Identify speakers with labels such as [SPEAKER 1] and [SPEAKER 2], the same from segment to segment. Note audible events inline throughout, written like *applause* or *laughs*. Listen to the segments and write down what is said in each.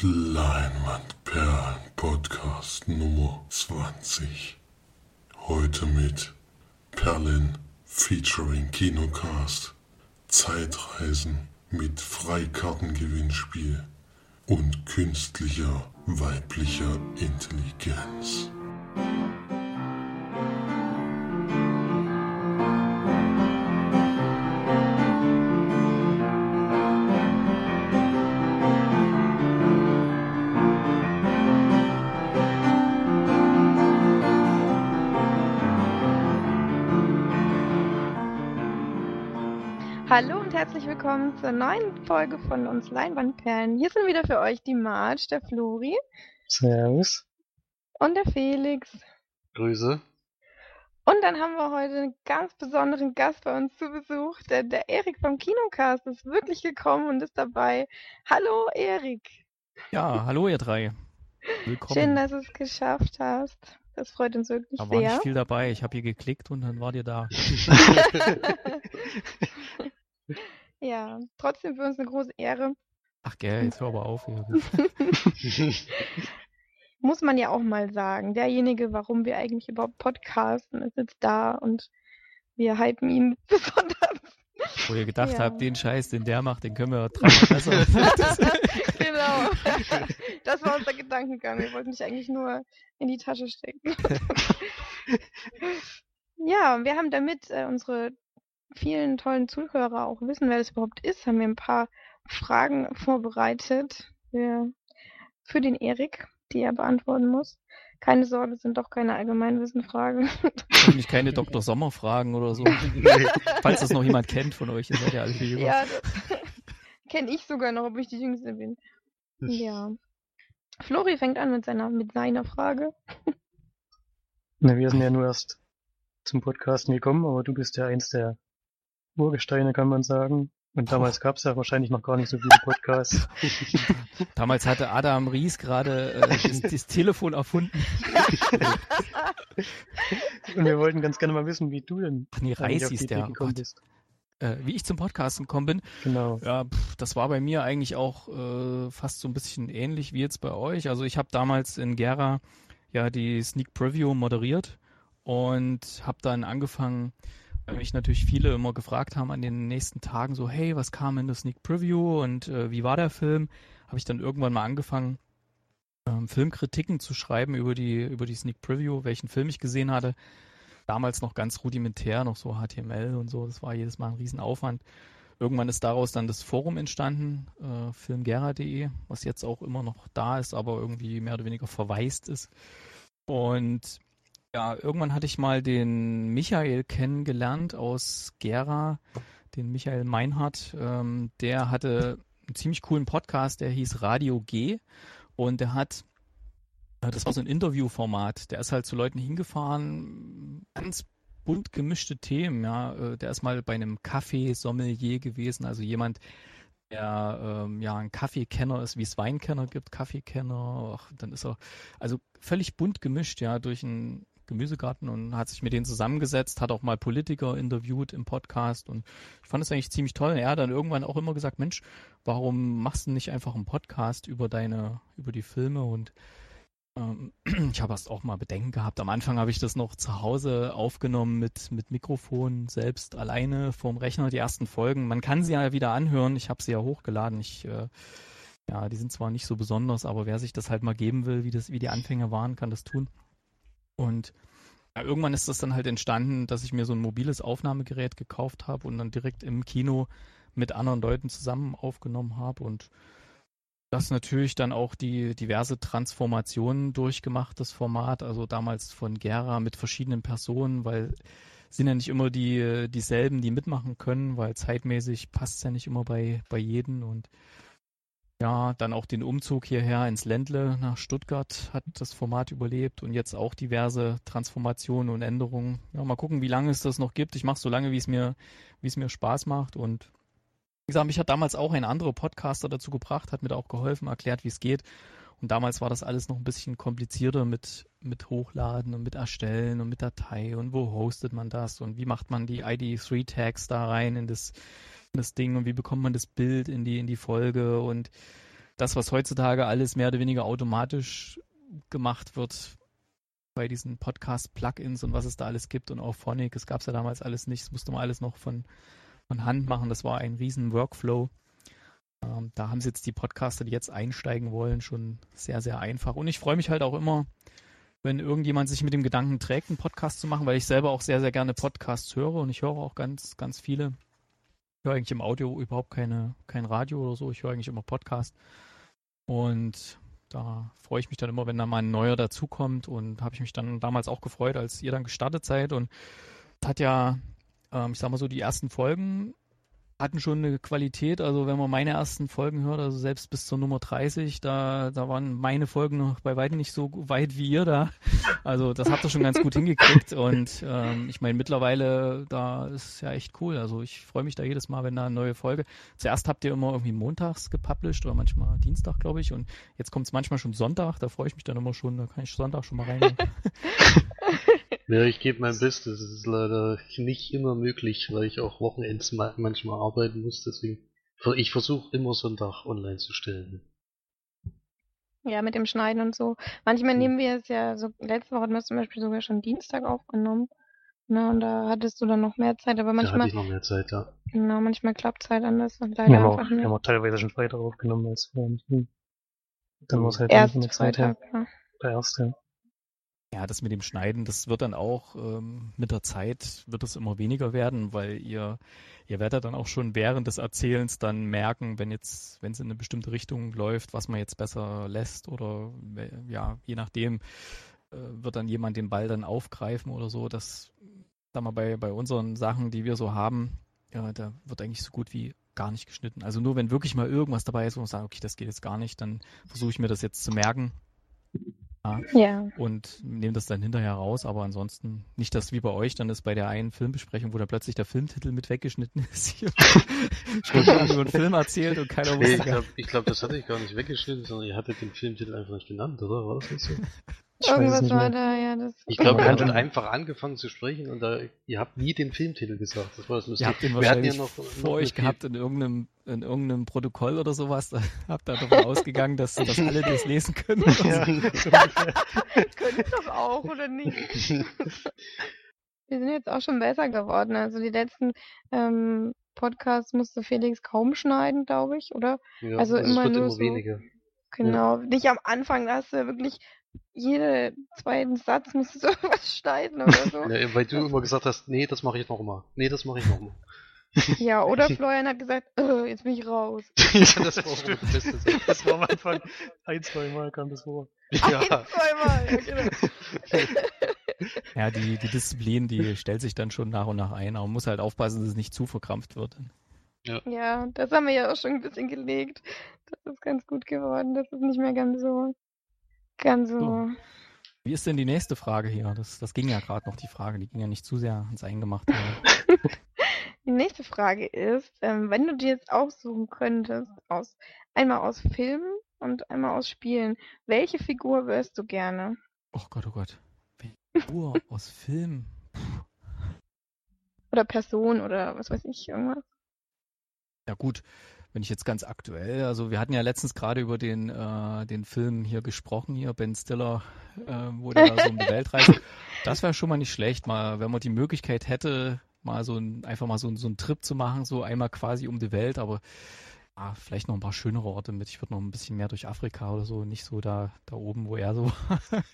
[SPEAKER 1] Leinwandperlen Podcast Nummer 20. Heute mit Perlen featuring Kinocast, Zeitreisen mit Freikartengewinnspiel und künstlicher weiblicher Intelligenz.
[SPEAKER 2] Herzlich willkommen zur neuen Folge von uns Leinwandperlen. Hier sind wieder für euch die Marge, der Flori
[SPEAKER 3] Servus.
[SPEAKER 2] und der Felix.
[SPEAKER 4] Grüße.
[SPEAKER 2] Und dann haben wir heute einen ganz besonderen Gast bei uns zu Besuch. Der, der Erik vom Kinocast ist wirklich gekommen und ist dabei. Hallo Erik.
[SPEAKER 5] Ja, hallo ihr drei. Willkommen.
[SPEAKER 2] Schön, dass du es geschafft hast. Das freut uns wirklich
[SPEAKER 5] da war
[SPEAKER 2] sehr.
[SPEAKER 5] nicht viel dabei. Ich habe hier geklickt und dann wart ihr da. *laughs* *laughs* *laughs*
[SPEAKER 2] ja, trotzdem für uns eine große Ehre.
[SPEAKER 5] Ach gell, jetzt hör aber auf. *laughs* *laughs*
[SPEAKER 2] Muss man ja auch mal sagen. Derjenige, warum wir eigentlich überhaupt podcasten, ist jetzt da und wir hypen ihn *laughs* besonders.
[SPEAKER 5] Wo ihr gedacht
[SPEAKER 2] Ja.
[SPEAKER 5] habt, den Scheiß, den der macht, den können wir dreimal besser.
[SPEAKER 2] genau. Das war unser Gedankengang. Wir wollten dich eigentlich nur in die Tasche stecken. ja, wir haben damit äh, unsere vielen tollen Zuhörer auch wissen, wer das überhaupt ist, haben wir ein paar Fragen vorbereitet für, für den Erik, die er beantworten muss. Keine Sorge, es sind doch keine Allgemeinwissenfragen.
[SPEAKER 5] Hoffentlich keine Dr. Sommer Fragen oder so. *laughs* Falls das noch jemand kennt von euch, ihr seid ja alle viel jünger.
[SPEAKER 2] ja, das *laughs* kenne ich sogar noch, ob ich die Jüngste bin. Ja. Flori fängt an mit seiner, mit seiner Frage.
[SPEAKER 3] Na, wir sind ja nur erst zum Podcasten gekommen, aber du bist ja eins der Urgesteine, kann man sagen. Und damals *laughs* gab's ja wahrscheinlich noch gar nicht so viele Podcasts. *laughs*
[SPEAKER 5] Damals hatte Adam Ries gerade äh, *laughs* das, das Telefon erfunden.
[SPEAKER 3] Und wir wollten ganz gerne mal wissen, wie du denn
[SPEAKER 5] Ach nee, Reis hieß der.
[SPEAKER 3] gekommen bist.
[SPEAKER 5] Äh, wie ich zum Podcasten gekommen bin,
[SPEAKER 3] Genau.
[SPEAKER 5] Ja, pf, das war bei mir eigentlich auch äh, fast so ein bisschen ähnlich wie jetzt bei euch. Also ich habe damals in Gera ja die Sneak Preview moderiert und habe dann angefangen, mich natürlich viele immer gefragt haben an den nächsten Tagen so, hey, was kam in der Sneak Preview und äh, wie war der Film? Habe ich dann irgendwann mal angefangen, ähm, Filmkritiken zu schreiben über die über die Sneak Preview, welchen Film ich gesehen hatte. Damals noch ganz rudimentär, noch so HTML und so. Das war jedes Mal ein Riesenaufwand. Irgendwann ist daraus dann das Forum entstanden, äh, filmgera.de, was jetzt auch immer noch da ist, aber irgendwie mehr oder weniger verwaist ist. Und ja, irgendwann hatte ich mal den Michael kennengelernt aus Gera, den Michael Meinhardt. Ähm, der hatte einen ziemlich coolen Podcast, der hieß Radio G und der hat äh, das war so ein Interviewformat. Der ist halt zu Leuten hingefahren, ganz bunt gemischte Themen, ja. Äh, Der ist mal bei einem Kaffeesommelier gewesen, also jemand, der ähm, ja ein Kaffeekenner ist, wie es Weinkenner gibt, Kaffeekenner. Ach, dann ist er also völlig bunt gemischt, ja, durch einen Gemüsegarten und hat sich mit denen zusammengesetzt, hat auch mal Politiker interviewt im Podcast und ich fand es eigentlich ziemlich toll. Er hat dann irgendwann auch immer gesagt, Mensch, warum machst du nicht einfach einen Podcast über deine, über die Filme und ähm, *clears throat* ich habe erst auch mal Bedenken gehabt. Am Anfang habe ich das noch zu Hause aufgenommen mit, mit Mikrofon, selbst alleine vorm Rechner, die ersten Folgen. Man kann sie ja wieder anhören. Ich habe sie ja hochgeladen. Ich, äh, ja, die sind zwar nicht so besonders, aber wer sich das halt mal geben will, wie, das, wie die Anfänge waren, kann das tun. Und ja, irgendwann ist das dann halt entstanden, dass ich mir so ein mobiles Aufnahmegerät gekauft habe und dann direkt im Kino mit anderen Leuten zusammen aufgenommen habe und das natürlich dann auch die diverse Transformationen durchgemacht, das Format, also damals von Gera mit verschiedenen Personen, weil sind ja nicht immer die dieselben, die mitmachen können, weil zeitmäßig passt es ja nicht immer bei, bei jedem und ja, dann auch den Umzug hierher ins Ländle nach Stuttgart hat das Format überlebt und jetzt auch diverse Transformationen und Änderungen. Ja, mal gucken, wie lange es das noch gibt. Ich mache so lange, wie es mir, wie es mir Spaß macht und wie gesagt, mich hat damals auch ein anderer Podcaster dazu gebracht, hat mir da auch geholfen, erklärt, wie es geht. Und damals war das alles noch ein bisschen komplizierter mit, mit Hochladen und mit Erstellen und mit Datei und wo hostet man das und wie macht man die ID3-Tags da rein in das, das Ding und wie bekommt man das Bild in die, in die Folge und das, was heutzutage alles mehr oder weniger automatisch gemacht wird bei diesen Podcast-Plugins und was es da alles gibt und auch Phonic, es gab es ja damals alles nicht, das musste man alles noch von, von Hand machen, das war ein riesen Workflow. Ähm, da haben sie jetzt die Podcaster, die jetzt einsteigen wollen, schon sehr, sehr einfach. Und ich freue mich halt auch immer, wenn irgendjemand sich mit dem Gedanken trägt, einen Podcast zu machen, weil ich selber auch sehr, sehr gerne Podcasts höre und ich höre auch ganz, ganz viele. Höre eigentlich im Audio überhaupt keine, kein Radio oder so, ich höre eigentlich immer Podcast. Und da freue ich mich dann immer, wenn da mal ein neuer dazukommt. Und habe ich mich dann damals auch gefreut, als ihr dann gestartet seid. Und hat ja, ähm, ich sag mal so, die ersten Folgen hatten schon eine Qualität. Also wenn man meine ersten Folgen hört, also selbst bis zur Nummer 30, da, da waren meine Folgen noch bei weitem nicht so weit wie ihr da. Also das habt ihr schon ganz gut hingekriegt. Und ähm, ich meine, mittlerweile, da ist ja echt cool. Also ich freue mich da jedes Mal, wenn da eine neue Folge. Zuerst habt ihr immer irgendwie montags gepublished oder manchmal Dienstag, glaube ich. Und jetzt kommt es manchmal schon Sonntag. Da freue ich mich dann immer schon. Da kann ich Sonntag schon mal rein. *laughs*
[SPEAKER 4] Ja, ich gebe mein Bestes. Es ist leider nicht immer möglich, weil ich auch Wochenends manchmal arbeiten muss. Deswegen, ich versuche immer Sonntag online zu stellen.
[SPEAKER 2] Ja, mit dem Schneiden und so. Manchmal hm. nehmen wir es ja, so letzte Woche hatten wir es zum Beispiel sogar schon Dienstag aufgenommen. Na, und da hattest du dann noch mehr Zeit, aber manchmal. Da
[SPEAKER 4] hatte ich noch mehr Zeit, ja.
[SPEAKER 2] Genau, manchmal klappt es halt anders und leider
[SPEAKER 3] wir haben, auch, wir haben auch teilweise schon Freitag aufgenommen als wir. Dann muss halt
[SPEAKER 2] Erst eine Zeit her. Ja.
[SPEAKER 3] Der erste.
[SPEAKER 5] Ja, das mit dem Schneiden, das wird dann auch ähm, mit der Zeit wird es immer weniger werden, weil ihr ihr werdet dann auch schon während des Erzählens dann merken, wenn jetzt wenn es in eine bestimmte Richtung läuft, was man jetzt besser lässt oder ja je nachdem äh, wird dann jemand den Ball dann aufgreifen oder so. Das sag mal bei bei unseren Sachen, die wir so haben, ja, da wird eigentlich so gut wie gar nicht geschnitten. Also nur wenn wirklich mal irgendwas dabei ist, wo man sagt, okay, das geht jetzt gar nicht, dann versuche ich mir das jetzt zu merken
[SPEAKER 2] ja.
[SPEAKER 5] Und nehme das dann hinterher raus, aber ansonsten nicht das wie bei euch, dann ist bei der einen Filmbesprechung, wo dann plötzlich der Filmtitel mit weggeschnitten ist, *laughs* hier über einen Film erzählt und keiner wusste.
[SPEAKER 4] Nee, ich glaube, glaub, das hatte ich gar nicht weggeschnitten, sondern ihr hattet den Filmtitel einfach nicht genannt, oder? War das nicht so? *laughs*
[SPEAKER 2] Ich Irgendwas war da, ja. Das
[SPEAKER 4] ich glaube, er hat dann einfach angefangen zu sprechen und da, ihr habt nie den Filmtitel gesagt. Das war das
[SPEAKER 5] Lustige. Ihr habt den wahrscheinlich ja noch, vor noch euch gehabt in irgendeinem, in irgendeinem Protokoll oder sowas. Da habt ihr davon ausgegangen, dass, dass alle das lesen können. *laughs* Ja. *laughs*
[SPEAKER 2] können doch auch, oder nicht? Wir sind jetzt auch schon besser geworden. Also die letzten ähm, Podcasts musste Felix kaum schneiden, glaube ich, oder?
[SPEAKER 4] Ja,
[SPEAKER 2] also,
[SPEAKER 4] also
[SPEAKER 2] immer
[SPEAKER 4] nur
[SPEAKER 2] immer
[SPEAKER 4] so. Weniger.
[SPEAKER 2] Genau, ja. nicht am Anfang, da hast du wirklich jeden zweiten Satz musstest du was *laughs* schneiden oder so.
[SPEAKER 4] Ja, weil du immer gesagt hast, nee, das mache ich nochmal. Nee, das mache ich nochmal. *laughs* *laughs*
[SPEAKER 2] Ja, oder Florian hat gesagt, äh, jetzt bin ich raus.
[SPEAKER 3] ja, das war das Beste. Das war am Anfang ein, zwei Mal kam das vor.
[SPEAKER 2] Ja. Ein, zwei Mal, ja, genau.
[SPEAKER 5] ja, die, die Disziplin, die stellt sich dann schon nach und nach ein, aber man muss halt aufpassen, dass es nicht zu verkrampft wird.
[SPEAKER 2] Ja. ja, das haben wir ja auch schon ein bisschen gelegt. Das ist ganz gut geworden. Das ist nicht mehr ganz so Ganz so. so.
[SPEAKER 5] Wie ist denn die nächste Frage hier? Das, das ging ja gerade noch, die Frage. Die ging ja nicht zu sehr ins Eingemachte. *laughs*
[SPEAKER 2] die nächste Frage ist, ähm, wenn du dir jetzt aussuchen könntest, aus, einmal aus Filmen und einmal aus Spielen, welche Figur wärst du gerne?
[SPEAKER 5] Oh Gott, oh Gott. *laughs* Figur aus Film?
[SPEAKER 2] Oder Person oder was weiß ich, irgendwas?
[SPEAKER 5] Ja gut, wenn ich jetzt ganz aktuell, also wir hatten ja letztens gerade über den, äh, den Film hier gesprochen, hier Ben Stiller, äh, wo der da so um die Welt reist. *laughs* Das wäre schon mal nicht schlecht, mal, wenn man die Möglichkeit hätte, mal so ein, einfach mal so, so einen Trip zu machen, so einmal quasi um die Welt, aber ja, vielleicht noch ein paar schönere Orte mit. Ich würde noch ein bisschen mehr durch Afrika oder so, nicht so da, da oben, wo er so war.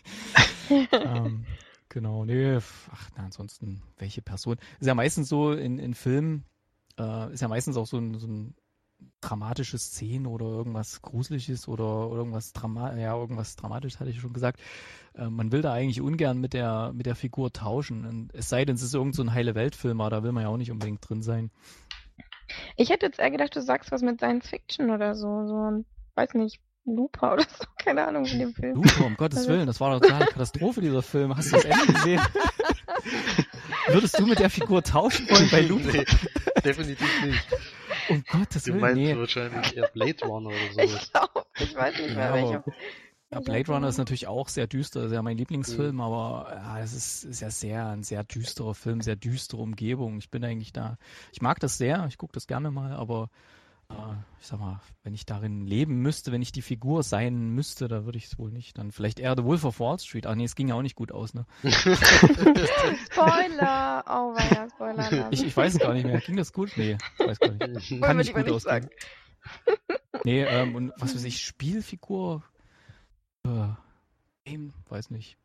[SPEAKER 5] *laughs* ähm, genau, nee, ach, na, ansonsten, welche Person? Ist ja meistens so in, in Filmen, äh, ist ja meistens auch so ein, so ein dramatische Szenen oder irgendwas Gruseliges oder irgendwas Drama ja, irgendwas Dramatisches hatte ich schon gesagt. Äh, man will da eigentlich ungern mit der, mit der Figur tauschen. Und es sei denn, es ist irgend so ein heile Weltfilm, aber da will man ja auch nicht unbedingt drin sein.
[SPEAKER 2] Ich hätte jetzt eher gedacht, du sagst was mit Science Fiction oder so, so ein, weiß nicht, Looper *laughs* oder so, keine Ahnung von dem Film.
[SPEAKER 5] Looper, um Gottes also Willen, das war eine totale Katastrophe, dieser Film. Hast du das Ende gesehen? *laughs* Würdest du mit der Figur tauschen wollen bei Looper? Nee,
[SPEAKER 4] definitiv nicht.
[SPEAKER 5] Um Gottes Willen. Du
[SPEAKER 4] meinst nee. wahrscheinlich eher Blade Runner oder *laughs* sowas.
[SPEAKER 2] Ich, glaub, ich weiß nicht mehr, ja, welcher.
[SPEAKER 5] Ja, Blade Runner ist natürlich auch sehr düster, ist ja mein Lieblingsfilm, mhm. aber ja, es ist, ist ja sehr ein sehr düsterer Film, sehr düstere Umgebung. Ich bin eigentlich da, ich mag das sehr, ich gucke das gerne mal, aber äh, ich sag mal, wenn ich darin leben müsste, wenn ich die Figur sein müsste, da würde ich es wohl nicht. Dann vielleicht eher The Wolf of Wall Street. Ach nee, es ging ja auch nicht gut aus, ne? *laughs*
[SPEAKER 2] Spoiler! Oh, war ja Spoiler.
[SPEAKER 5] Ich, ich weiß es gar nicht mehr. Ging das gut? Nee, ich weiß gar nicht. Kann nicht gut
[SPEAKER 2] nicht
[SPEAKER 5] ausgehen.
[SPEAKER 2] sagen.
[SPEAKER 5] Nee, ähm, und was weiß ich, Spielfigur? Äh, Game, weiß nicht.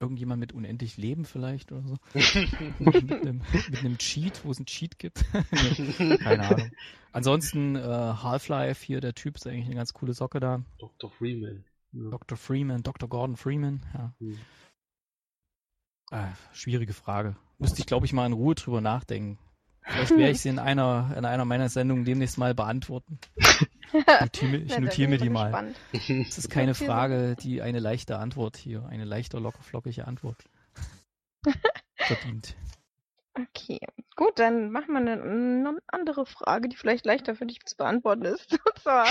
[SPEAKER 5] Irgendjemand mit unendlich Leben vielleicht oder so. *laughs* mit, einem, mit einem Cheat, wo es einen Cheat gibt. *laughs* keine Ahnung. Ansonsten äh, Half-Life hier, der Typ ist eigentlich eine ganz coole Socke da.
[SPEAKER 4] Dr. Freeman. Ja.
[SPEAKER 5] Dr. Freeman, Dr. Gordon Freeman, ja.
[SPEAKER 4] Hm.
[SPEAKER 5] Äh, schwierige Frage. Müsste ich, glaube ich, mal in Ruhe drüber nachdenken. Vielleicht werde ich sie in einer, in einer meiner Sendungen demnächst mal beantworten. *laughs* Ich *laughs* notiere, mir- ich notiere
[SPEAKER 2] bin
[SPEAKER 5] mir die
[SPEAKER 2] mal.
[SPEAKER 5] Das *laughs* ist keine. Frage, die eine leichte Antwort hier, eine leichte, locker, flockige Antwort *laughs* verdient.
[SPEAKER 2] Okay, gut, dann machen wir eine, eine andere Frage, die vielleicht leichter für dich zu beantworten ist. Und zwar,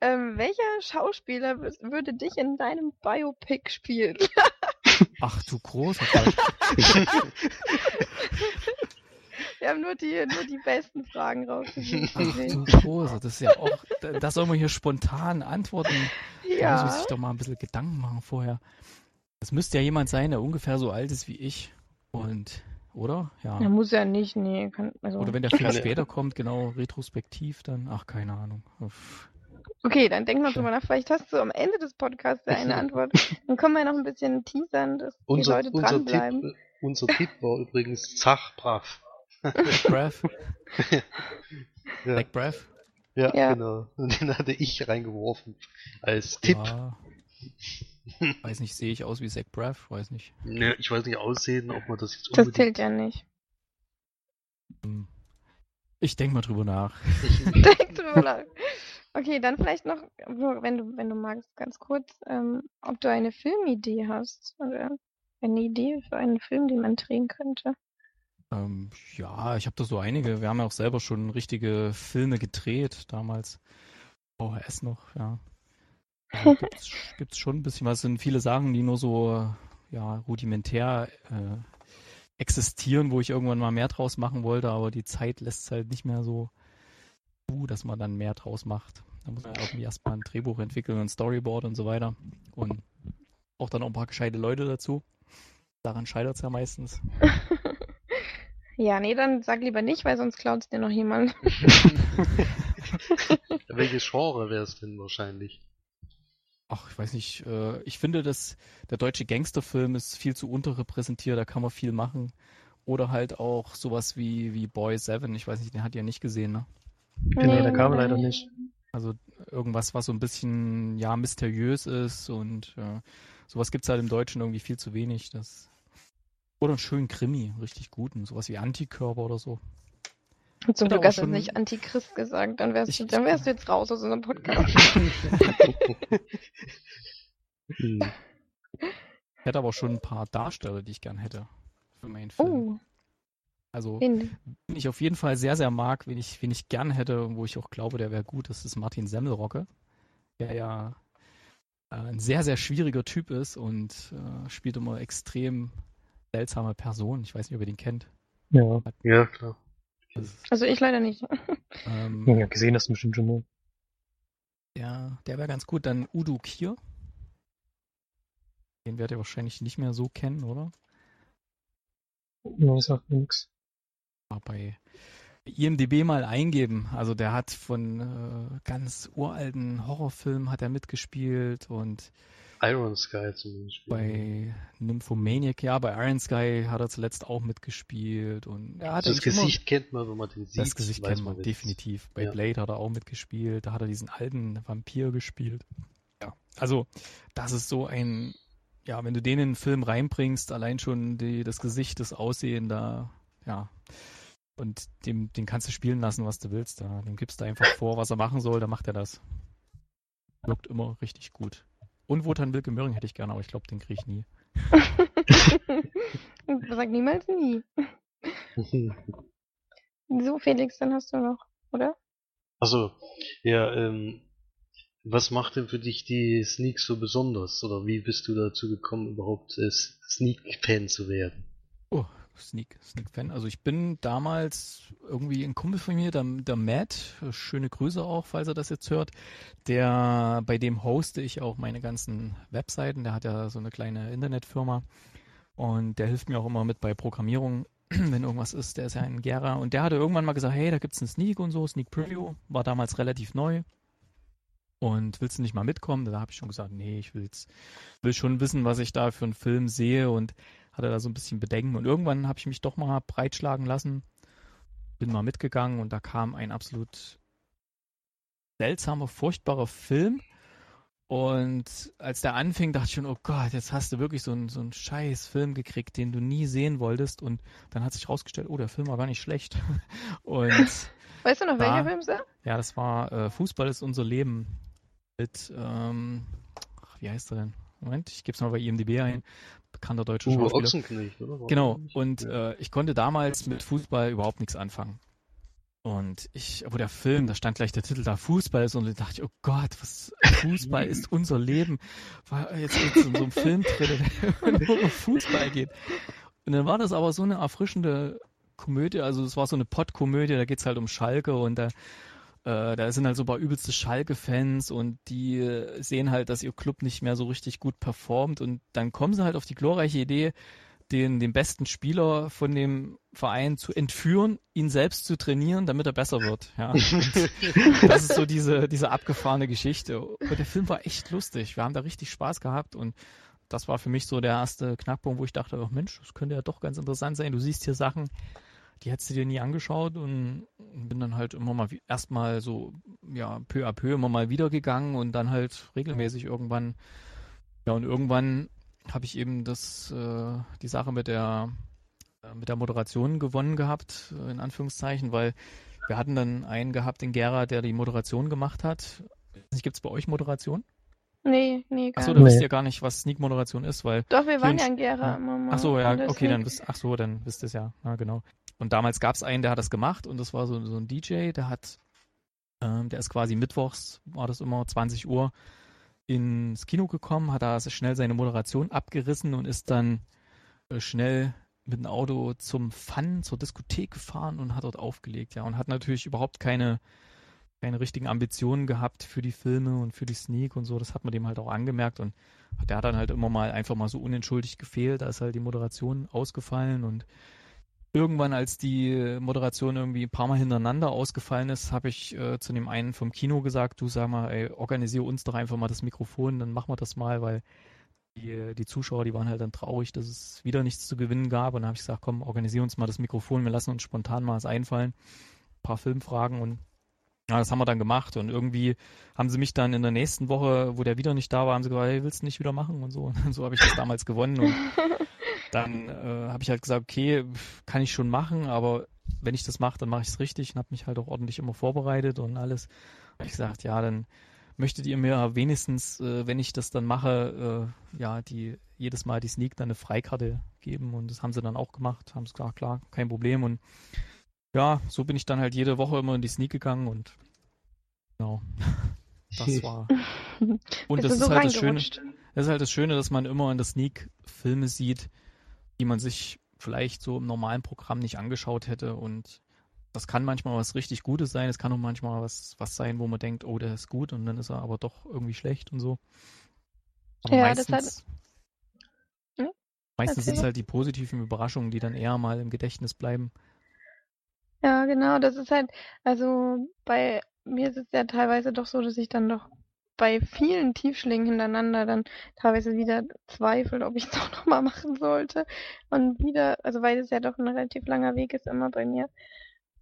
[SPEAKER 2] ähm, welcher Schauspieler wür- würde dich in deinem Biopic spielen?
[SPEAKER 5] Ach du großer.
[SPEAKER 2] Wir haben nur die, nur die besten Fragen rausgesucht.
[SPEAKER 5] Ach das ist ja auch, da, soll man hier spontan antworten. Da muss
[SPEAKER 2] Ja,
[SPEAKER 5] man sich doch mal ein bisschen Gedanken machen vorher. Das müsste ja jemand sein, der ungefähr so alt ist wie ich. Und, oder? Ja.
[SPEAKER 2] ja, muss ja nicht, nee. Kann, also.
[SPEAKER 5] Oder wenn der *laughs*
[SPEAKER 4] Kann-
[SPEAKER 5] später kommt, genau retrospektiv, dann, ach, keine Ahnung. Uff.
[SPEAKER 2] Okay, dann denk mal drüber nach. Vielleicht hast du am Ende des Podcasts ja eine *laughs* Antwort. Dann können wir noch ein bisschen teasern, dass die
[SPEAKER 4] Unser,
[SPEAKER 2] Leute
[SPEAKER 4] unser,
[SPEAKER 2] dranbleiben.
[SPEAKER 4] Tipp, unser Tipp war übrigens Zach
[SPEAKER 5] Braff, *laughs*
[SPEAKER 4] Ja,
[SPEAKER 5] Black Braff.
[SPEAKER 4] ja,
[SPEAKER 2] Ja.
[SPEAKER 4] genau. Und den hatte ich reingeworfen als Tipp.
[SPEAKER 5] Ja. Weiß nicht, sehe ich aus wie Zach Braff? Weiß nicht.
[SPEAKER 4] Ne, ich weiß nicht aussehen, ob man das jetzt
[SPEAKER 2] Das
[SPEAKER 4] unbedingt.
[SPEAKER 2] zählt ja nicht.
[SPEAKER 5] Hm. Ich denke mal drüber nach. *laughs* *laughs*
[SPEAKER 2] Denk drüber nach. Okay, dann vielleicht noch, wenn du, wenn du magst, ganz kurz, ähm, ob du eine Filmidee hast oder eine Idee für einen Film, den man drehen könnte.
[SPEAKER 5] Ähm, ja, ich habe da so einige. Wir haben ja auch selber schon richtige Filme gedreht damals. VHS noch, ja. Da *laughs* gibt's, gibt's schon ein bisschen was. Es sind viele Sachen, die nur so ja, rudimentär äh, existieren, wo ich irgendwann mal mehr draus machen wollte, aber die Zeit lässt es halt nicht mehr so zu, dass man dann mehr draus macht. Da muss man irgendwie erstmal ein Drehbuch entwickeln, ein Storyboard und so weiter. Und auch dann auch ein paar gescheite Leute dazu. Daran scheitert es ja meistens. *laughs*
[SPEAKER 2] Ja, nee, dann sag lieber nicht, weil sonst klaut dir noch jemand. *laughs* *laughs*
[SPEAKER 4] Welches Genre wäre es denn wahrscheinlich?
[SPEAKER 5] Ach, ich weiß nicht. Äh, ich finde, dass der deutsche Gangsterfilm ist viel zu unterrepräsentiert, da kann man viel machen. Oder halt auch sowas wie, wie Boy Seven. Ich weiß nicht, den hat ihr nicht gesehen, ne?
[SPEAKER 3] Nee, der kam leider nicht.
[SPEAKER 5] Also irgendwas, was so ein bisschen, ja, mysteriös ist und äh, sowas gibt's halt im Deutschen irgendwie viel zu wenig. Das oder einen schönen Krimi, richtig guten, sowas wie Antikörper oder so.
[SPEAKER 2] Und zum Glück hast du nicht Antichrist gesagt, dann wärst, du,
[SPEAKER 5] Ich-
[SPEAKER 2] dann wärst du jetzt raus aus unserem Podcast. *laughs*
[SPEAKER 4] Hm.
[SPEAKER 5] Ich hätte aber schon ein paar Darsteller, die ich gern hätte für meinen Film.
[SPEAKER 2] Oh,
[SPEAKER 5] Also
[SPEAKER 2] wen
[SPEAKER 5] ich auf jeden Fall sehr, sehr mag, wen ich, wen ich gern hätte und wo ich auch glaube, der wäre gut, das ist Martin Semmelrocke, der ja äh, ein sehr, sehr schwieriger Typ ist und äh, spielt immer extrem seltsame Personen. Ich weiß nicht, ob ihr den kennt.
[SPEAKER 3] Ja.
[SPEAKER 4] Ja, klar.
[SPEAKER 2] Also ich leider nicht. *laughs*
[SPEAKER 5] ähm,
[SPEAKER 3] ja, gesehen hast du bestimmt schon. Ne?
[SPEAKER 5] der der wäre ganz gut. Dann Udo Kier. Den werdet ihr wahrscheinlich nicht mehr so kennen, oder?
[SPEAKER 3] Nee, sagt mir nix.
[SPEAKER 5] Mal bei IMDB mal eingeben. Also der hat von äh, ganz uralten Horrorfilmen hat er mitgespielt und
[SPEAKER 4] Iron Sky zum Beispiel.
[SPEAKER 5] Bei Nymphomaniac, ja, bei Iron Sky hat er zuletzt auch mitgespielt und er hat
[SPEAKER 4] das
[SPEAKER 5] eigentlich immer-
[SPEAKER 4] Gesicht kennt man, wenn man den sieht.
[SPEAKER 5] das Gesicht kennt man
[SPEAKER 4] das
[SPEAKER 5] definitiv. Bei
[SPEAKER 4] Ja.
[SPEAKER 5] Blade hat er auch mitgespielt, da hat er diesen alten Vampir gespielt. Ja, also das ist so ein, ja, wenn du den in einen Film reinbringst, allein schon die, das Gesicht, das Aussehen da, ja, und dem, den kannst du spielen lassen, was du willst. Da, dem gibst du einfach vor, was er machen soll, dann macht er das. Wirkt immer richtig gut. Und Wotan Wilke Möhring hätte ich gerne, aber ich glaube, den kriege ich nie. *laughs*
[SPEAKER 2] Sag niemals nie. *laughs* So, Felix, dann hast du noch, oder?
[SPEAKER 4] Also, ja, ähm, was macht denn für dich die Sneak so besonders? Oder wie bist du dazu gekommen, überhaupt äh, Sneak-Fan zu werden?
[SPEAKER 5] Oh, Sneak, Sneak-Fan. Also ich bin damals irgendwie ein Kumpel von mir, der, der Matt, schöne Grüße auch, falls er das jetzt hört, der, bei dem hoste ich auch meine ganzen Webseiten, der hat ja so eine kleine Internetfirma und der hilft mir auch immer mit bei Programmierung, *clears throat* wenn irgendwas ist, der ist ja ein Gera und der hatte irgendwann mal gesagt, hey, da gibt's einen Sneak und so, Sneak Preview, war damals relativ neu, und willst du nicht mal mitkommen? Da habe ich schon gesagt, nee, ich will's, will schon wissen, was ich da für einen Film sehe. Und hatte da so ein bisschen Bedenken. Und irgendwann habe ich mich doch mal breitschlagen lassen, bin mal mitgegangen und da kam ein absolut seltsamer, furchtbarer Film. Und als der anfing, dachte ich schon, oh Gott, jetzt hast du wirklich so einen, so einen scheiß Film gekriegt, den du nie sehen wolltest. Und dann hat sich rausgestellt, oh, der Film war gar nicht schlecht. *laughs* Und
[SPEAKER 2] weißt du noch, welcher Film es war?
[SPEAKER 5] Ja, das war äh, Fußball ist unser Leben mit, ähm, wie heißt er denn? Moment, ich gebe es mal bei IMDb ein. Bekannter deutscher
[SPEAKER 4] Uwe
[SPEAKER 5] Schauspieler.
[SPEAKER 4] Ochsenknecht, oder? War
[SPEAKER 5] Genau, und äh, ich konnte damals mit Fußball überhaupt nichts anfangen. Und ich, wo der Film, da stand gleich der Titel da, Fußball ist und da dachte ich, oh Gott, was, Fußball ist *laughs* unser Leben. War jetzt jetzt in so einem Film drin, der nur um Fußball geht. Und dann war das aber so eine erfrischende Komödie, also es war so eine Pottkomödie, da geht's halt um Schalke und da, äh, da sind halt so ein paar übelste Schalke-Fans und die äh, sehen halt, dass ihr Club nicht mehr so richtig gut performt und dann kommen sie halt auf die glorreiche Idee, den, den besten Spieler von dem Verein zu entführen, ihn selbst zu trainieren, damit er besser wird. Ja. *laughs* Das ist so diese, diese abgefahrene Geschichte. Und der Film war echt lustig. Wir haben da richtig Spaß gehabt und das war für mich so der erste Knackpunkt, wo ich dachte, oh Mensch, das könnte ja doch ganz interessant sein. Du siehst hier Sachen, die hättest du dir nie angeschaut und bin dann halt immer mal wie- erstmal so, ja, peu à peu immer mal wieder gegangen und dann halt regelmäßig irgendwann, ja, und irgendwann habe ich eben das, äh, die Sache mit der, äh, mit der Moderation gewonnen gehabt, äh, in Anführungszeichen, weil wir hatten dann einen gehabt in Gera, der die Moderation gemacht hat. Gibt es bei euch Moderation?
[SPEAKER 2] Nee, nee, gar
[SPEAKER 5] Achso,
[SPEAKER 2] nicht.
[SPEAKER 5] da
[SPEAKER 3] Nee.
[SPEAKER 5] wisst ihr gar nicht, was Sneak-Moderation ist, weil
[SPEAKER 2] Doch, wir waren ja in Gera
[SPEAKER 5] ja.
[SPEAKER 2] immer mal.
[SPEAKER 5] Ach so, ja, okay, dann wisst, ach so, dann wisst ihr es ja. Ja, genau. Und damals gab es einen, der hat das gemacht und das war so, so ein DJ, der hat, ähm, der ist quasi mittwochs, war das immer 20 Uhr, ins Kino gekommen, hat da schnell seine Moderation abgerissen und ist dann äh, schnell mit dem Auto zum Fun, zur Diskothek gefahren und hat dort aufgelegt, ja, und hat natürlich überhaupt keine, keine richtigen Ambitionen gehabt für die Filme und für die Sneak und so, das hat man dem halt auch angemerkt und der hat dann halt immer mal einfach mal so unentschuldigt gefehlt, da ist halt die Moderation ausgefallen und irgendwann, als die Moderation irgendwie ein paar Mal hintereinander ausgefallen ist, habe ich äh, zu dem einen vom Kino gesagt, du sag mal, ey, organisiere uns doch einfach mal das Mikrofon, dann machen wir das mal, weil die, die Zuschauer, die waren halt dann traurig, dass es wieder nichts zu gewinnen gab und dann habe ich gesagt, komm, organisiere uns mal das Mikrofon, wir lassen uns spontan mal was einfallen, ein paar Filmfragen und ja, das haben wir dann gemacht und irgendwie haben sie mich dann in der nächsten Woche, wo der wieder nicht da war, haben sie gesagt, hey, willst du nicht wieder machen und so. *laughs* Und so habe ich das damals gewonnen und *laughs* dann äh, habe ich halt gesagt, okay, kann ich schon machen, aber wenn ich das mache, dann mache ich es richtig und habe mich halt auch ordentlich immer vorbereitet und alles. Habe ich gesagt, ja, dann möchtet ihr mir wenigstens, äh, wenn ich das dann mache, äh, ja, die jedes Mal die Sneak dann eine Freikarte geben und das haben sie dann auch gemacht, haben es gesagt, klar, kein Problem und ja, so bin ich dann halt jede Woche immer in die Sneak gegangen und genau, *laughs* das war *laughs* und das ist
[SPEAKER 2] so
[SPEAKER 5] halt das Schöne. Das ist halt das Schöne, dass man immer in der Sneak Filme sieht, die man sich vielleicht so im normalen Programm nicht angeschaut hätte. Und das kann manchmal was richtig Gutes sein. Es kann auch manchmal was, was sein, wo man denkt, oh, der ist gut und dann ist er aber doch irgendwie schlecht und so. Aber
[SPEAKER 2] Ja, das
[SPEAKER 5] meistens,
[SPEAKER 2] Hm?
[SPEAKER 5] meistens sind es halt die positiven Überraschungen, die dann eher mal im Gedächtnis bleiben.
[SPEAKER 2] Ja, genau, das ist halt, also bei mir ist es ja teilweise doch so, dass ich dann doch bei vielen Tiefschlägen hintereinander dann teilweise wieder zweifle, ob ich es *laughs* doch nochmal machen sollte. Und wieder, also weil es ja doch ein relativ langer Weg ist immer bei mir,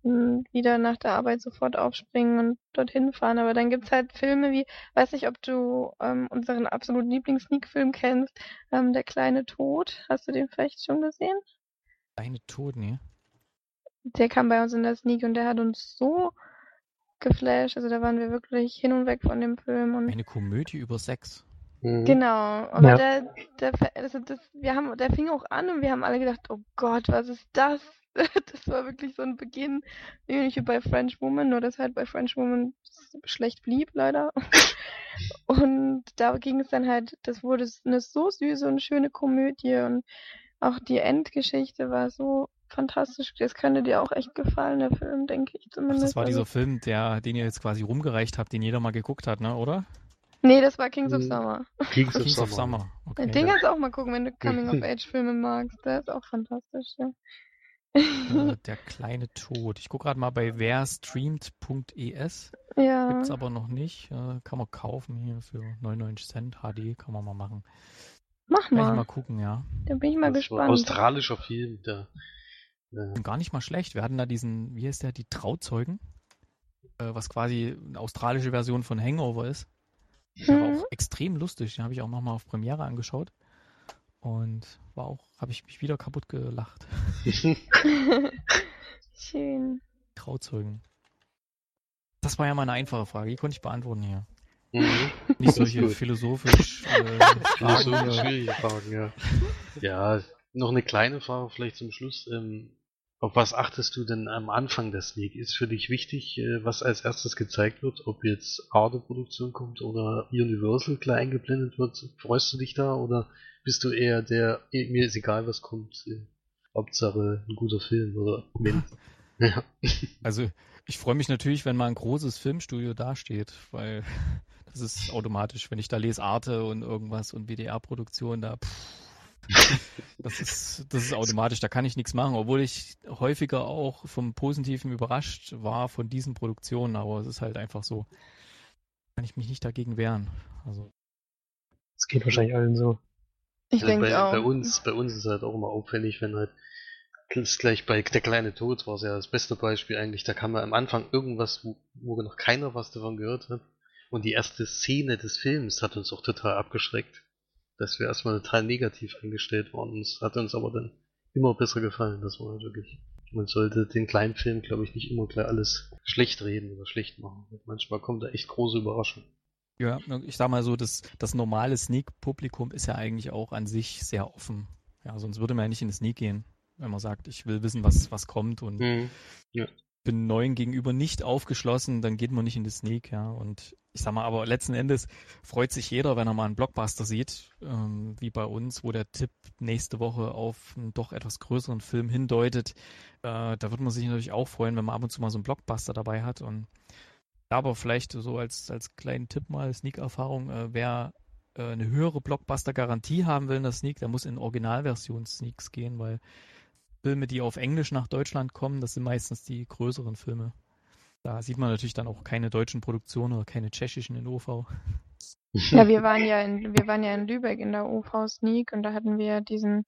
[SPEAKER 2] und wieder nach der Arbeit sofort aufspringen und dorthin fahren. Aber dann gibt's halt Filme wie, weiß nicht, ob du ähm, unseren absoluten Lieblings-Sneak-Film kennst, ähm, Der kleine Tod. Hast du den vielleicht schon gesehen?
[SPEAKER 5] Deine Tod, ne?
[SPEAKER 2] Der kam bei uns in der Sneak und der hat uns so geflasht. Also da waren wir wirklich hin und weg von dem Film und
[SPEAKER 5] Eine Komödie über Sex.
[SPEAKER 4] Mhm.
[SPEAKER 2] genau. Aber
[SPEAKER 3] Ja.
[SPEAKER 2] der, der, also das, wir haben, der fing auch an und wir haben alle gedacht, oh Gott, was ist das? *laughs* Das war wirklich so ein Beginn, ähnlich wie bei French Woman, nur dass halt bei French Woman schlecht blieb, leider. *laughs* Und da ging es dann halt, das wurde eine so süße und schöne Komödie und auch die Endgeschichte war so fantastisch. Das könnte dir auch echt gefallen, der Film, denke ich
[SPEAKER 5] Ach,
[SPEAKER 2] zumindest.
[SPEAKER 5] das war
[SPEAKER 2] Also-
[SPEAKER 5] dieser Film, der, den ihr jetzt quasi rumgereicht habt, den jeder mal geguckt hat, ne, oder?
[SPEAKER 2] Nee, das war Kings of. Summer.
[SPEAKER 4] Kings of
[SPEAKER 5] Kings of
[SPEAKER 4] Summer.
[SPEAKER 5] Summer. Okay.
[SPEAKER 2] Den kannst du auch mal gucken, wenn du Coming-of-Age-Filme magst. Der ist auch fantastisch, ja.
[SPEAKER 5] Äh, *laughs* der kleine Tod. Ich gucke gerade mal bei werstreamt.es.
[SPEAKER 2] ja.
[SPEAKER 5] Gibt's aber noch nicht. Äh, kann man kaufen hier für 99 Cent. HD kann man mal machen.
[SPEAKER 2] Mach
[SPEAKER 5] Kann ich
[SPEAKER 2] mal.
[SPEAKER 5] mal gucken, ja.
[SPEAKER 2] Da bin ich mal
[SPEAKER 4] Das
[SPEAKER 2] gespannt.
[SPEAKER 4] australischer Film, der.
[SPEAKER 5] Und gar nicht mal schlecht. Wir hatten da diesen, wie heißt der, die Trauzeugen? Äh, was quasi eine australische Version von Hangover ist. Der war
[SPEAKER 2] Mhm.
[SPEAKER 5] auch extrem lustig. Den habe ich auch nochmal auf Premiere angeschaut. Und war auch, habe ich mich wieder kaputt gelacht. *laughs*
[SPEAKER 2] Schön.
[SPEAKER 5] Trauzeugen. Das war ja mal eine einfache Frage, die konnte ich beantworten hier.
[SPEAKER 4] Mhm.
[SPEAKER 5] Nicht solche philosophisch äh, *laughs*
[SPEAKER 4] Ja, so
[SPEAKER 5] Fragen.
[SPEAKER 4] schwierige Fragen, ja. Ja, noch eine kleine Frage vielleicht zum Schluss. Ähm, auf was achtest du denn am Anfang der Sneak? Ist für dich wichtig, äh, was als erstes gezeigt wird? Ob jetzt Arte-Produktion kommt oder Universal klar eingeblendet wird? Freust du dich da oder bist du eher der, eh, mir ist egal, was kommt, äh, Hauptsache ein guter Film oder *laughs* ja. *laughs*
[SPEAKER 5] Also ich freue mich natürlich, wenn mal ein großes Filmstudio dasteht, weil *laughs* das ist automatisch, wenn ich da lese Arte und irgendwas und WDR-Produktion, da pff, *laughs* das ist, das ist automatisch, da kann ich nichts machen, obwohl ich häufiger auch vom Positiven überrascht war von diesen Produktionen, aber es ist halt einfach so, kann ich mich nicht dagegen wehren. Also
[SPEAKER 3] Das geht wahrscheinlich allen so.
[SPEAKER 2] Ich
[SPEAKER 4] Also
[SPEAKER 2] denke
[SPEAKER 4] bei,
[SPEAKER 2] auch.
[SPEAKER 4] bei uns, bei uns ist halt auch immer auffällig, wenn halt das ist gleich bei Der kleine Tod war es ja das beste Beispiel eigentlich. Da kam ja am Anfang irgendwas, wo, wo noch keiner was davon gehört hat. Und die erste Szene des Films hat uns auch total abgeschreckt. Dass wir erstmal total negativ eingestellt waren. Es hat uns aber dann immer besser gefallen. Das war halt wirklich. Man sollte den kleinen Film, glaube ich, nicht immer gleich alles schlecht reden oder schlecht machen. Manchmal kommt da echt große Überraschung.
[SPEAKER 5] ja, ich sag mal so, das, das normale Sneak-Publikum ist ja eigentlich auch an sich sehr offen. Ja, sonst würde man ja nicht in den Sneak gehen, wenn man sagt, ich will wissen, was, was kommt und
[SPEAKER 4] Mhm.
[SPEAKER 5] bin neuen gegenüber nicht aufgeschlossen, dann geht man nicht in die Sneak, ja. Und ich sag mal, aber letzten Endes freut sich jeder, wenn er mal einen Blockbuster sieht, ähm, wie bei uns, wo der Tipp nächste Woche auf einen doch etwas größeren Film hindeutet. Äh, da wird man sich natürlich auch freuen, wenn man ab und zu mal so einen Blockbuster dabei hat. Und aber vielleicht so als, als kleinen Tipp mal, Sneak-Erfahrung, äh, wer äh, eine höhere Blockbuster-Garantie haben will in der Sneak, der muss in Originalversion-Sneaks gehen, weil Filme, die auf Englisch nach Deutschland kommen, das sind meistens die größeren Filme. Da sieht man natürlich dann auch keine deutschen Produktionen oder keine tschechischen in OV. *laughs*
[SPEAKER 2] Ja, wir waren ja in, wir waren ja in Lübeck in der OV Sneak und da hatten wir diesen,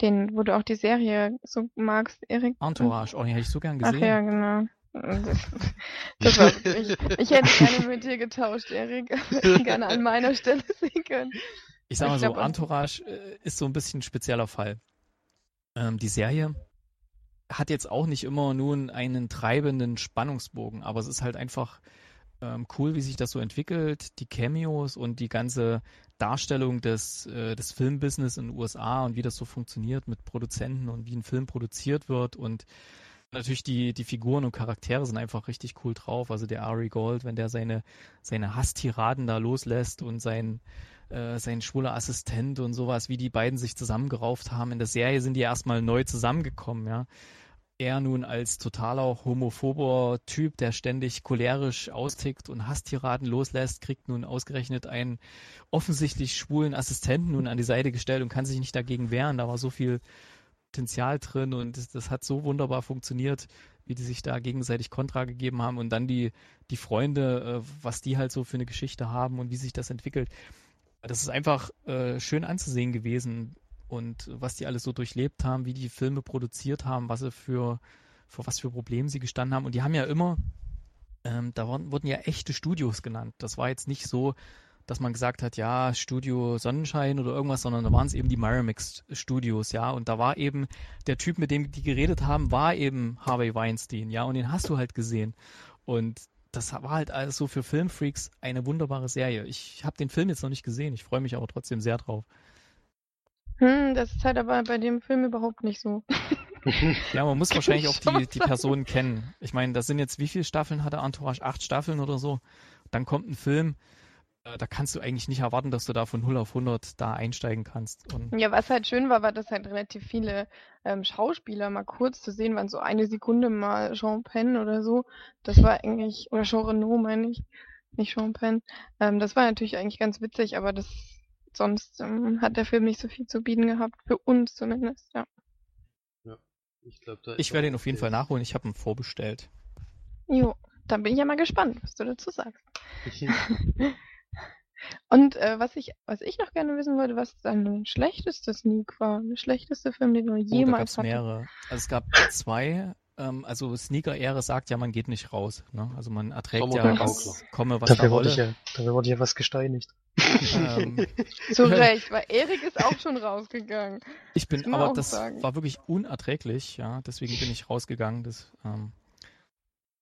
[SPEAKER 2] den, wo du auch die Serie so magst, Erik.
[SPEAKER 5] Entourage, oh, den hätte ich so gern
[SPEAKER 2] Ach
[SPEAKER 5] gesehen.
[SPEAKER 2] ja, genau. Das, *laughs* das war wirklich, ich hätte gerne mit dir getauscht, Erik. *laughs* gerne an meiner Stelle sehen können.
[SPEAKER 5] Ich sag mal
[SPEAKER 2] Ich
[SPEAKER 5] so,
[SPEAKER 2] glaub, also-
[SPEAKER 5] Entourage äh, ist so ein bisschen ein spezieller Fall. Ähm, die Serie hat jetzt auch nicht immer nun einen treibenden Spannungsbogen, aber es ist halt einfach ähm, cool, wie sich das so entwickelt, die Cameos und die ganze Darstellung des, äh, des Filmbusiness in den USA und wie das so funktioniert mit Produzenten und wie ein Film produziert wird und natürlich die, die Figuren und Charaktere sind einfach richtig cool drauf. Also der Ari Gold, wenn der seine, seine Hasstiraden da loslässt und sein, äh, sein schwuler Assistent und sowas, wie die beiden sich zusammengerauft haben. In der Serie sind die erstmal neu zusammengekommen, ja. Er nun als totaler homophober Typ, der ständig cholerisch austickt und Hasstiraden loslässt, kriegt nun ausgerechnet einen offensichtlich schwulen Assistenten nun an die Seite gestellt und kann sich nicht dagegen wehren. Da war so viel Potenzial drin und das, das hat so wunderbar funktioniert, wie die sich da gegenseitig Kontra gegeben haben und dann die, die Freunde, äh, was die halt so für eine Geschichte haben und wie sich das entwickelt. Das ist einfach äh, schön anzusehen gewesen und was die alles so durchlebt haben, wie die Filme produziert haben, was sie für, vor was für Problemen sie gestanden haben. Und die haben ja immer, ähm, da wurden, wurden ja echte Studios genannt. Das war jetzt nicht so, dass man gesagt hat, ja, Studio Sonnenschein oder irgendwas, sondern da waren es eben die Miramax Studios, ja. Und da war eben der Typ, mit dem die geredet haben, war eben Harvey Weinstein, ja. Und den hast du halt gesehen. Und das war halt alles so für Filmfreaks eine wunderbare Serie. Ich habe den Film jetzt noch nicht gesehen, ich freue mich aber trotzdem sehr drauf.
[SPEAKER 2] Hm, das ist halt aber bei dem Film überhaupt nicht so. *laughs*
[SPEAKER 5] Ja, man muss wahrscheinlich
[SPEAKER 2] ich
[SPEAKER 5] auch die, die. Personen kennen. Ich meine, das sind jetzt, wie viele Staffeln hat der Entourage? Acht Staffeln oder so. Dann kommt ein Film, da kannst du eigentlich nicht erwarten, dass du da von 0 auf 100 da einsteigen kannst. Und
[SPEAKER 2] Ja, was halt schön war, war, dass halt relativ viele ähm, Schauspieler mal kurz zu sehen waren, so eine Sekunde mal Jean Penn oder so. Das war eigentlich, oder Jean Reno meine ich, nicht Jean Penn. Ähm, das war natürlich eigentlich ganz witzig, aber das sonst ähm, hat der Film nicht so viel zu bieten gehabt, für uns zumindest, ja.
[SPEAKER 4] Ich, glaub, da
[SPEAKER 5] ich werde ihn auf jeden Fall nachholen. Ich habe ihn vorbestellt.
[SPEAKER 2] Jo, dann bin ich ja mal gespannt, was du dazu sagst. *laughs* *laughs* Und äh, was ich, was ich noch gerne wissen wollte, was dein schlechtester Sneak war, der schlechteste Film, den du
[SPEAKER 5] Oh, da
[SPEAKER 2] jemals
[SPEAKER 5] gab's
[SPEAKER 2] hattest.
[SPEAKER 5] mehrere. Also es gab zwei. Ähm, also Sneaker-Ehre sagt ja, man geht nicht raus. Ne? Also man erträgt ja,
[SPEAKER 4] der
[SPEAKER 5] was
[SPEAKER 4] Gaukler.
[SPEAKER 5] komme, was da
[SPEAKER 3] Dafür wurde
[SPEAKER 5] wolle.
[SPEAKER 3] ich ja, dafür wurde ich ja was gesteinigt.
[SPEAKER 5] Ähm, *laughs*
[SPEAKER 2] Zu *laughs* Recht, weil Erik ist auch schon rausgegangen.
[SPEAKER 5] ich bin, aber das
[SPEAKER 2] sagen.
[SPEAKER 5] war wirklich unerträglich, ja. Deswegen bin ich rausgegangen. Das, ähm,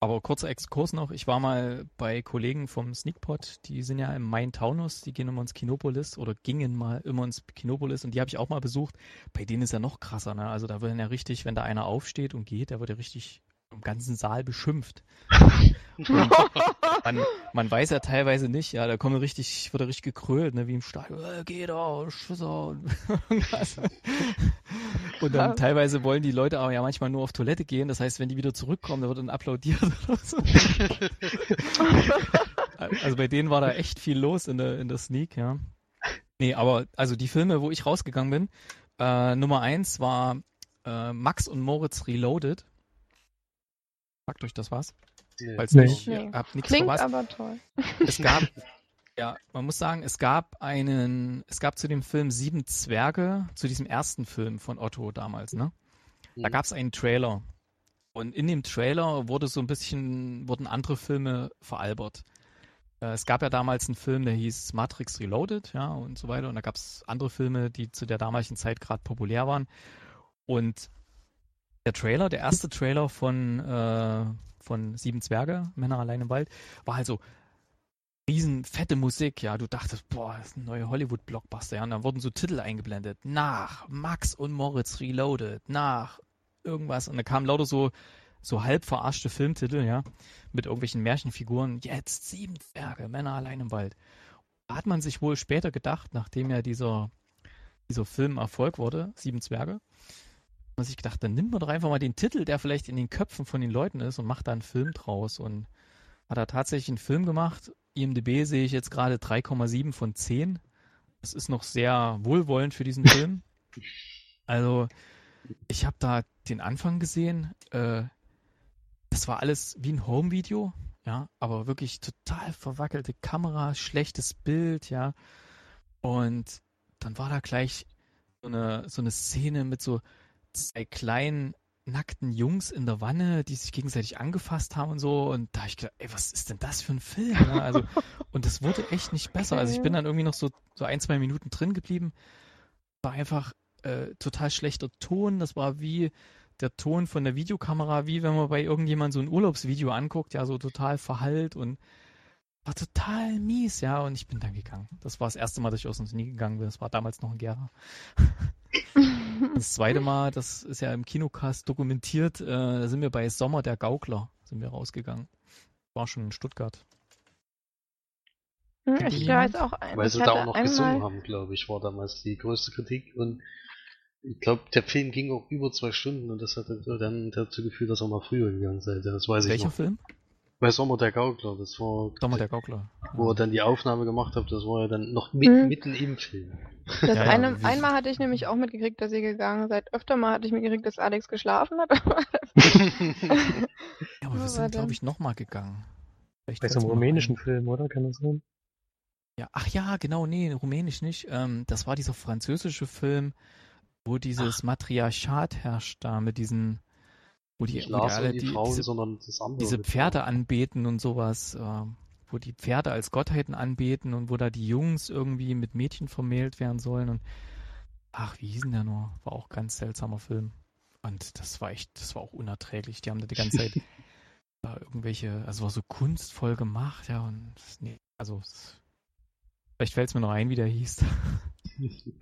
[SPEAKER 5] aber kurzer Exkurs noch. Ich war mal bei Kollegen vom Sneakpot, die sind ja im Main-Taunus, die gehen immer ins Kinopolis oder gingen mal immer ins Kinopolis und die habe ich auch mal besucht. Bei denen ist ja noch krasser, ne? Also da wird ja richtig, wenn da einer aufsteht und geht, der wird ja richtig im ganzen Saal beschimpft. *laughs* Man, man weiß ja teilweise nicht, ja, da kommt richtig, wird er richtig gekrölt, ne, wie im Stadion, äh, geh doch, Schisser und. *laughs* Und dann teilweise wollen die Leute aber ja manchmal nur auf Toilette gehen, das heißt, wenn die wieder zurückkommen, dann wird dann applaudiert oder so. *laughs* Also bei denen war da echt viel los in der, in der Sneak, ja. Nee, aber also die Filme, wo ich rausgegangen bin, äh, Nummer eins war äh, Max und Moritz Reloaded. Sagt euch das was?
[SPEAKER 4] Nee.
[SPEAKER 5] Falls
[SPEAKER 3] Nee.
[SPEAKER 5] nicht,
[SPEAKER 2] Nee.
[SPEAKER 5] habt nichts
[SPEAKER 2] Klingt
[SPEAKER 5] verpasst.
[SPEAKER 2] aber toll.
[SPEAKER 5] Es gab, *laughs* ja, man muss sagen, es gab einen, es gab zu dem Film Sieben Zwerge, zu diesem ersten Film von Otto damals, ne? Da
[SPEAKER 4] Mhm.
[SPEAKER 5] gab es einen Trailer. Und in dem Trailer wurde so ein bisschen, wurden andere Filme veralbert. Äh, Es gab ja damals einen Film, der hieß Matrix Reloaded, ja, und so weiter. Und da gab es andere Filme, die zu der damaligen Zeit gerade populär waren. Und der Trailer, der erste Trailer von, äh, von Sieben Zwerge, Männer allein im Wald, war halt so riesen fette Musik, ja. Du dachtest, boah, das ist ein neuer Hollywood-Blockbuster, ja. Und dann wurden so Titel eingeblendet. Nach Max und Moritz Reloaded, nach irgendwas. Und da kamen lauter so, so halb verarschte Filmtitel, ja, mit irgendwelchen Märchenfiguren. Jetzt sieben Zwerge, Männer allein im Wald. Da hat man sich wohl später gedacht, nachdem ja dieser, dieser Film Erfolg wurde, Sieben Zwerge, man sich gedacht, dann nimmt man doch einfach mal den Titel, der vielleicht in den Köpfen von den Leuten ist und macht da einen Film draus. Und hat er tatsächlich einen Film gemacht. IMDB sehe ich jetzt gerade 3,7 von 10. Das ist noch sehr wohlwollend für diesen Film. *laughs* Also, ich habe da den Anfang gesehen. Äh, das war alles wie ein Home-Video, ja, aber wirklich total verwackelte Kamera, schlechtes Bild, ja. Und dann war da gleich so eine, so eine Szene mit so zwei kleinen nackten Jungs in der Wanne, die sich gegenseitig angefasst haben und so. Und da habe ich gedacht, ey, was ist denn das für ein Film? Ne? Also, *laughs* und das wurde echt nicht besser. Also ich bin dann irgendwie noch so, so ein, zwei Minuten drin geblieben. War einfach äh, total schlechter Ton. Das war wie der Ton von der Videokamera, wie wenn man bei irgendjemandem so ein Urlaubsvideo anguckt, ja, so total verhallt und war total mies, ja. Und ich bin dann gegangen. Das war das erste Mal, dass ich aus uns nie gegangen bin. Das war damals noch ein Gera. *laughs* *laughs* Das zweite Mal, das ist ja im Kinocast dokumentiert, äh, da sind wir bei Sommer der Gaukler, sind wir rausgegangen. War schon in Stuttgart.
[SPEAKER 2] Hm, Ich weiß auch ein.
[SPEAKER 4] Weil
[SPEAKER 2] ich
[SPEAKER 4] sie da auch noch gesungen haben, glaube ich, war damals die größte Kritik. Und ich glaube, der Film ging auch über zwei Stunden und das hat dann dazu geführt, dass er mal früher gegangen seid. Das weiß ich
[SPEAKER 5] Welcher
[SPEAKER 4] noch.
[SPEAKER 5] Film?
[SPEAKER 4] Bei Sommer der Gaukler, das war,
[SPEAKER 5] Sommer der Gaukler.
[SPEAKER 4] wo er dann die Aufnahme gemacht hat, das war ja dann noch mit,
[SPEAKER 2] Mhm.
[SPEAKER 4] mitten im Film.
[SPEAKER 2] Das
[SPEAKER 5] Ja, ja,
[SPEAKER 2] eine,
[SPEAKER 5] wie-
[SPEAKER 2] einmal hatte ich nämlich auch mitgekriegt, dass ihr gegangen seid. Öfter mal hatte ich mitgekriegt, dass Alex geschlafen hat.
[SPEAKER 5] Ja, aber wir sind, glaube ich, nochmal gegangen. Vielleicht
[SPEAKER 3] Bei so einem rumänischen. Film, oder? Kann das sein?
[SPEAKER 5] Ja, ach ja, genau, nee, rumänisch nicht. Ähm, das war dieser französische Film, wo dieses Matriarchat herrscht, da mit diesen, wo die,
[SPEAKER 4] Nicht
[SPEAKER 5] wo alle
[SPEAKER 4] die,
[SPEAKER 5] die,
[SPEAKER 4] Frauen,
[SPEAKER 5] diese, diese Pferde
[SPEAKER 4] Frauen.
[SPEAKER 5] anbeten und sowas, äh, wo die Pferde als Gottheiten anbeten und wo da die Jungs irgendwie mit Mädchen vermählt werden sollen und ach, wie hieß denn der nur? War auch ein ganz seltsamer Film. Und das war echt, das war auch unerträglich. Die haben da die ganze Zeit *laughs* da irgendwelche, also war so kunstvoll gemacht, ja, und nee, also es- vielleicht fällt es mir noch ein, wie der hieß. *laughs*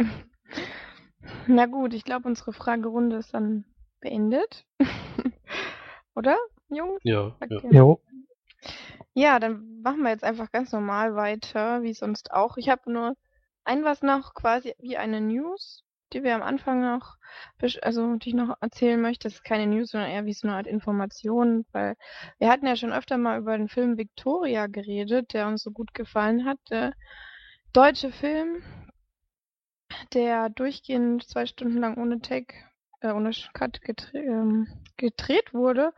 [SPEAKER 2] Na gut, ich glaube, unsere Fragerunde ist dann beendet. *laughs* Oder, Jungs?
[SPEAKER 4] Ja, ja.
[SPEAKER 2] Ja, dann machen wir jetzt einfach ganz normal weiter, wie sonst auch. Ich habe nur ein was noch quasi wie eine News, die wir am Anfang noch, also die ich noch erzählen möchte. Das ist keine News, sondern eher wie so eine Art Information, weil wir hatten ja schon öfter mal über den Film Victoria geredet, der uns so gut gefallen hat. Der deutsche Film, der durchgehend zwei Stunden lang ohne Take, äh, ohne Cut gedreht, ähm, gedreht wurde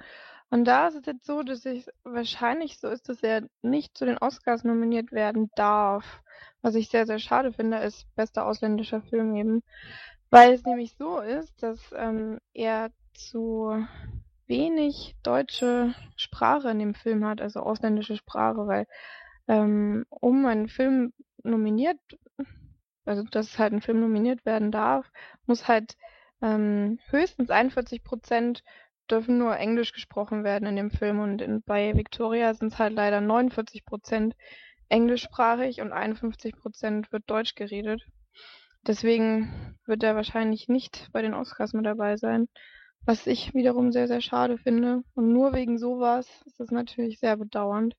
[SPEAKER 2] und da ist es jetzt so, dass es wahrscheinlich so ist, dass er nicht zu den Oscars nominiert werden darf. Was ich sehr, sehr schade finde, ist bester ausländischer Film eben. Weil es nämlich so ist, dass ähm, er zu wenig deutsche Sprache in dem Film hat, also ausländische Sprache, weil ähm, um einen Film nominiert, also dass halt ein Film nominiert werden darf, muss halt ähm, höchstens 41 Prozent dürfen nur Englisch gesprochen werden in dem Film und in, bei Victoria sind es halt leider 49 Prozent englischsprachig und 51 Prozent wird Deutsch geredet. Deswegen wird er wahrscheinlich nicht bei den Oscars mit dabei sein, was ich wiederum sehr, sehr schade finde. Und nur wegen sowas ist es natürlich sehr bedauernd,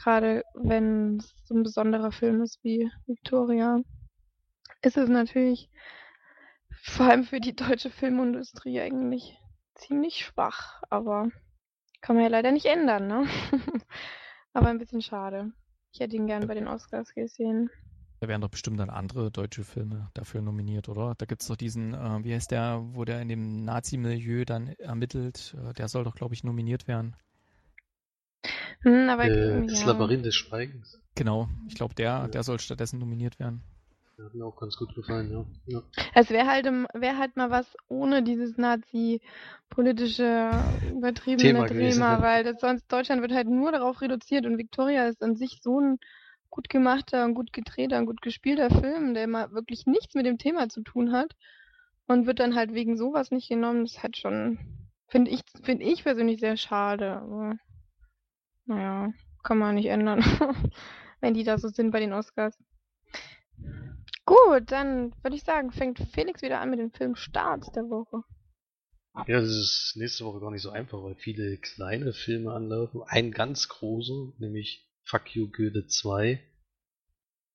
[SPEAKER 2] gerade wenn es so ein besonderer Film ist wie Victoria. Ist es natürlich vor allem für die deutsche Filmindustrie eigentlich ziemlich schwach, aber kann man ja leider nicht ändern, ne? *laughs* aber ein bisschen schade. Ich hätte ihn gern bei den Oscars gesehen.
[SPEAKER 5] Da wären doch bestimmt dann andere deutsche Filme dafür nominiert, oder? Da gibt es doch diesen, äh, wie heißt der, wo der in dem Nazi-Milieu dann ermittelt, äh, der soll doch, glaube ich, nominiert werden.
[SPEAKER 2] Hm, aber,
[SPEAKER 4] äh, das ja. Labyrinth des Schweigens.
[SPEAKER 5] Genau, ich glaube, der, der soll stattdessen nominiert werden.
[SPEAKER 4] Hat mir auch ganz gut gefallen, ja. ja.
[SPEAKER 2] Es wäre halt, wär halt mal was ohne dieses Nazi-politische übertriebene Thema, gewesen, Thema ja. weil das sonst Deutschland wird halt nur darauf reduziert und Victoria ist an sich so ein gut gemachter und gut gedrehter und gut gespielter Film, der mal wirklich nichts mit dem Thema zu tun hat und wird dann halt wegen sowas nicht genommen. Das ist halt schon, finde ich, finde ich persönlich sehr schade. Aber naja, kann man nicht ändern, *laughs* wenn die da so sind bei den Oscars. Gut, dann würde ich sagen, fängt Felix wieder an mit dem Film Start der Woche.
[SPEAKER 4] Ja, das ist nächste Woche gar nicht so einfach, weil viele kleine Filme anlaufen. Ein ganz großer, nämlich Fuck You Goethe 2.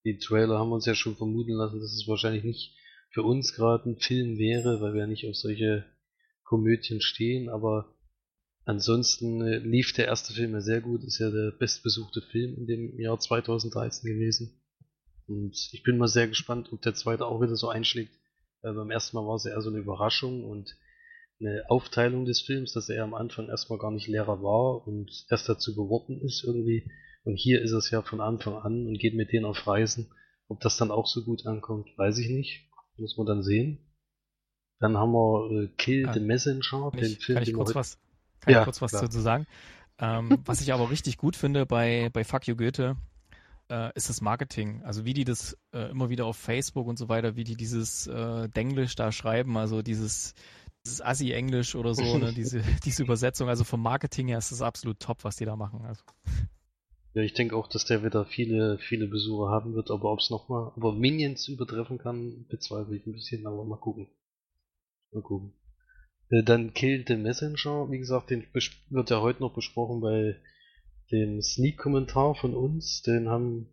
[SPEAKER 4] Die Trailer haben uns ja schon vermuten lassen, dass es wahrscheinlich nicht für uns gerade ein Film wäre, weil wir ja nicht auf solche Komödien stehen, aber ansonsten äh, lief der erste Film ja sehr gut, ist ja der bestbesuchte Film in dem Jahr 2013 gewesen. Und ich bin mal sehr gespannt, ob der zweite auch wieder so einschlägt. Weil beim ersten Mal war es eher so eine Überraschung und eine Aufteilung des Films, dass er am Anfang erstmal gar nicht Lehrer war und erst dazu geworden ist irgendwie. Und hier ist es ja von Anfang an und geht mit denen auf Reisen. Ob das dann auch so gut ankommt, weiß ich nicht. Muss man dann sehen. Dann haben wir äh, Kill
[SPEAKER 5] kann,
[SPEAKER 4] the Messenger,
[SPEAKER 5] den Film, kann ich kurz was, kann ja, ich kurz was dazu sagen? Ähm, was ich aber richtig gut finde bei, bei Fuck You Goethe, äh, ist das Marketing. Also wie die das äh, immer wieder auf Facebook und so weiter, wie die dieses äh, Denglisch da schreiben, also dieses, dieses Assi-Englisch oder so, ne, *laughs* diese, diese Übersetzung. Also vom Marketing her ist das absolut top, was die da machen. Also.
[SPEAKER 4] Ja, ich denke auch, dass der wieder viele, viele Besucher haben wird, aber ob es nochmal, aber Minions übertreffen kann, bezweifle ich ein bisschen, aber mal gucken. Mal gucken. Äh, dann Kill the Messenger, wie gesagt, den wird ja heute noch besprochen bei den Sneak-Kommentar von uns, den haben,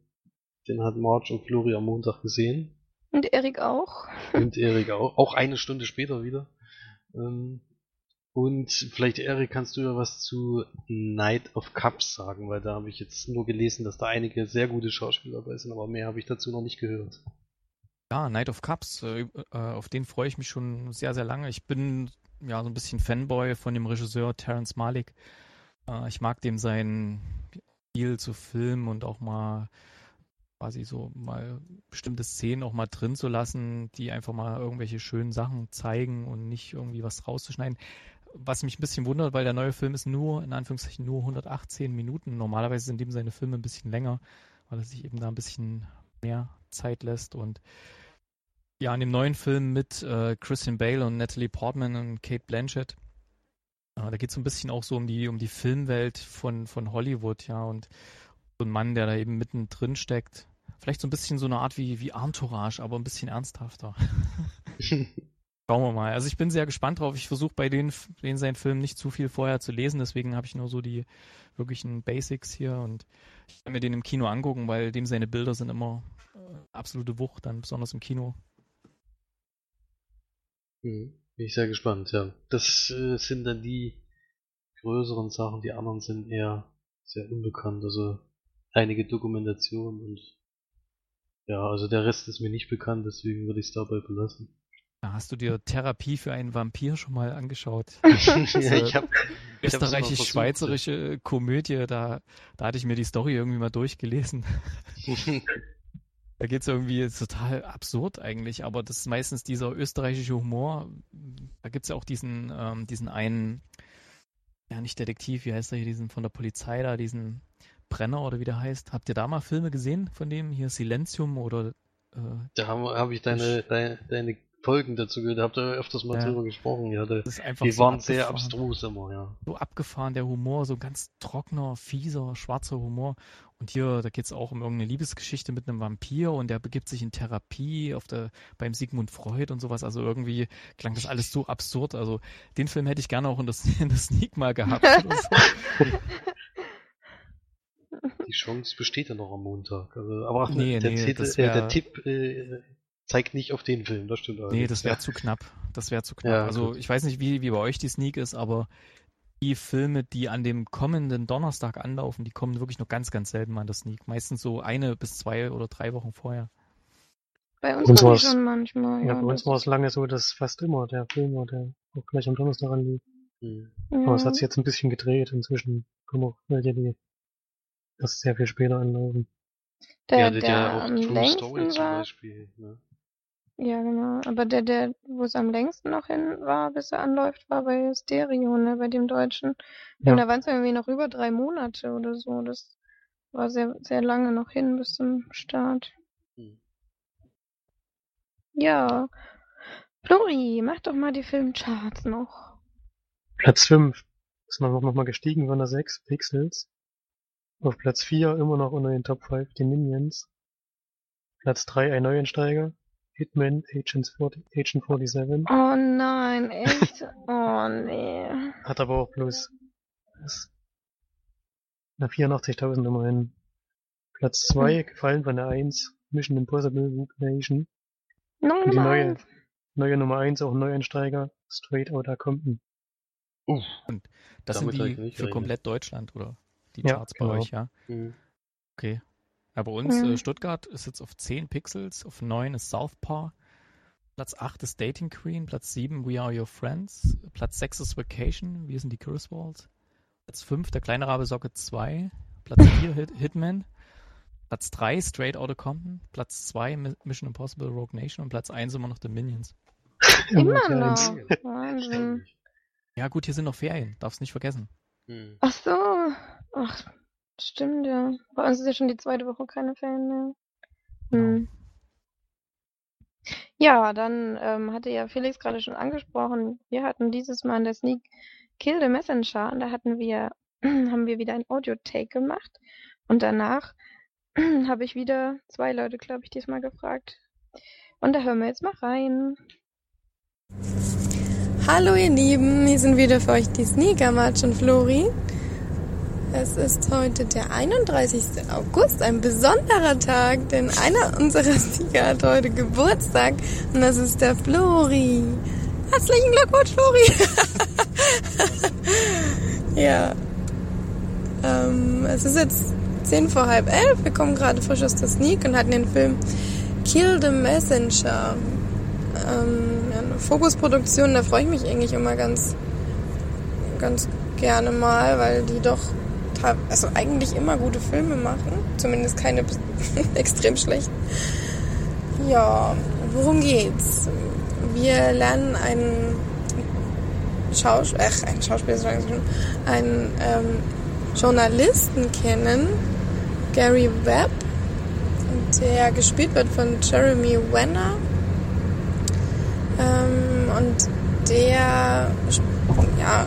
[SPEAKER 4] den hat Marge und Flori am Montag gesehen.
[SPEAKER 2] Und Erik auch.
[SPEAKER 4] Und Erik auch. Auch eine Stunde später wieder. Ähm, und vielleicht, Erik, kannst du ja was zu Night of Cups sagen, weil da habe ich jetzt nur gelesen, dass da einige sehr gute Schauspieler dabei sind, aber mehr habe ich dazu noch nicht gehört.
[SPEAKER 5] Ja, Night of Cups, äh, äh, auf den freue ich mich schon sehr, sehr lange. Ich bin ja so ein bisschen Fanboy von dem Regisseur Terence Malik. Äh, ich mag dem sein Stil zu filmen und auch mal quasi so mal bestimmte Szenen auch mal drin zu lassen, die einfach mal irgendwelche schönen Sachen zeigen und nicht irgendwie was rauszuschneiden. Was mich ein bisschen wundert, weil der neue Film ist nur, in Anführungszeichen, nur 118 Minuten. Normalerweise sind eben seine Filme ein bisschen länger, weil er sich eben da ein bisschen mehr Zeit lässt und ja, in dem neuen Film mit äh, Christian Bale und Natalie Portman und Kate Blanchett ja, da geht es so ein bisschen auch so um die, um die Filmwelt von, von Hollywood, ja, und so ein Mann, der da eben mittendrin steckt. Vielleicht so ein bisschen so eine Art wie, wie Entourage, aber ein bisschen ernsthafter. *laughs* Schauen wir mal. Also ich bin sehr gespannt drauf. Ich versuche bei den, den seinen Filmen nicht zu viel vorher zu lesen, deswegen habe ich nur so die wirklichen Basics hier und ich kann mir den im Kino angucken, weil dem seine Bilder sind immer äh, absolute Wucht, dann besonders im Kino.
[SPEAKER 4] Mhm. Bin ich sehr gespannt, ja. Das äh, sind dann die größeren Sachen, die anderen sind eher sehr unbekannt. Also einige Dokumentationen und ja, also der Rest ist mir nicht bekannt, deswegen würde ich es dabei belassen.
[SPEAKER 5] Hast du dir Therapie für einen Vampir schon mal angeschaut? *laughs*
[SPEAKER 4] ja, ich habe
[SPEAKER 5] österreichisch-schweizerische Komödie, da, da hatte ich mir die Story irgendwie mal durchgelesen. *laughs* da geht es irgendwie total absurd eigentlich, aber das ist meistens dieser österreichische Humor. Da gibt es ja auch diesen, ähm, diesen einen, ja nicht Detektiv, wie heißt er hier, diesen von der Polizei da, diesen Brenner oder wie der heißt. Habt ihr da mal Filme gesehen von dem? Hier Silenzium oder
[SPEAKER 4] äh, da habe hab ich deine, deine, deine Folgen dazu gehört, habt ihr öfters mal ja. drüber gesprochen. Ja, der,
[SPEAKER 5] das ist einfach
[SPEAKER 4] die
[SPEAKER 5] so
[SPEAKER 4] waren sehr abstrus immer, ja.
[SPEAKER 5] So abgefahren, der Humor, so ganz trockener, fieser, schwarzer Humor. Und hier, da geht es auch um irgendeine Liebesgeschichte mit einem Vampir und der begibt sich in Therapie auf der, beim Sigmund Freud und sowas. Also irgendwie klang das alles so absurd. Also den Film hätte ich gerne auch in das, *laughs* in das Sneak mal gehabt.
[SPEAKER 4] Die Chance besteht ja noch am Montag. Also, aber nee, der, nee, Titel, wär, der Tipp äh, zeigt nicht auf den Film, das stimmt.
[SPEAKER 5] Nee, das wäre ja. zu knapp. Das wäre zu knapp. Ja, also gut. ich weiß nicht, wie, wie bei euch die Sneak ist, aber die Filme, die an dem kommenden Donnerstag anlaufen, die kommen wirklich nur ganz, ganz selten mal in der Sneak. Meistens so eine bis zwei oder drei Wochen vorher.
[SPEAKER 2] Bei uns, war schon manchmal.
[SPEAKER 3] Ja, ja bei uns war es lange so, dass fast immer der Film war, der auch gleich am Donnerstag anlief. Mhm. Aber es hat sich jetzt ein bisschen gedreht. Inzwischen kommen auch welche, die das sehr viel später anlaufen.
[SPEAKER 2] Der, ja, der, der auch True Story zum Beispiel. Ne? Ja, genau. Aber der, der, wo es am längsten noch hin war, bis er anläuft, war bei Stereo, ne, bei dem Deutschen. Ja. Und da waren es irgendwie noch über drei Monate oder so. Das war sehr, sehr lange noch hin bis zum Start. Hm. Ja. Flori, mach doch mal die Filmcharts noch.
[SPEAKER 3] Platz 5 ist noch, noch mal gestiegen von der 6, Pixels. Auf Platz 4 immer noch unter den Top 5 die Minions. Platz 3 ein Neuensteiger, Hitman Agent 47.
[SPEAKER 2] Oh nein, echt? oh nee. *laughs*
[SPEAKER 3] Hat aber auch bloß na 84.000 immerhin. Platz 2 hm. gefallen von der 1 Mission Impossible Nation.
[SPEAKER 2] No,
[SPEAKER 3] Und die neue, neue Nummer 1 auch ein Neueinsteiger Straight Outta Compton.
[SPEAKER 5] Uh, Und das sind die für komplett Deutschland, oder? Die Charts ja, bei genau. euch, ja? Mhm. Okay. Ja, bei uns, mhm. äh, Stuttgart ist jetzt auf 10 Pixels, auf 9 ist Southpaw, Platz 8 ist Dating Queen, Platz 7 We Are Your Friends, Platz 6 ist Vacation, wir sind die Griswolds, Platz 5 der kleine Rabe Socke 2, Platz 4 Hit Hitman, Platz 3 Straight Outta Compton, Platz 2 Mission Impossible Rogue Nation und Platz 1 immer noch The Minions. *laughs*
[SPEAKER 2] Immer noch. Wahnsinn.
[SPEAKER 5] Ja gut, hier sind noch Ferien, darfst nicht vergessen.
[SPEAKER 2] Hm. Ach so. Ach, Stimmt, ja. Bei uns ist ja schon die zweite Woche keine Ferien mehr. Hm. Ja, dann ähm, hatte ja Felix gerade schon angesprochen, wir hatten dieses Mal in der Sneak Kill the Messenger und da hatten wir, *clears throat* haben wir wieder ein Audio-Take gemacht und danach *clears throat* habe ich wieder zwei Leute, glaube ich, diesmal gefragt. Und da hören wir jetzt mal rein.
[SPEAKER 6] Hallo ihr Lieben, hier sind wieder für euch die Sneaker Match und Flori. Es ist heute der 31. August, ein besonderer Tag, denn einer unserer Sieger hat heute Geburtstag und das ist der Flori. Herzlichen Glückwunsch, Flori! *laughs* ja. Ähm, es ist jetzt 10 vor halb elf. Wir kommen gerade frisch aus der Sneak und hatten den Film Kill the Messenger. Ähm, eine Fokusproduktion, da freue ich mich eigentlich immer ganz, ganz gerne mal, weil die doch also eigentlich immer gute Filme machen, zumindest keine *laughs* extrem schlechten. Ja, worum geht's? Wir lernen einen Schauspieler, ach, einen Schauspieler, einen ähm, Journalisten kennen, Gary Webb, der gespielt wird von Jeremy Wenner. Ähm, und der ja,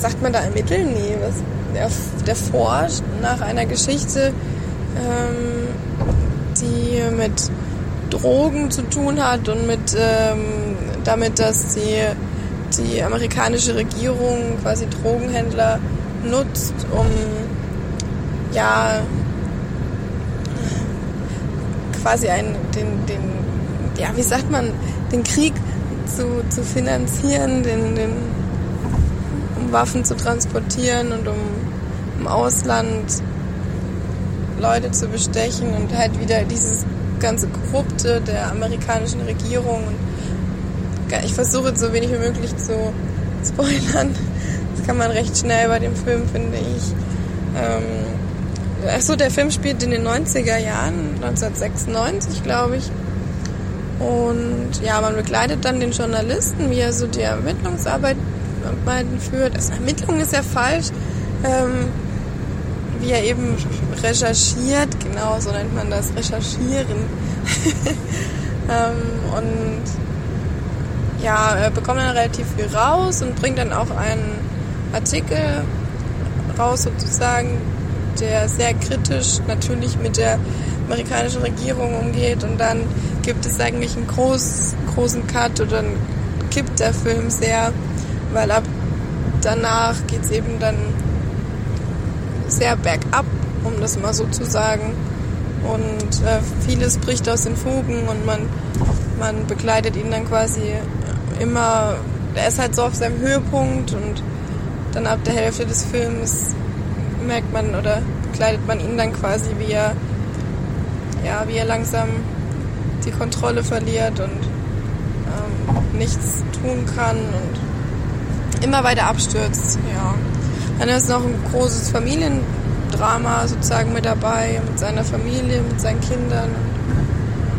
[SPEAKER 6] sagt man da ermitteln? Nee, was, der, der forscht nach einer Geschichte, ähm, die mit Drogen zu tun hat und mit ähm,
[SPEAKER 2] damit, dass die, die amerikanische Regierung quasi Drogenhändler nutzt, um ja quasi einen, den, den, ja, wie sagt man, den Krieg zu, zu finanzieren, den, den, Waffen zu transportieren und um im Ausland Leute zu bestechen und halt wieder dieses ganze Korrupte der amerikanischen Regierung. Und ich versuche so wenig wie möglich zu spoilern. Das kann man recht schnell bei dem Film, finde ich. Ähm, achso, der Film spielt in den 90er Jahren, 1996, glaube ich. Und ja, man begleitet dann den Journalisten, wie er so die Ermittlungsarbeiten führt. Also Ermittlung ist ja falsch. Ähm, wie er eben recherchiert, genau so nennt man das, recherchieren. *laughs* ähm, und ja, er bekommt dann relativ viel raus und bringt dann auch einen Artikel raus sozusagen, der sehr kritisch natürlich mit der amerikanischen Regierung umgeht und dann gibt es eigentlich einen groß, großen Cut oder dann kippt der Film sehr, weil ab danach geht es eben dann sehr bergab, um das mal so zu sagen. Und äh, vieles bricht aus den Fugen und man, man begleitet ihn dann quasi immer, er ist halt so auf seinem Höhepunkt und dann ab der Hälfte des Films merkt man oder begleitet man ihn dann quasi, wie er, ja, wie er langsam die Kontrolle verliert und ähm, nichts tun kann und immer weiter abstürzt, ja. Dann ist noch ein großes Familiendrama sozusagen mit dabei, mit seiner Familie, mit seinen Kindern.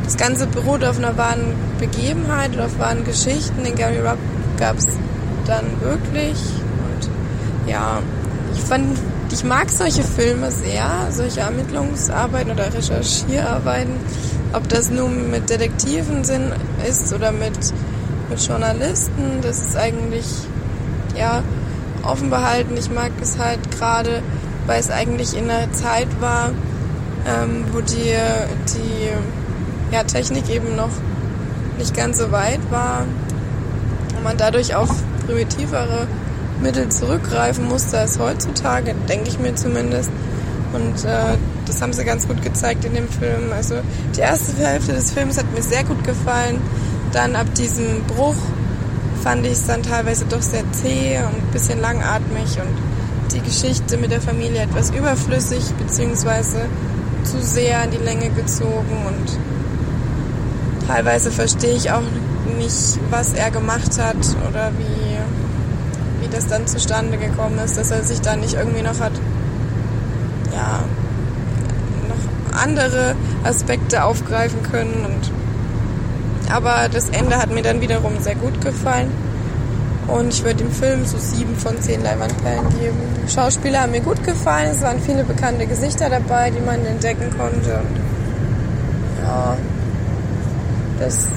[SPEAKER 2] Das Ganze beruht auf einer wahren Begebenheit oder auf wahren Geschichten. Den Gary Rupp gab es dann wirklich. Und ja, ich fand, ich mag solche Filme sehr, solche Ermittlungsarbeiten oder Recherchierarbeiten. Ob das nun mit Detektiven sind, ist oder mit, mit Journalisten, das ist eigentlich, ja, offen behalten. Ich mag es halt gerade, weil es eigentlich in einer Zeit war, ähm, wo die, die ja, Technik eben noch nicht ganz so weit war und man dadurch auf primitivere Mittel zurückgreifen musste als heutzutage, denke ich mir zumindest. Und äh, das haben sie ganz gut gezeigt in dem Film. Also die erste Hälfte des Films hat mir sehr gut gefallen. Dann ab diesem Bruch fand ich es dann teilweise doch sehr zäh und ein bisschen langatmig und die Geschichte mit der Familie etwas überflüssig beziehungsweise zu sehr in die Länge gezogen und teilweise verstehe ich auch nicht, was er gemacht hat oder wie, wie das dann zustande gekommen ist, dass er sich da nicht irgendwie noch hat, ja, noch andere Aspekte aufgreifen können und aber das Ende hat mir dann wiederum sehr gut gefallen. Und ich würde dem Film so sieben von zehn Leinwandperlen geben. Schauspieler haben mir gut gefallen. Es waren viele bekannte Gesichter dabei, die man entdecken konnte. Und ja, das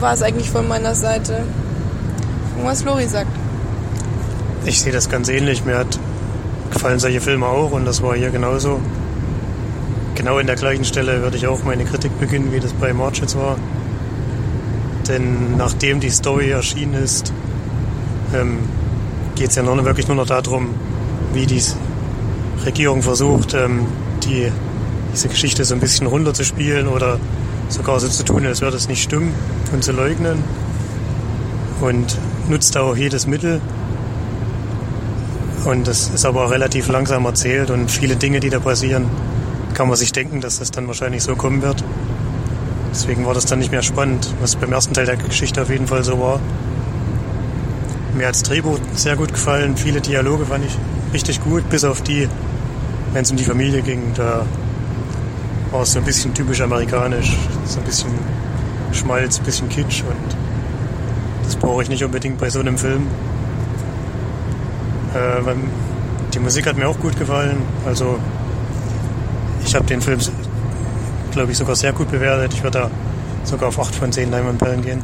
[SPEAKER 2] war es eigentlich von meiner Seite. Und was Lori sagt.
[SPEAKER 6] Ich sehe das ganz ähnlich. Mir hat gefallen solche Filme auch und das war hier genauso. Genau in der gleichen Stelle würde ich auch meine Kritik beginnen, wie das bei March jetzt war. Denn nachdem die Story erschienen ist, ähm, geht es ja nur, wirklich nur noch darum, wie die Regierung versucht, ähm, die, diese Geschichte so ein bisschen runterzuspielen oder sogar so zu tun, als würde es nicht stimmen und zu leugnen. Und nutzt da auch jedes Mittel. Und das ist aber auch relativ langsam erzählt und viele Dinge, die da passieren, kann man sich denken, dass das dann wahrscheinlich so kommen wird. Deswegen war das dann nicht mehr spannend, was beim ersten Teil der Geschichte auf jeden Fall so war. Mir hat das Drehbuch sehr gut gefallen. Viele Dialoge fand ich richtig gut, bis auf die, wenn es um die Familie ging. Da war es so ein bisschen typisch amerikanisch, so ein bisschen Schmalz, ein bisschen Kitsch und das brauche ich nicht unbedingt bei so einem Film. Äh, die Musik hat mir auch gut gefallen. Also ich habe den Film glaube ich, sogar sehr gut bewertet. Ich würde da sogar auf 8 von 10 Leinwandperlen gehen.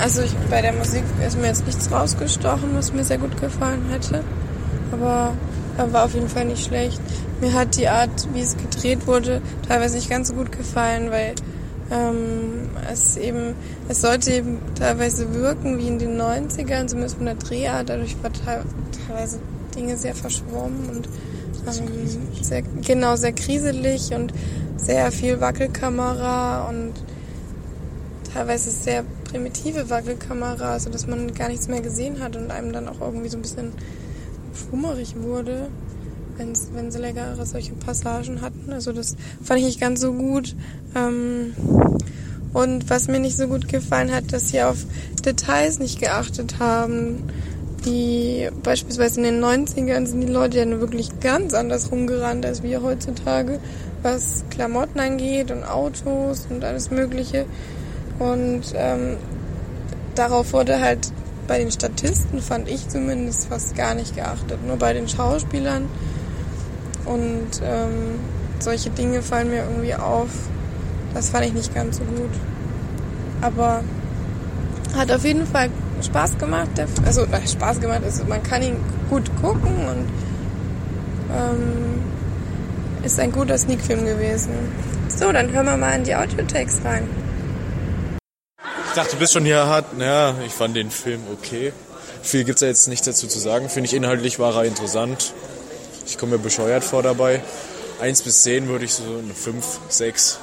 [SPEAKER 2] Also ich, bei der Musik ist mir jetzt nichts rausgestochen, was mir sehr gut gefallen hätte. Aber er war auf jeden Fall nicht schlecht. Mir hat die Art, wie es gedreht wurde, teilweise nicht ganz so gut gefallen, weil
[SPEAKER 6] Ähm, es eben, es sollte eben teilweise wirken wie in den 90ern, zumindest von der Drehart. Dadurch war teilweise Dinge sehr verschwommen und ähm, sehr, genau, sehr kriselig und sehr viel Wackelkamera und teilweise sehr primitive Wackelkamera, so dass man gar nichts mehr gesehen hat und einem dann auch irgendwie so ein bisschen schwummerig wurde, wenn's, wenn sie längere solche Passagen hatten. Also das fand ich nicht ganz so gut. Ähm, und was mir nicht so gut gefallen hat, dass sie auf Details nicht geachtet haben. Die beispielsweise in den 90ern sind die Leute ja wirklich ganz anders rumgerannt als wir heutzutage, was Klamotten angeht und Autos und alles Mögliche. Und ähm, darauf wurde halt bei den Statisten, fand ich zumindest, fast gar nicht geachtet. Nur bei den Schauspielern. Und ähm, solche Dinge fallen mir irgendwie auf. Das fand ich nicht ganz so gut. Aber hat auf jeden Fall Spaß gemacht. Also na, Spaß gemacht ist, man kann ihn gut gucken und ähm, ist ein guter Sneak-Film gewesen. So, dann hören wir mal in die Audiotext rein.
[SPEAKER 7] Ich dachte, du bist schon hier hart. Naja, ich fand den Film okay. Viel gibt es ja jetzt nicht dazu zu sagen. Finde ich inhaltlich war er interessant. Ich komme mir bescheuert vor dabei. 1 bis 10 würde ich so eine 5, 6.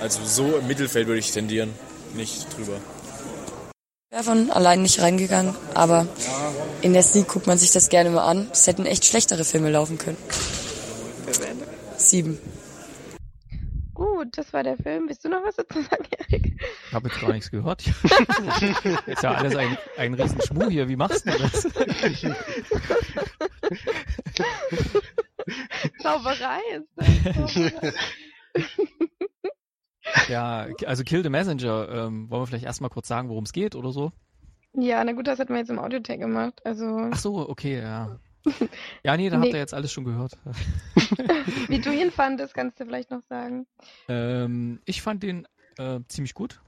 [SPEAKER 7] Also so im Mittelfeld würde ich tendieren. Nicht drüber.
[SPEAKER 8] Ich wäre von allein nicht reingegangen, aber in der Sneak guckt man sich das gerne mal an. Es hätten echt schlechtere Filme laufen können. Sieben.
[SPEAKER 2] Gut, das war der Film. Willst du noch was dazu sagen, Erik?
[SPEAKER 5] Ich habe jetzt gar nichts gehört. *laughs* ist ja alles ein, ein Riesenschmuh hier. Wie machst du das?
[SPEAKER 2] Zauberei ist das. Zauberei. *laughs*
[SPEAKER 5] ja, also Kill the Messenger. Ähm, wollen wir vielleicht erstmal kurz sagen, worum es geht oder so?
[SPEAKER 2] Ja, na gut, das hat man jetzt im Audiotech gemacht. Also.
[SPEAKER 5] Ach so, okay, ja. *laughs* Ja, nee, da habt
[SPEAKER 2] Nee.
[SPEAKER 5] ihr jetzt alles schon gehört. *laughs*
[SPEAKER 2] Wie du ihn fandest, kannst du vielleicht noch sagen.
[SPEAKER 5] Ähm, ich fand den äh, ziemlich gut,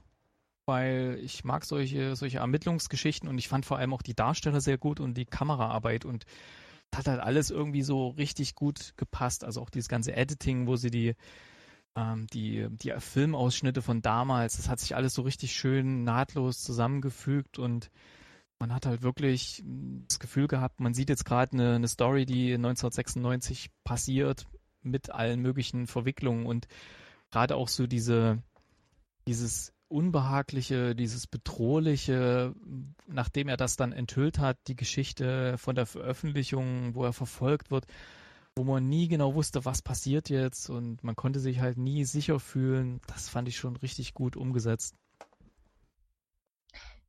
[SPEAKER 5] weil ich mag solche, solche Ermittlungsgeschichten und ich fand vor allem auch die Darsteller sehr gut und die Kameraarbeit und das hat halt alles irgendwie so richtig gut gepasst. Also auch dieses ganze Editing, wo sie die, ähm, die, die Filmausschnitte von damals, das hat sich alles so richtig schön nahtlos zusammengefügt und man hat halt wirklich mh, das Gefühl gehabt, man sieht jetzt gerade eine, eine Story, die 1996 passiert, mit allen möglichen Verwicklungen und gerade auch so diese, dieses Unbehagliche, dieses Bedrohliche, nachdem er das dann enthüllt hat, die Geschichte von der Veröffentlichung, wo er verfolgt wird, wo man nie genau wusste, was passiert jetzt und man konnte sich halt nie sicher fühlen, das fand ich schon richtig gut umgesetzt.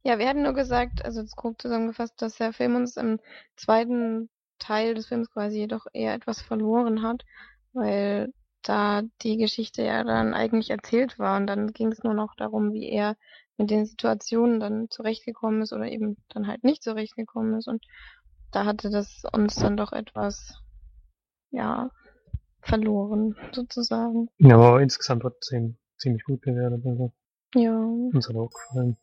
[SPEAKER 2] Ja, wir hatten nur gesagt, also jetzt grob zusammengefasst, dass der Film uns im zweiten Teil des Films quasi jedoch eher etwas verloren hat, weil da die Geschichte ja dann eigentlich erzählt war und dann ging es nur noch darum, wie er mit den Situationen dann zurechtgekommen ist oder eben dann halt nicht zurechtgekommen ist und da hatte das uns dann doch etwas, ja, verloren, sozusagen.
[SPEAKER 3] Ja, aber insgesamt trotzdem ziemlich gut bewertet. Also,
[SPEAKER 2] Ja.
[SPEAKER 3] uns hat auch gefallen.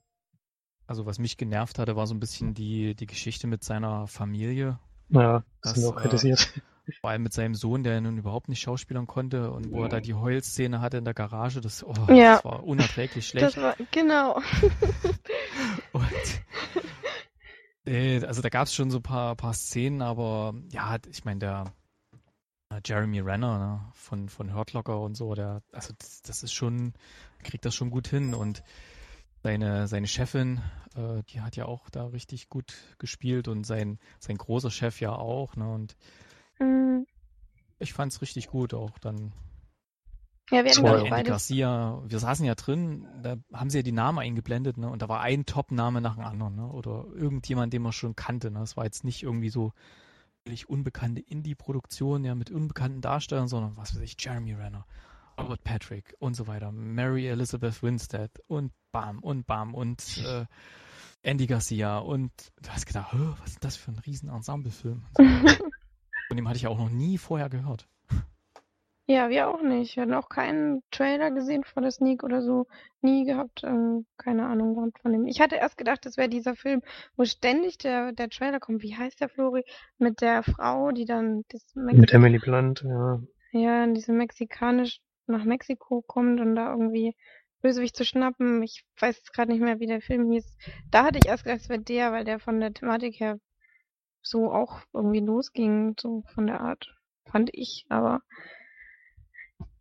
[SPEAKER 5] Also was mich genervt hatte, war so ein bisschen die, die Geschichte mit seiner Familie,
[SPEAKER 3] Ja, das,
[SPEAKER 5] Das,
[SPEAKER 3] sind wir auch
[SPEAKER 5] äh,
[SPEAKER 3] kritisiert. *laughs*
[SPEAKER 5] vor allem mit seinem Sohn, der nun überhaupt nicht schauspielern konnte und wo er da die Heulszene hatte in der Garage, das, oh,
[SPEAKER 2] Ja. *laughs*
[SPEAKER 5] das war unerträglich
[SPEAKER 2] Das
[SPEAKER 5] schlecht.
[SPEAKER 2] war, genau. *laughs*
[SPEAKER 5] Und, äh, also da gab es schon so ein paar, paar Szenen, aber ja, ich meine, der äh, Jeremy Renner ne, von, von Hurt Locker und so, der, also das, das ist schon, kriegt das schon gut hin und seine, seine Chefin, äh, die hat ja auch da richtig gut gespielt und sein, sein großer Chef ja auch, ne, und
[SPEAKER 2] Mm.
[SPEAKER 5] ich fand's richtig gut auch dann.
[SPEAKER 2] Ja, wir hatten,
[SPEAKER 5] Andy
[SPEAKER 2] ich, beides.
[SPEAKER 5] Garcia, wir saßen ja drin, da haben sie ja die Namen eingeblendet, ne? Und da war ein Top-Name nach dem anderen, ne? Oder irgendjemand, den man schon kannte, ne? Das war jetzt nicht irgendwie so völlig unbekannte Indie-Produktion, ja, mit unbekannten Darstellern, sondern was weiß ich, Jeremy Renner, Robert Patrick und so weiter, Mary Elizabeth Winstead und bam und bam und äh, Andy Garcia und du hast gedacht, "Hä, was ist das für ein riesen Ensemble-Film? *laughs* Von dem hatte ich auch noch nie vorher gehört.
[SPEAKER 2] Ja, wir auch nicht. Wir hatten auch keinen Trailer gesehen vor der Sneak oder so. Nie gehabt. Ähm, keine Ahnung gehabt von dem. Ich hatte erst gedacht, das wäre dieser Film, wo ständig der, der Trailer kommt. Wie heißt der, Flori? Mit der Frau, die dann das
[SPEAKER 3] Mit Emily Blunt, ja.
[SPEAKER 2] ja, in diesem mexikanisch nach Mexiko kommt und da irgendwie Bösewicht zu schnappen. Ich weiß jetzt gerade nicht mehr, wie der Film hieß. Da hatte ich erst gedacht, es wäre der, weil der von der Thematik her so auch irgendwie losging, so von der Art, fand ich. Aber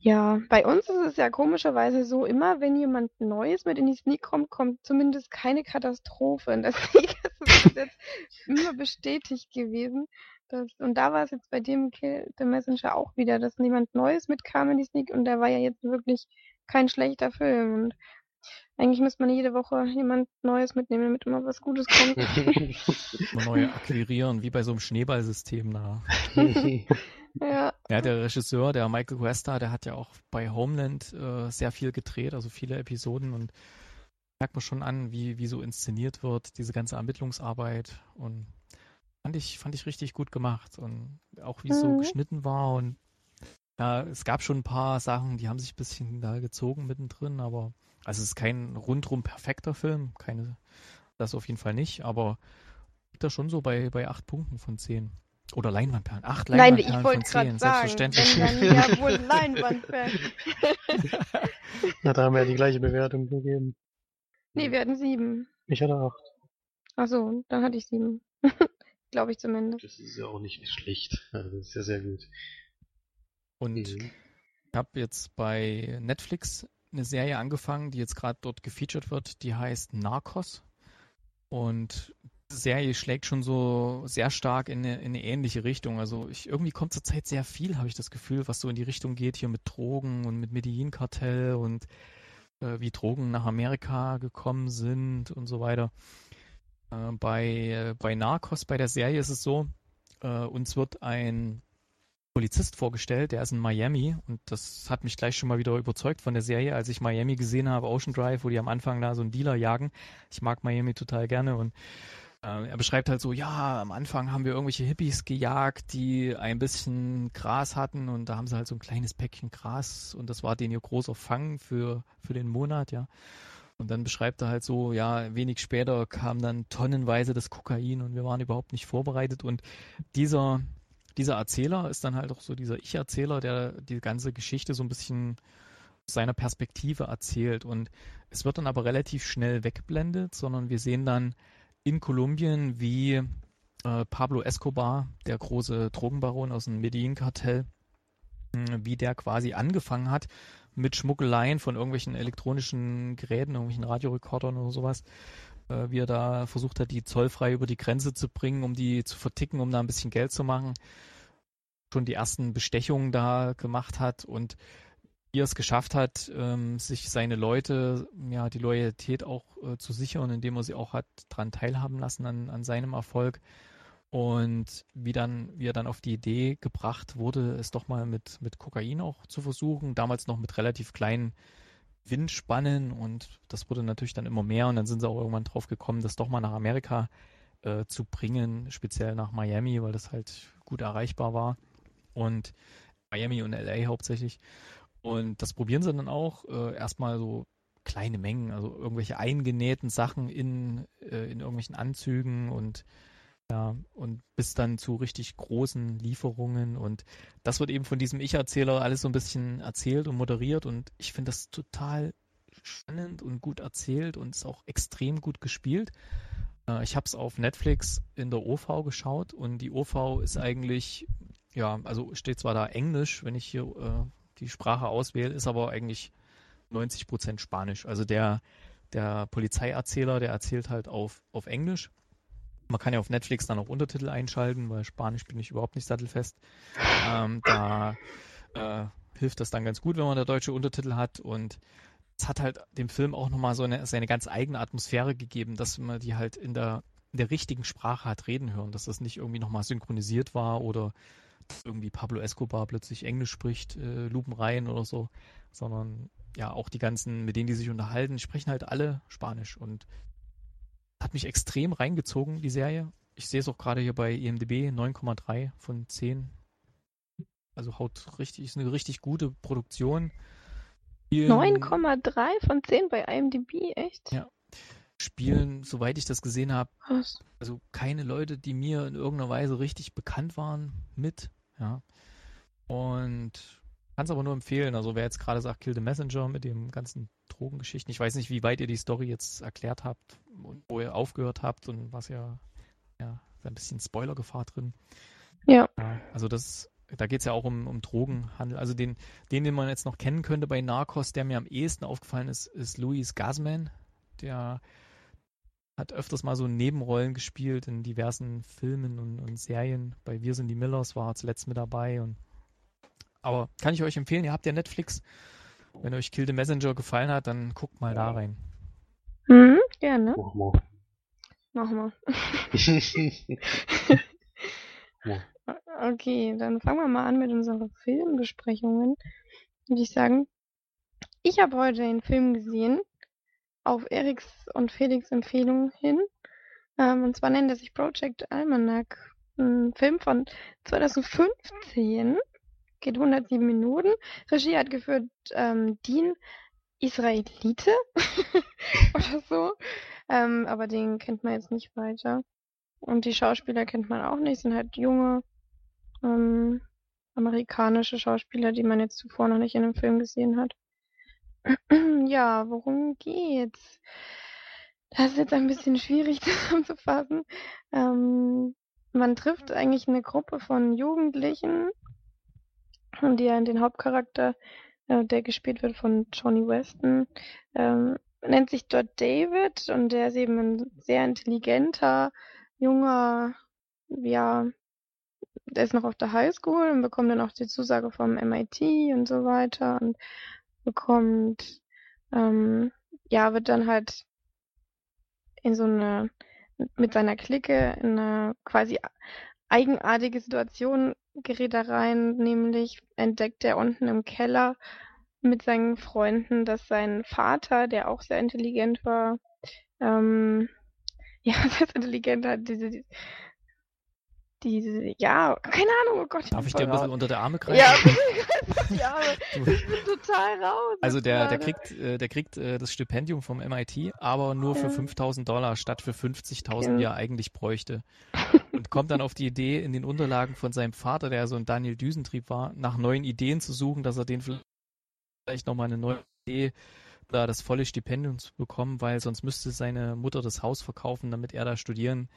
[SPEAKER 2] ja, bei uns ist es ja komischerweise so, immer wenn jemand Neues mit in die Sneak kommt, kommt zumindest keine Katastrophe. Und deswegen *laughs* ist es bis jetzt immer bestätigt gewesen. Dass, und da war es jetzt bei dem Kill the Messenger auch wieder, dass niemand Neues mitkam in die Sneak und der war ja jetzt wirklich kein schlechter Film. Und eigentlich müsste man jede Woche jemand Neues mitnehmen, damit immer was Gutes kommt. *laughs*
[SPEAKER 5] Neue akquirieren, wie bei so einem Schneeballsystem da. *laughs*
[SPEAKER 2] ja.
[SPEAKER 5] Ja, der Regisseur, der Michael Cuesta, der hat ja auch bei Homeland äh, sehr viel gedreht, also viele Episoden und merkt man schon an, wie, wie so inszeniert wird, diese ganze Ermittlungsarbeit und fand ich, fand ich richtig gut gemacht und auch wie es so
[SPEAKER 2] Mhm.
[SPEAKER 5] geschnitten war und ja, es gab schon ein paar Sachen, die haben sich ein bisschen da gezogen mittendrin, aber also es ist kein rundrum perfekter Film, keine, das auf jeden Fall nicht, aber liegt da schon so bei, bei acht Punkten von zehn. Oder Leinwandperlen. Acht
[SPEAKER 2] Nein, ich
[SPEAKER 5] Leinwandperlen von zehn,
[SPEAKER 2] sagen,
[SPEAKER 5] selbstverständlich.
[SPEAKER 2] wenn dann ja wohl Leinwandfan. *laughs*
[SPEAKER 3] Na, da haben wir ja die gleiche Bewertung gegeben.
[SPEAKER 2] nee, wir hatten sieben.
[SPEAKER 3] Ich hatte acht.
[SPEAKER 2] Ach so, dann hatte ich sieben. *laughs* Glaube ich zumindest.
[SPEAKER 4] Das ist ja auch nicht schlecht. Ja, Das ist ja sehr gut.
[SPEAKER 5] Und
[SPEAKER 4] Mhm.
[SPEAKER 5] ich habe jetzt bei Netflix eine Serie angefangen, die jetzt gerade dort gefeatured wird, die heißt Narcos. Und die Serie schlägt schon so sehr stark in eine, in eine ähnliche Richtung. Also ich, irgendwie kommt zurzeit sehr viel, habe ich das Gefühl, was so in die Richtung geht, hier mit Drogen und mit Medellin-Kartell und äh, wie Drogen nach Amerika gekommen sind und so weiter. Äh, bei, äh, bei Narcos, bei der Serie ist es so, äh, uns wird ein Polizist vorgestellt, der ist in Miami und das hat mich gleich schon mal wieder überzeugt von der Serie, als ich Miami gesehen habe, Ocean Drive, wo die am Anfang da so einen Dealer jagen. Ich mag Miami total gerne und äh, er beschreibt halt so, ja, am Anfang haben wir irgendwelche Hippies gejagt, die ein bisschen Gras hatten und da haben sie halt so ein kleines Päckchen Gras und das war denen ihr großer Fang für, für den Monat, ja. Und dann beschreibt er halt so, ja, wenig später kam dann tonnenweise das Kokain und wir waren überhaupt nicht vorbereitet und dieser dieser Erzähler ist dann halt auch so dieser Ich-Erzähler, der die ganze Geschichte so ein bisschen aus seiner Perspektive erzählt. Und es wird dann aber relativ schnell weggeblendet, sondern wir sehen dann in Kolumbien, wie äh, Pablo Escobar, der große Drogenbaron aus dem Medellin-Kartell, mh, wie der quasi angefangen hat mit Schmuggeleien von irgendwelchen elektronischen Geräten, irgendwelchen Radiorekordern oder sowas, äh, wie er da versucht hat, die zollfrei über die Grenze zu bringen, um die zu verticken, um da ein bisschen Geld zu machen. Schon die ersten Bestechungen da gemacht hat und wie er es geschafft hat, ähm, sich seine Leute, ja, die Loyalität auch äh, zu sichern, indem er sie auch hat dran teilhaben lassen an, an seinem Erfolg. Und wie dann, wie er dann auf die Idee gebracht wurde, es doch mal mit, mit Kokain auch zu versuchen, damals noch mit relativ kleinen Windspannen und das wurde natürlich dann immer mehr und dann sind sie auch irgendwann drauf gekommen, das doch mal nach Amerika äh, zu bringen, speziell nach Miami, weil das halt gut erreichbar war. Und Miami und LA hauptsächlich. Und das probieren sie dann auch äh, erstmal so kleine Mengen, also irgendwelche eingenähten Sachen in, äh, in irgendwelchen Anzügen und ja, und bis dann zu richtig großen Lieferungen und das wird eben von diesem Ich-Erzähler alles so ein bisschen erzählt und moderiert und ich finde das total spannend und gut erzählt und ist auch extrem gut gespielt. Äh, ich habe es auf Netflix in der OV geschaut und die OV ist eigentlich, ja, also steht zwar da Englisch, wenn ich hier äh, die Sprache auswähle, ist aber eigentlich 90 Prozent Spanisch. Also der, der Polizeierzähler, der erzählt halt auf, auf Englisch. Man kann ja auf Netflix dann auch Untertitel einschalten, weil Spanisch bin ich überhaupt nicht sattelfest. Ähm, da äh, hilft das dann ganz gut, wenn man da deutsche Untertitel hat. Und es hat halt dem Film auch nochmal so eine, seine ganz eigene Atmosphäre gegeben, dass man die halt in der, in der richtigen Sprache hat reden hören, dass das nicht irgendwie nochmal synchronisiert war oder irgendwie Pablo Escobar plötzlich Englisch spricht, äh, lupenrein oder so, sondern ja, auch die ganzen, mit denen die sich unterhalten, sprechen halt alle Spanisch und hat mich extrem reingezogen, die Serie. Ich sehe es auch gerade hier bei IMDb, 9,3 von 10. Also haut richtig, ist eine richtig gute Produktion. Spielen-
[SPEAKER 2] 9,3 von 10 bei IMDb, echt?
[SPEAKER 5] Ja. Spielen, soweit ich das gesehen habe, also keine Leute, die mir in irgendeiner Weise richtig bekannt waren, mit. Ja. Und kann es aber nur empfehlen. Also wer jetzt gerade sagt, Kill the Messenger mit dem ganzen Drogengeschichten. Ich weiß nicht, wie weit ihr die Story jetzt erklärt habt und wo ihr aufgehört habt und was ihr, ja, da ein bisschen Spoilergefahr drin.
[SPEAKER 2] Ja.
[SPEAKER 5] Ja, also das, da geht es ja auch um, um Drogenhandel. Also den, den, den man jetzt noch kennen könnte bei Narcos, der mir am ehesten aufgefallen ist, ist Louis Gazman. Der hat öfters mal so Nebenrollen gespielt in diversen Filmen und, und Serien. Bei Wir sind die Millers war er zuletzt mit dabei. Und, aber kann ich euch empfehlen, ihr habt ja Netflix. Wenn euch Kill the Messenger gefallen hat, dann guckt mal da rein.
[SPEAKER 2] Mhm, gerne.
[SPEAKER 4] Mach mal.
[SPEAKER 2] Wir.
[SPEAKER 4] Ja. *laughs* *laughs*
[SPEAKER 2] Okay, dann fangen wir mal an mit unseren Filmbesprechungen. Würde ich sagen, ich habe heute einen Film gesehen, auf Eriks und Felix Empfehlung hin. Ähm, und zwar nennt er sich Project Almanac. Ein Film von 2015. Geht 107 Minuten. Regie hat geführt ähm, Dean Israelite *laughs* oder so. Ähm, aber den kennt man jetzt nicht weiter. Und die Schauspieler kennt man auch nicht, sind halt junge ähm, amerikanische Schauspieler, die man jetzt zuvor noch nicht in einem Film gesehen hat. *clears throat* Ja, worum geht's? Das ist jetzt ein bisschen schwierig *laughs* zusammenzufassen. Ähm, man trifft eigentlich eine Gruppe von Jugendlichen, und die den Hauptcharakter, äh, der gespielt wird von Johnny Weston, ähm, nennt sich dort David und der ist eben ein sehr intelligenter, junger, ja, der ist noch auf der Highschool und bekommt dann auch die Zusage vom MIT und so weiter und bekommt, ähm, ja, wird dann halt in so eine, mit seiner Clique in eine quasi eigenartige Situation er rein, nämlich entdeckt er unten im Keller mit seinen Freunden, dass sein Vater, der auch sehr intelligent war, ähm, *laughs* ja, sehr intelligent hat, diese, diese, ja, keine Ahnung, oh Gott.
[SPEAKER 5] Darf ich dir ein bisschen
[SPEAKER 2] raus.
[SPEAKER 5] unter der Arme greifen?
[SPEAKER 2] Ja, *laughs* *laughs* ja, *laughs* ich bin total raus.
[SPEAKER 5] Also der, der kriegt, äh, der kriegt äh, das Stipendium vom MIT, aber nur für
[SPEAKER 2] Ja.
[SPEAKER 5] 5000 Dollar statt für 50.000,
[SPEAKER 2] Ja.
[SPEAKER 5] die er eigentlich bräuchte. Und kommt dann auf die Idee, in den Unterlagen von seinem Vater, der so ein Daniel Düsentrieb war, nach neuen Ideen zu suchen, dass er den vielleicht nochmal eine neue Idee, da das volle Stipendium zu bekommen, weil sonst müsste seine Mutter das Haus verkaufen, damit er da studieren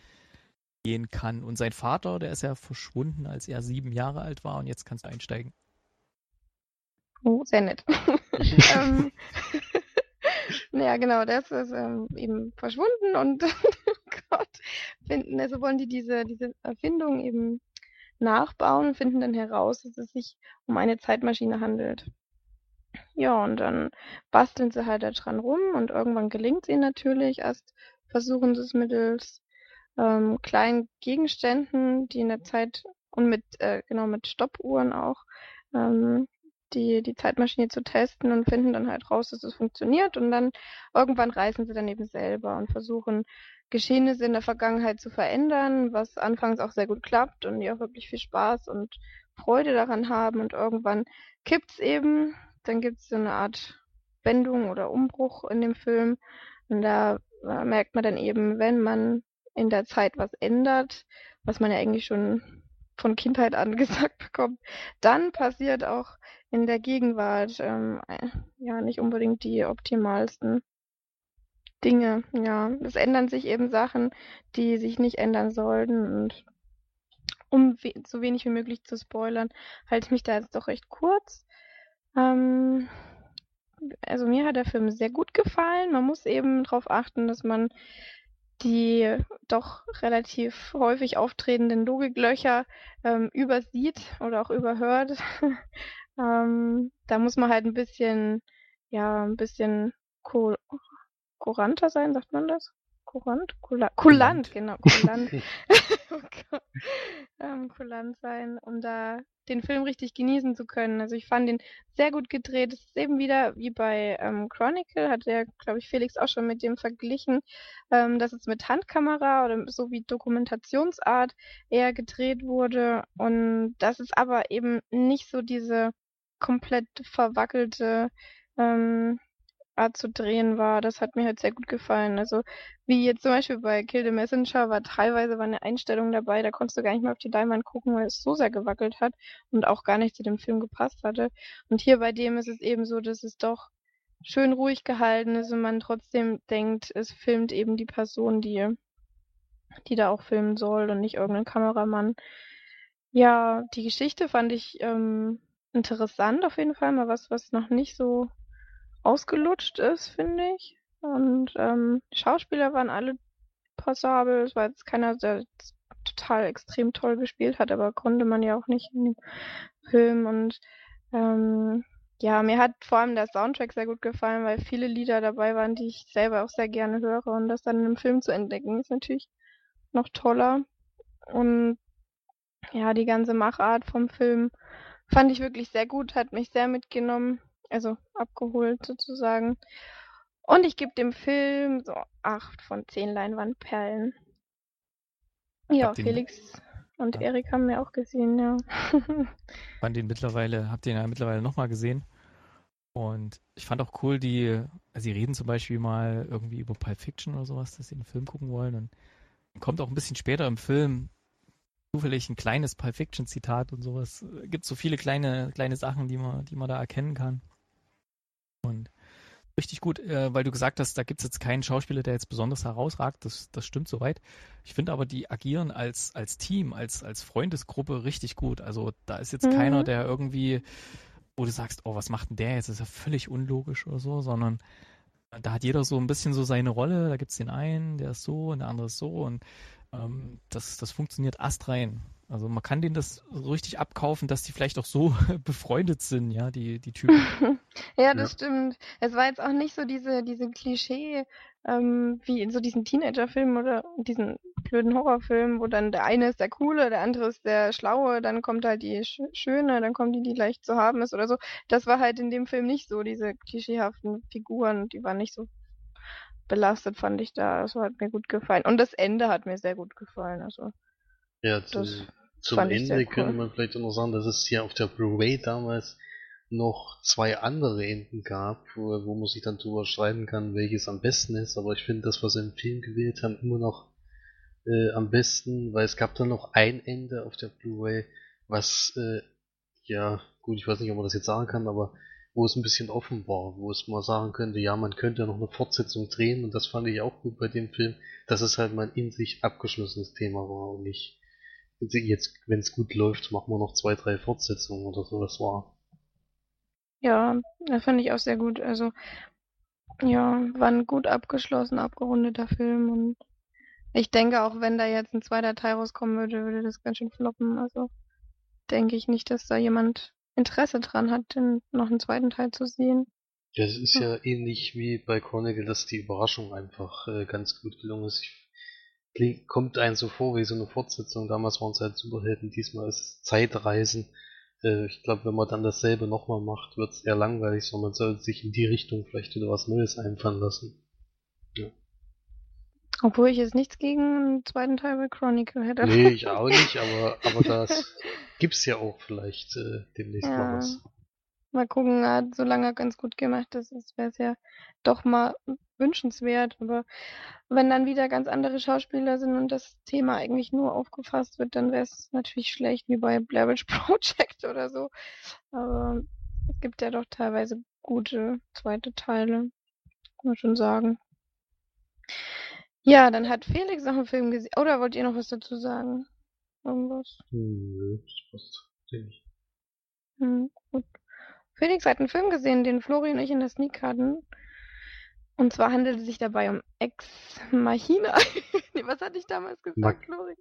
[SPEAKER 5] gehen kann. Und sein Vater, der ist ja verschwunden, als er sieben Jahre alt war und jetzt kannst du einsteigen.
[SPEAKER 2] Oh, sehr nett. *laughs* ähm, *laughs* naja, genau, das ist ähm, eben verschwunden und *laughs* oh Gott, finden, also wollen die diese, diese Erfindung eben nachbauen und finden dann heraus, dass es sich um eine Zeitmaschine handelt. Ja, und dann basteln sie halt da dran rum und irgendwann gelingt es ihnen natürlich. Erst versuchen sie es mittels ähm, kleinen Gegenständen, die in der Zeit und mit, äh, genau, mit Stoppuhren auch, ähm, die, die Zeitmaschine zu testen und finden dann halt raus, dass es funktioniert und dann irgendwann reisen sie dann eben selber und versuchen Geschehnisse in der Vergangenheit zu verändern, was anfangs auch sehr gut klappt und die auch wirklich viel Spaß und Freude daran haben und irgendwann kippt's eben, dann gibt's so eine Art Wendung oder Umbruch in dem Film und da äh, merkt man dann eben, wenn man in der Zeit was ändert, was man ja eigentlich schon von Kindheit an *laughs* gesagt bekommt, dann passiert auch in der Gegenwart ähm, äh, ja nicht unbedingt die optimalsten Dinge. Ja, es ändern sich eben Sachen, die sich nicht ändern sollten und um we so wenig wie möglich zu spoilern, halte ich mich da jetzt doch recht kurz. Ähm, also mir hat der Film sehr gut gefallen. Man muss eben darauf achten, dass man die doch relativ häufig auftretenden Logiklöcher ähm, übersieht oder auch überhört. *laughs* ähm, da muss man halt ein bisschen, ja, ein bisschen ko kuranter sein, sagt man das? Kurant? Kula kulant, genau, kulant. *laughs* *laughs* oh. Ähm, kulant sein, um da den Film richtig genießen zu können. Also ich fand den sehr gut gedreht. Es ist eben wieder wie bei ähm, Chronicle, hat der, glaube ich, Felix auch schon mit dem verglichen, ähm, dass es mit Handkamera oder so wie Dokumentationsart eher gedreht wurde. Und dass es aber eben nicht so diese komplett verwackelte ähm, Art zu drehen war. Das hat mir halt sehr gut gefallen. Also wie jetzt zum Beispiel bei Kill the Messenger war teilweise war eine Einstellung dabei, da konntest du gar nicht mehr auf die Leinwand gucken, weil es so sehr gewackelt hat und auch gar nicht zu dem Film gepasst hatte. Und hier bei dem ist es eben so, dass es doch schön ruhig gehalten ist und man trotzdem denkt, es filmt eben die Person, die, die da auch filmen soll und nicht irgendein Kameramann. Ja, die Geschichte fand ich ähm, interessant auf jeden Fall, mal was, was noch nicht so ausgelutscht ist, finde ich. Und ähm, die Schauspieler waren alle passabel. Es war jetzt keiner, der total extrem toll gespielt hat, aber konnte man ja auch nicht in dem Film. Und ähm, ja, mir hat vor allem der Soundtrack sehr gut gefallen, weil viele Lieder dabei waren, die ich selber auch sehr gerne höre. Und das dann im Film zu entdecken, ist natürlich noch toller. Und ja, die ganze Machart vom Film fand ich wirklich sehr gut, hat mich sehr mitgenommen, also abgeholt sozusagen. Und ich gebe dem Film so acht von zehn Leinwandperlen. Ja, Felix und
[SPEAKER 5] Ja.
[SPEAKER 2] Erik haben wir auch gesehen, ja. *laughs*
[SPEAKER 5] fand den mittlerweile, habt ihr ihn ja mittlerweile nochmal gesehen. Und ich fand auch cool, die, also sie reden zum Beispiel mal irgendwie über Pulp Fiction oder sowas, dass sie einen Film gucken wollen. Und kommt auch ein bisschen später im Film zufällig ein kleines Pulp Fiction Zitat und sowas. Gibt so viele kleine, kleine Sachen, die man, die man da erkennen kann. Und richtig gut, äh, weil du gesagt hast, da gibt es jetzt keinen Schauspieler, der jetzt besonders herausragt. Das, das stimmt soweit. Ich finde aber, die agieren als, als Team, als, als Freundesgruppe richtig gut. Also da ist jetzt
[SPEAKER 2] Mhm.
[SPEAKER 5] keiner, der irgendwie, wo du sagst, oh, was macht denn der jetzt? Das ist ja völlig unlogisch oder so, sondern da hat jeder so ein bisschen so seine Rolle. Da gibt es den einen, der ist so und der andere ist so und ähm, das, das funktioniert astrein. Also man kann denen das so richtig abkaufen, dass die vielleicht auch so *laughs* befreundet sind, ja, die, die Typen. *laughs*
[SPEAKER 2] Ja, das stimmt. Es war jetzt auch nicht so diese, diese Klischee, ähm, wie in so diesen Teenager-Filmen oder diesen blöden Horrorfilmen, wo dann der eine ist der Coole, der andere ist der Schlaue, dann kommt halt die Sch Schöne, dann kommt die, die leicht zu haben ist oder so. Das war halt in dem Film nicht so, diese klischeehaften Figuren, die waren nicht so belastet, fand ich da. Das hat mir gut gefallen. Und das Ende hat mir sehr gut gefallen. Also,
[SPEAKER 4] Ja, zum, zum Ende könnte
[SPEAKER 2] cool.
[SPEAKER 4] man vielleicht auch noch sagen, dass es hier auf der Blu-ray damals noch zwei andere Enden gab, wo, wo man sich dann drüber streiten kann, welches am besten ist. Aber ich finde das, was sie im Film gewählt haben, immer noch äh, am besten, weil es gab dann noch ein Ende auf der Blu-ray, was, äh, ja, gut, ich weiß nicht, ob man das jetzt sagen kann, aber wo es ein bisschen offen war, wo es mal sagen könnte, ja, man könnte ja noch eine Fortsetzung drehen und das fand ich auch gut bei dem Film, dass es halt mal ein in sich abgeschlossenes Thema war und nicht jetzt, wenn es gut läuft, machen wir noch zwei, drei Fortsetzungen oder so, das war.
[SPEAKER 2] ja, das fand ich auch sehr gut. Also, ja, war ein gut abgeschlossen, abgerundeter Film und ich denke, auch wenn da jetzt ein zweiter Teil rauskommen würde, würde das ganz schön floppen. Also denke ich nicht, dass da jemand Interesse dran hat, den, noch einen zweiten Teil zu sehen.
[SPEAKER 4] Ja, es ist ja ähnlich wie bei Chronicle, dass die Überraschung einfach äh, ganz gut gelungen ist. Ich, klingt, kommt einem so vor wie so eine Fortsetzung. Damals waren es halt Superhelden, diesmal ist es Zeitreisen. Äh, ich glaube, wenn man dann dasselbe nochmal macht, wird es eher langweilig, sondern man sollte sich in die Richtung vielleicht wieder was Neues einfallen lassen.
[SPEAKER 2] Obwohl ich jetzt nichts gegen einen zweiten Teil bei Chronicle hätte.
[SPEAKER 4] Nee, ich *laughs* auch nicht, aber, aber das gibt's ja auch vielleicht äh, demnächst
[SPEAKER 2] Ja.
[SPEAKER 4] mal was.
[SPEAKER 2] Mal gucken, er hat so lange ganz gut gemacht, das wäre es ja doch mal wünschenswert. Aber wenn dann wieder ganz andere Schauspieler sind und das Thema eigentlich nur aufgefasst wird, dann wäre es natürlich schlecht, wie bei Blair Witch *laughs* Project oder so. Aber es gibt ja doch teilweise gute zweite Teile, kann man schon sagen. Ja, dann hat Felix noch einen Film gesehen. Oder wollt ihr noch was dazu sagen? Irgendwas?
[SPEAKER 4] Nö, das passt. denke ich.
[SPEAKER 2] Hm, gut. Felix hat einen Film gesehen, den Flori und ich in der Sneak hatten. Und zwar handelt es sich dabei um Ex Machina. *laughs* nee, was hatte ich damals gesagt,
[SPEAKER 4] Ma-
[SPEAKER 2] Flori?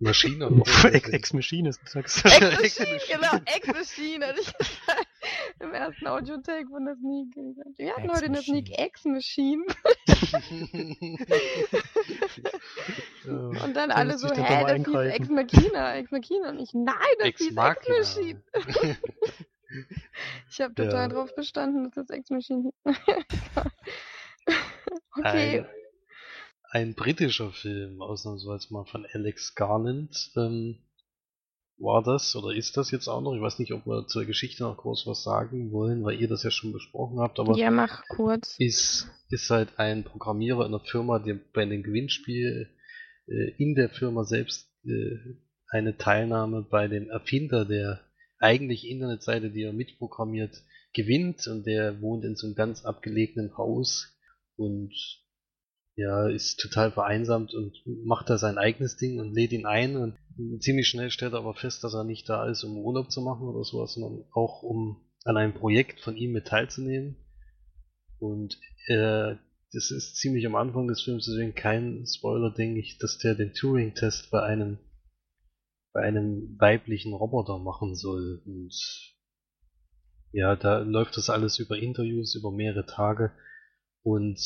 [SPEAKER 4] Maschine *laughs*
[SPEAKER 3] Ex, Ex Machines, du sagst.
[SPEAKER 2] Ex Machine,
[SPEAKER 4] Machine.
[SPEAKER 2] genau, Ex Machine gesagt. *laughs* Im ersten Audio-Take von der Sneak. gesagt. Wir hatten heute in der Sneak
[SPEAKER 5] Machine.
[SPEAKER 2] Ex Machine. Und dann
[SPEAKER 3] Da
[SPEAKER 2] alle so, hä, das hieß. Ex Machina, Ex Machina. Und ich, nein, das
[SPEAKER 4] Ex
[SPEAKER 2] hieß Ex
[SPEAKER 4] Machina.
[SPEAKER 2] Machine. Ich habe total
[SPEAKER 4] Ja.
[SPEAKER 2] drauf bestanden, dass das Ex Machine hieß. *laughs* okay.
[SPEAKER 4] Ein, ein britischer Film, ausnahmsweise mal von Alex Garland, ähm, war das oder ist das jetzt auch noch? Ich weiß nicht, ob wir zur Geschichte noch groß was sagen wollen, weil ihr das ja schon besprochen habt, aber
[SPEAKER 2] ja, mach kurz.
[SPEAKER 4] ist, ist halt ein Programmierer in der Firma, der bei einem Gewinnspiel äh, in der Firma selbst äh, eine Teilnahme bei dem Erfinder der eigentlichen Internetseite, die er mitprogrammiert, gewinnt und der wohnt in so einem ganz abgelegenen Haus und ja, ist total vereinsamt und macht da sein eigenes Ding und lädt ihn ein und ziemlich schnell stellt er aber fest, dass er nicht da ist, um Urlaub zu machen oder sowas, sondern auch um an einem Projekt von ihm mit teilzunehmen. Und äh, das ist ziemlich am Anfang des Films, deswegen kein Spoiler, denke ich, dass der den Turing-Test bei einem bei einem weiblichen Roboter machen soll. Und ja, da läuft das alles über Interviews, über mehrere Tage. Und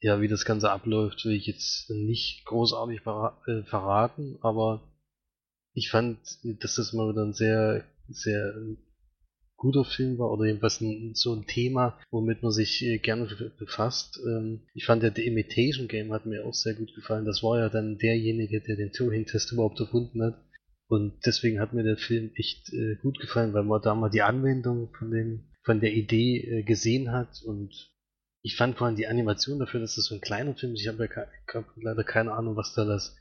[SPEAKER 4] ja, wie das Ganze abläuft, will ich jetzt nicht großartig äh, verraten, aber ich fand, dass das mal wieder ein sehr, sehr guter Film war oder jedenfalls ein, so ein Thema, womit man sich äh, gerne befasst. Ähm, ich fand ja The Imitation Game hat mir auch sehr gut gefallen. Das war ja dann derjenige, der den Turing-Test überhaupt erfunden hat. Und deswegen hat mir der Film echt äh, gut gefallen, weil man da mal die Anwendung von dem, von der Idee gesehen hat und ich fand vor allem die Animation dafür, dass das so ein kleiner Film ist. Ich habe ja ke hab leider keine Ahnung, was da das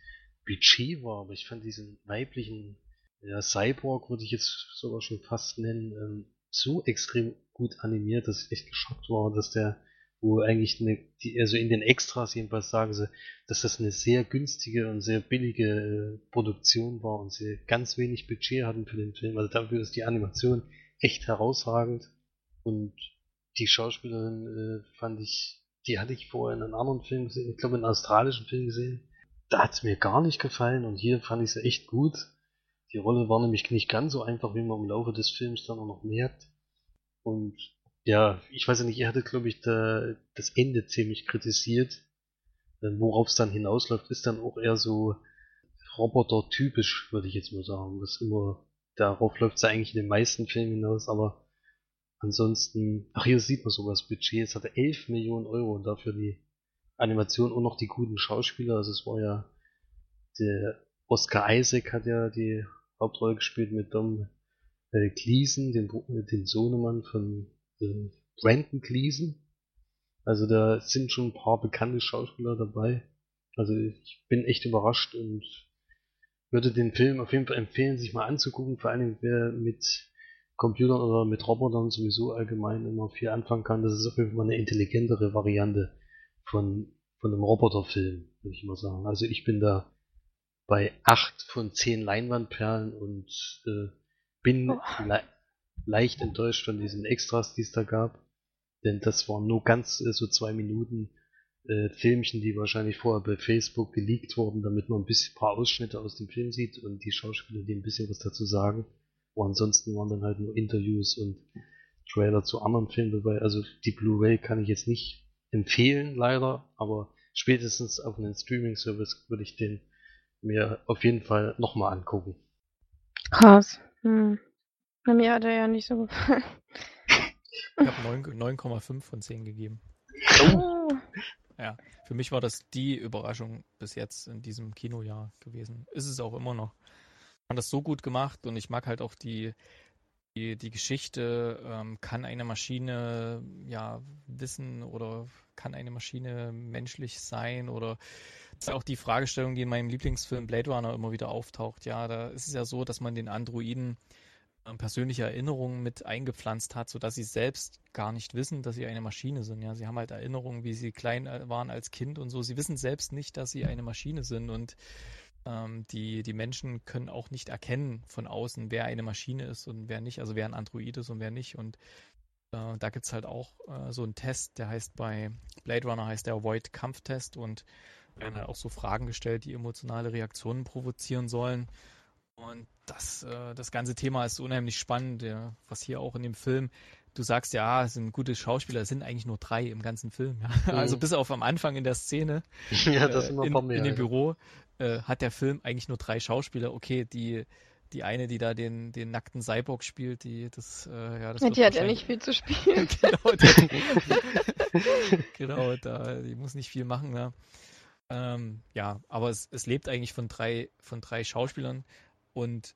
[SPEAKER 4] Budget war, aber ich fand diesen weiblichen ja, Cyborg, würde ich jetzt sogar schon fast nennen, ähm, so extrem gut animiert, dass ich echt geschockt war, dass der, wo eigentlich eine, die, also in den Extras jedenfalls sagen sie, dass das eine sehr günstige und sehr billige äh, Produktion war und sie ganz wenig Budget hatten für den Film. Also dafür ist die Animation echt herausragend und die Schauspielerin äh, fand ich, die hatte ich vorher in einem anderen Film gesehen, ich glaube in einem australischen Film gesehen. Da hat es mir gar nicht gefallen und hier fand ich sie echt gut. Die Rolle war nämlich nicht ganz so einfach, wie man im Laufe des Films dann auch noch merkt. Und ja, ich weiß nicht, ihr hattet, glaube ich, da, das Ende ziemlich kritisiert. Worauf es dann hinausläuft, ist dann auch eher so Roboter-typisch, würde ich jetzt mal sagen. Das immer, darauf läuft es eigentlich in den meisten Filmen hinaus, aber Ansonsten, ach hier sieht man sogar das Budget, es hatte 11 Millionen Euro und dafür die Animation und noch die guten Schauspieler. Also es war ja der Oscar Isaac hat ja die Hauptrolle gespielt mit Dom äh, Gleason, dem, dem Sohnemann von äh, Brandon Gleason. Also da sind schon ein paar bekannte Schauspieler dabei. Also ich bin echt überrascht und würde den Film auf jeden Fall empfehlen, sich mal anzugucken, vor allem wer mit Computern oder mit Robotern sowieso allgemein immer viel anfangen kann. Das ist auf jeden Fall eine intelligentere Variante von, von einem Roboterfilm, würde ich mal sagen. Also ich bin da bei acht von zehn Leinwandperlen und äh, bin oh. le leicht enttäuscht von diesen Extras, die es da gab. Denn das waren nur ganz äh, so zwei Minuten äh, Filmchen, die wahrscheinlich vorher bei Facebook geleakt wurden, damit man ein bisschen ein paar Ausschnitte aus dem Film sieht und die Schauspieler, die ein bisschen was dazu sagen. Und ansonsten waren dann halt nur Interviews und Trailer zu anderen Filmen dabei. Also die Blu-ray kann ich jetzt nicht empfehlen, leider, aber spätestens auf einem Streaming-Service würde ich den mir auf jeden Fall nochmal angucken.
[SPEAKER 2] Krass. Hm. Bei mir hat er ja nicht so gefallen.
[SPEAKER 5] Ich habe 9,5 von 10 gegeben.
[SPEAKER 2] Oh.
[SPEAKER 5] Ja, für mich war das die Überraschung bis jetzt in diesem Kinojahr gewesen. Ist es auch immer noch fand das so gut gemacht und ich mag halt auch die, die, die Geschichte, ähm, kann eine Maschine ja wissen oder kann eine Maschine menschlich sein oder das ist auch die Fragestellung, die in meinem Lieblingsfilm Blade Runner immer wieder auftaucht. Ja, da ist es ja so, dass man den Androiden ähm, persönliche Erinnerungen mit eingepflanzt hat, sodass sie selbst gar nicht wissen, dass sie eine Maschine sind. Ja, sie haben halt Erinnerungen, wie sie klein äh, waren als Kind und so. Sie wissen selbst nicht, dass sie eine Maschine sind und ähm, die, die Menschen können auch nicht erkennen von außen, wer eine Maschine ist und wer nicht, also wer ein Android ist und wer nicht. Und äh, da gibt es halt auch äh, so einen Test, der heißt bei Blade Runner heißt der Void Kampftest und werden halt auch so Fragen gestellt, die emotionale Reaktionen provozieren sollen. Und das, äh, das ganze Thema ist unheimlich spannend, ja, was hier auch in dem Film du sagst ja, es sind gute Schauspieler, es sind eigentlich nur drei im ganzen Film. Ja. *laughs* Mhm. Also bis auf am Anfang in der Szene *laughs*
[SPEAKER 4] ja, das
[SPEAKER 5] äh, in, in dem Büro äh, hat der Film eigentlich nur drei Schauspieler. Okay, die die eine, die da den, den nackten Cyborg spielt, die das, äh, ja, das
[SPEAKER 2] Die hat ja nicht viel zu spielen. *laughs*
[SPEAKER 5] genau, die, *laughs* genau, da, die muss nicht viel machen, ja. Ähm, ja, aber es, es lebt eigentlich von drei, von drei Schauspielern und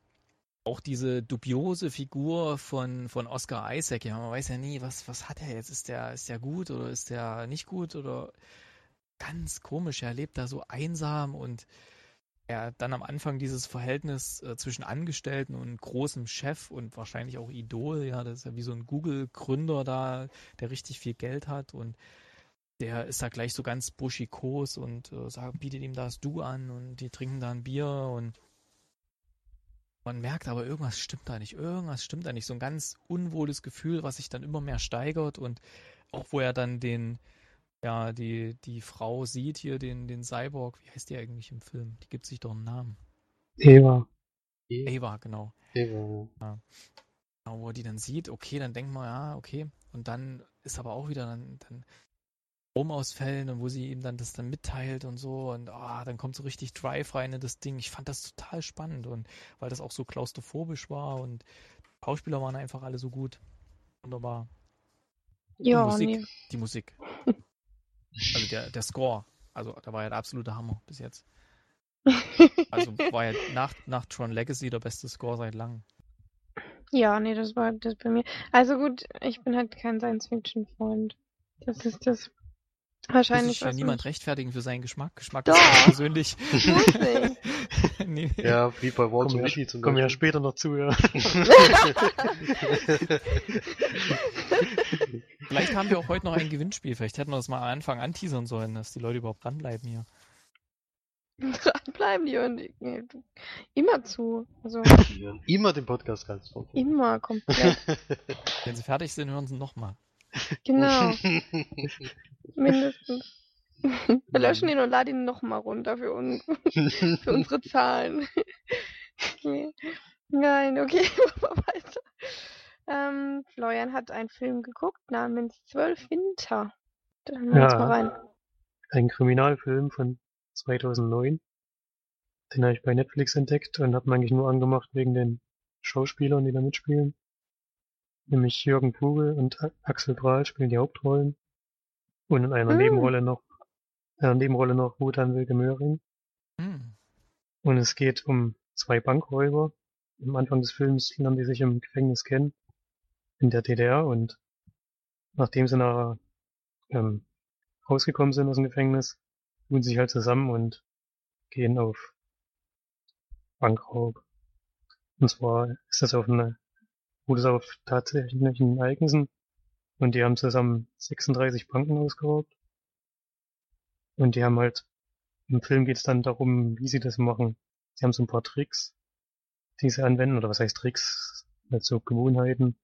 [SPEAKER 5] auch diese dubiose Figur von, von Oscar Isaac, ja, man weiß ja nie, was, was hat er jetzt? Ist der, ist der gut oder ist der nicht gut oder ganz komisch, er lebt da so einsam und er dann am Anfang dieses Verhältnis äh, zwischen Angestellten und großem Chef und wahrscheinlich auch Idol, ja, das ist ja wie so ein Google-Gründer da, der richtig viel Geld hat und der ist da gleich so ganz buschikos und äh, sagt, bietet ihm das Du an und die trinken da ein Bier und man merkt aber, irgendwas stimmt da nicht, irgendwas stimmt da nicht. So ein ganz unwohles Gefühl, was sich dann immer mehr steigert und auch wo er dann den, ja, die, die Frau sieht hier, den, den Cyborg, wie heißt die eigentlich im Film? Die gibt sich doch einen Namen.
[SPEAKER 3] Eva.
[SPEAKER 5] Ava, genau.
[SPEAKER 4] Eva.
[SPEAKER 5] Ja. Genau, wo er die dann sieht, okay, dann denkt man, ja, okay. Und dann ist aber auch wieder dann, dann Stromausfällen und wo sie ihm dann das dann mitteilt und so und oh, dann kommt so richtig Drive rein in das Ding. Ich fand das total spannend und weil das auch so klaustrophobisch war und die Schauspieler waren einfach alle so gut. Wunderbar.
[SPEAKER 2] Ja,
[SPEAKER 5] die Musik,
[SPEAKER 2] nee.
[SPEAKER 5] die Musik. *laughs* Also der, der Score. Also da war ja der absolute Hammer bis jetzt. *laughs* Also war ja nach, nach Tron Legacy der beste Score seit langem.
[SPEAKER 2] Ja, nee, das war das bei mir. Also gut, ich bin halt kein Science-Fiction-Freund. Das ist das Wahrscheinlich
[SPEAKER 5] sich ja niemand rechtfertigen für seinen Geschmack. Geschmack
[SPEAKER 2] Doch.
[SPEAKER 5] ist *laughs* persönlich. *laughs* Nee.
[SPEAKER 4] Ja, wie bei Walter
[SPEAKER 3] Kommen wir,
[SPEAKER 4] Mitty zum
[SPEAKER 3] kommen wir ja später noch zu, ja. *laughs*
[SPEAKER 5] Vielleicht haben wir auch heute noch ein Gewinnspiel. Vielleicht hätten wir das mal am Anfang anteasern sollen, dass die Leute überhaupt dranbleiben hier.
[SPEAKER 2] Dranbleiben die und nee, du- immer zu. Also
[SPEAKER 4] hören immer den Podcast ganz vorne.
[SPEAKER 2] immer komplett.
[SPEAKER 5] Wenn sie fertig sind, hören sie nochmal.
[SPEAKER 2] Genau, *laughs* mindestens. Wir löschen ihn und laden ihn nochmal runter für, un *laughs* für unsere Zahlen. nee. Nein, okay, *laughs* machen wir weiter. Ähm, Florian hat einen Film geguckt namens Zwölf Winter. Da hören wir
[SPEAKER 3] Ja.
[SPEAKER 2] mal rein.
[SPEAKER 3] Ein Kriminalfilm von 2009. Den habe ich bei Netflix entdeckt und habe ihn eigentlich nur angemacht wegen den Schauspielern, die da mitspielen. Nämlich Jürgen Vogel und Axel Prahl spielen die Hauptrollen. Und in einer
[SPEAKER 2] Mm.
[SPEAKER 3] Nebenrolle noch, in einer Nebenrolle noch Wotan Wilke Möhring.
[SPEAKER 5] Hm.
[SPEAKER 3] Und es geht um zwei Bankräuber. Am Anfang des Films lernen die sich im Gefängnis kennen. In der DDR und nachdem sie nachher ähm, rausgekommen sind aus dem Gefängnis, tun sie sich halt zusammen und gehen auf Bankraub. Und zwar ist das auf eine, beruht es auf tatsächlichen Ereignissen. Und die haben zusammen 36 Banken ausgeraubt. Und die haben halt, im Film geht es dann darum, wie sie das machen. Sie haben so ein paar Tricks, die sie anwenden, oder was heißt Tricks? Halt so Gewohnheiten,